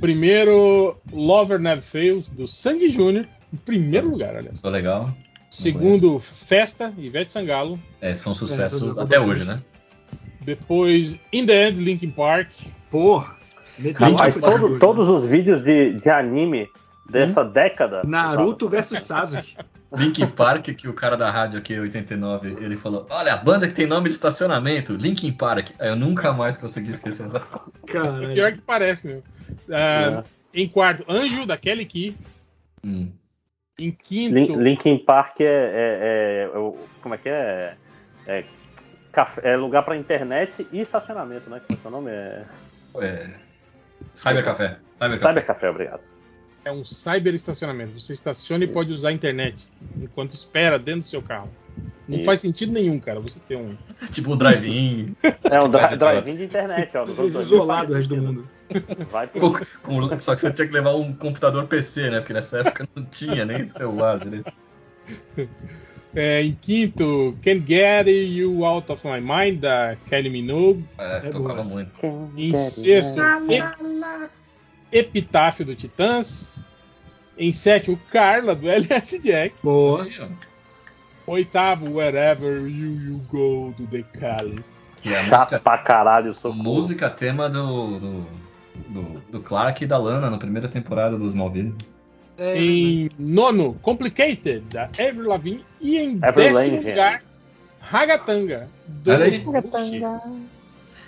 Primeiro, Lover Never Fails, do Sandy Júnior, em primeiro lugar, aliás. Ficou legal. Segundo, Festa, Ivete Sangalo. É, esse foi um É, sucesso tô até hoje, né? Depois, In The End, Linkin Park. Porra. Rapaz, todo- orgulho. todos os vídeos de, de anime dessa década. Naruto versus Sasuke. Linkin Park, que o cara da rádio aqui, 89, ele falou: Olha, a banda que tem nome de estacionamento, Linkin Park. Aí eu nunca mais consegui esquecer essa. Caralho. Pior que parece, meu. Ah, Em quarto, Anjo, da Kelly Key. Hum. Em quinto, Lin- Linkin Park é, é- é- é Como é que é? É, café- é lugar pra internet e estacionamento, né? Como é que é o nome? É... É... Cybercafé. Cybercafé. Cybercafé, obrigado. É um cyber estacionamento. Você estaciona e pode usar a internet enquanto espera dentro do seu carro. Não Isso. faz sentido nenhum, cara, você ter um. Tipo o drive-in. É um é drive-in de internet, ó. Vocês anos 2000 isolados do resto do mundo. Vai pro- com- com- só que você tinha que levar um computador PC, né? Porque nessa época não tinha nem celular direito. É, em quinto, Can't Get You Out of My Mind, da Kelly Minogue. É, É tocava boa muito. Em sexto, Epitáfio do Titãs. Em sétimo, Carla, do LS Jack. Boa. Oitavo, Wherever You, you Go, do The Cali. A Chato música, pra caralho, socorro. música tema do, do, do, do Clark e da Lana na primeira temporada do Smallville. É, Em nono, Complicated, da Avril Lavigne. E em décimo lugar, Ragatanga, do.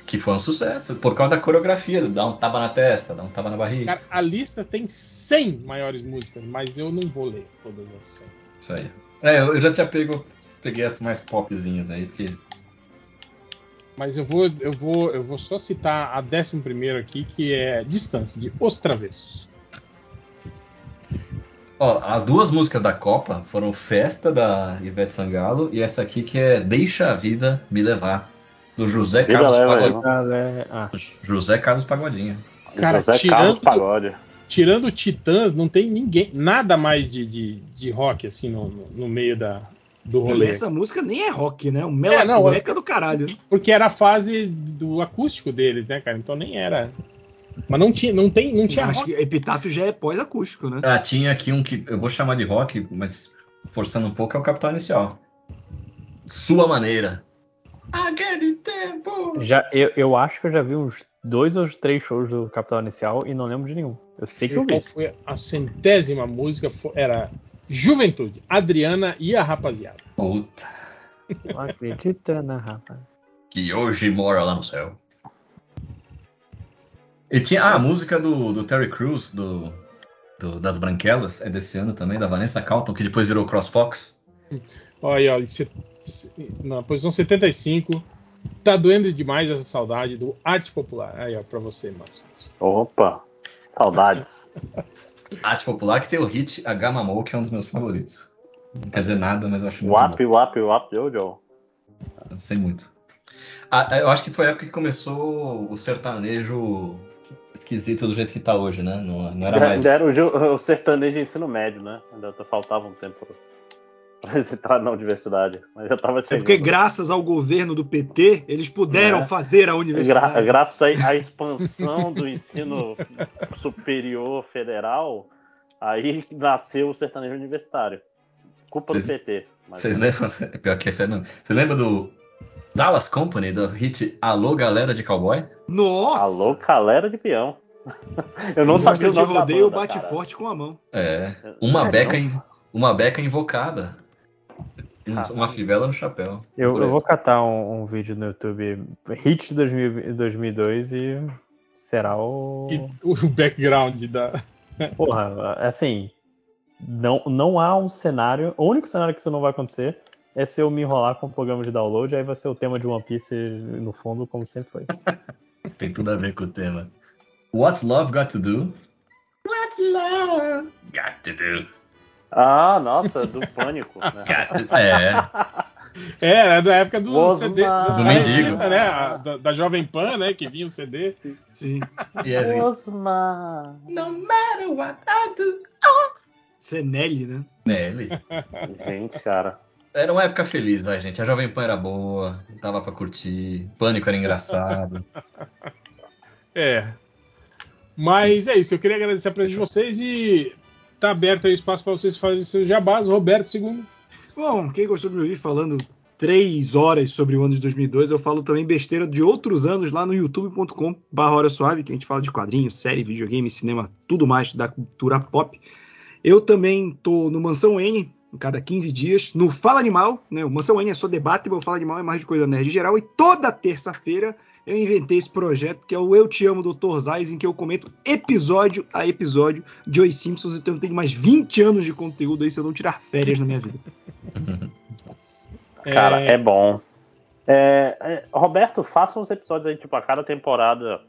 Que foi um sucesso, por causa da coreografia, dá um tapa na testa, dá um tapa na barriga. Cara, a lista tem 100 maiores músicas, mas eu não vou ler todas as 100. Isso aí. É, eu já tinha pego, peguei as mais popzinhas aí, porque Mas eu vou, eu vou, eu vou só citar a 11 primeiro aqui, que é Distância, de Os Travessos. Ó, as duas músicas da Copa foram Festa da Ivete Sangalo e essa aqui que é Deixa a Vida Me Levar, do José Carlos leva, Pagodinho. leva. Ah, José Carlos Pagodinho. Cara, José tirando- Carlos Pagode. Tirando Titãs, não tem ninguém, nada mais de, de, de rock assim no, no, no meio da, do E rolê. essa música nem é rock, né? Um É, não, melacueca do caralho. Porque era a fase do acústico deles, né, cara? Então nem era. Mas não tinha, não tem, não tinha Acho rock. que Epitáfio já é pós-acústico, né? Ah, tinha aqui um que eu vou chamar de rock, mas forçando um pouco é o Capital Inicial. Sua maneira. Aquele tempo. já, eu, eu acho que eu já vi uns dois ou três shows do Capital Inicial e não lembro de nenhum. Eu sei que eu Qual vi. foi a centésima música? Foi- era Juventude, Adriana e a Rapaziada. Puta. Não acredita na rapaz. Que hoje mora lá no céu. E tinha ah, a música do, do Terry Crews, do, do- das Branquelas, é desse ano também, da Vanessa Calton, que depois virou CrossFox. Olha aí, ó, se- se- na posição 75, tá doendo demais essa saudade do Arte Popular. Aí, ó, pra você, Márcio. Opa, saudades. Arte Popular, que tem o hit A Gamamou, que é um dos meus favoritos. Não quer dizer nada, mas eu acho muito Wap, wap, wap, Jojo. bom. Eu sei muito. Ah, eu acho que foi a época que começou o sertanejo esquisito do jeito que tá hoje, né? Não, não era mais... Deram o, o sertanejo ensino médio, né? Ainda faltava um tempo. Entrarem na universidade. Mas já tava É chegando. porque graças ao governo do PT, eles puderam É. fazer a Gra- universidade. graças à expansão do ensino superior federal, aí nasceu o sertanejo universitário. Culpa do Vocês- PT. Vocês lembram? Pior que esse é não. Você lembra do Dallas Company, do hit Alô Galera de Cowboy? Nossa! Alô, galera de peão. Eu não Quem sabia o de nome da rodeio banda, bate cara. forte com a mão. É. Uma É, beca, não. uma beca invocada. Um- Caralho. Uma fivela no chapéu. Eu, eu vou catar um, um vídeo no YouTube, hit de 2000 2002 e será o. E o background da. Porra, assim, não, não há um cenário. O único cenário que isso não vai acontecer é se eu me enrolar com o programa de download, aí vai ser o tema de One Piece no fundo, como sempre foi. Tem tudo a ver com o tema. What's Love Got to Do? What's Love Got to Do? Ah, nossa, do pânico. né? É. É, é da época do Osmar. CD. Da, Do mendigo. revista, né? A- Da, da Jovem Pan, né? Que vinha o CD. Sim. E é assim, Osmar. No matter what I do. Senelli, né? É, ele. Gente, cara. Era uma época feliz, vai, gente. A Jovem Pan era boa, tava pra curtir. Pânico era engraçado. É. Mas é isso, eu queria agradecer a presença de vocês e tá aberto aí espaço para vocês fazerem seus jabás. Roberto, segundo. Bom, quem gostou de me ouvir falando três horas sobre o ano de 2002, eu falo também besteira de outros anos lá no youtube.com barra Suave, que a gente fala de quadrinhos, série, videogame, cinema, tudo mais da cultura pop. Eu também tô no Mansão N, cada 15 dias, no Fala Animal, né? O Mansão N é só debate, o Fala Animal é mais de coisa nerd geral, e toda terça-feira eu inventei esse projeto que é o Eu Te Amo, Dr. Zais, em que eu comento episódio a episódio de Os Simpsons, então eu tenho mais 20 anos de conteúdo aí se eu não tirar férias na minha vida. Cara, é, bom. É, é, Roberto, faça uns episódios aí, tipo, a cada temporada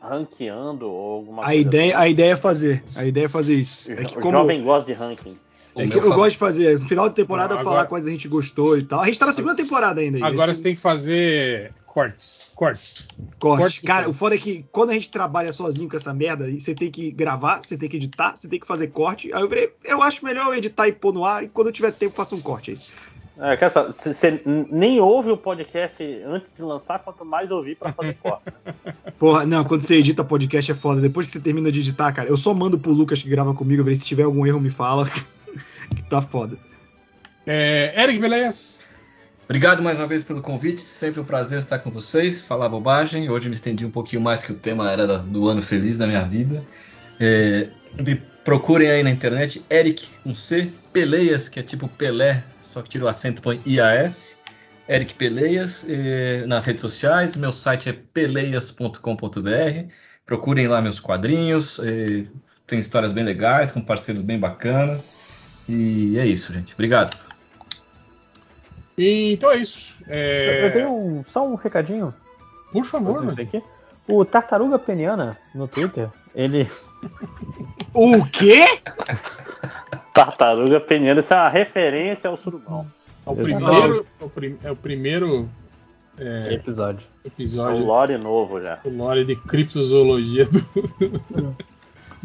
ranqueando ou alguma A coisa ideia, assim. a ideia é fazer. A ideia é fazer isso. É que o como jovem gosta de ranking. O é que eu gosto de fazer, no final da temporada Não, falar agora- coisas que a gente gostou e tal. A gente tá na segunda temporada ainda. Agora esse você tem que fazer cortes. Cortes. corte. corte Cara, o foda é que quando a gente trabalha sozinho com essa merda, e você tem que gravar, você tem que editar, você tem que fazer corte. Aí eu virei, eu acho melhor eu editar e pôr no ar, e quando eu tiver tempo, faço um corte aí. É, quer saber, você você nem ouve o podcast antes de lançar, quanto mais ouvir pra fazer corte. Porra, não, quando você edita podcast é foda. Depois que você termina de editar, cara, eu só mando pro Lucas que grava comigo, ver se tiver algum erro, me fala. que tá foda. É, Eric Beleza. Obrigado mais uma vez pelo convite, sempre um prazer estar com vocês, falar bobagem. Hoje me estendi um pouquinho mais que o tema era do ano feliz da minha vida. É, me procurem aí na internet, Eric com C, Peleias, que é tipo Pelé, só que tira o acento e põe IAS. Eric Peleias, é, nas redes sociais, meu site é peleias.com.br. Procurem lá meus quadrinhos, é, tem histórias bem legais, com parceiros bem bacanas. E é isso, gente. Obrigado. E, então é isso. Eu- É, Eu tenho um- só um recadinho. Por favor, mano. aqui. O Tartaruga Peniana, no Twitter, ele. O quê? Tartaruga peniana, isso é uma referência ao surubão. É o primeiro, é o prim- é o primeiro é, Episódio. É o episódio lore novo já. do lore de criptozoologia do,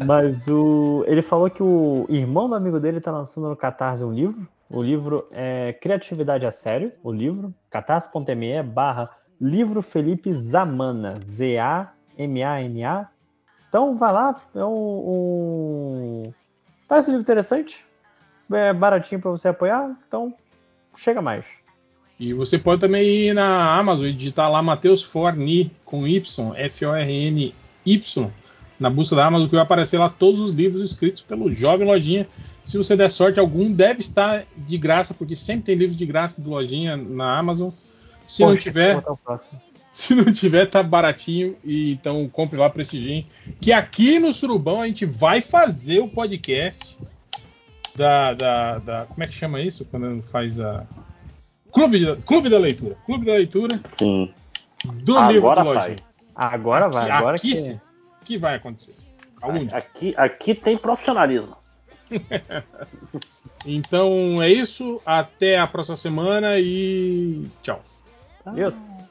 Mas o. Ele falou que o irmão do amigo dele tá lançando no Catarse um livro. O livro é Criatividade a Sério, o livro, catarse.me barra livro Felipe Zamana, Z-A-M-A-N-A. Então vai lá, é um, um... Parece um livro interessante, é baratinho para você apoiar, então chega mais. E você pode também ir na Amazon e digitar lá Matheus Forni com Y, F-O-R-N-Y, na busca da Amazon, que vai aparecer lá todos os livros escritos pelo Jovem Lojinha. Se você der sorte, algum deve estar de graça, porque sempre tem livros de graça do Lojinha na Amazon. Se não Poxa, tiver, vou botar o próximo. se não tiver, tá baratinho. E então compre lá, prestigiem. Que aqui no Surubão a gente vai fazer o podcast da, da, da- Como é que chama isso? Quando faz a. Clube, da- Clube da Leitura. Clube da Leitura Sim. do Agora livro do. Lojinha. Agora vai, Aqui- agora aqui que. que vai acontecer. Algum dia. Aqui, aqui tem profissionalismo. Então é isso. Até a próxima semana e tchau. Deus.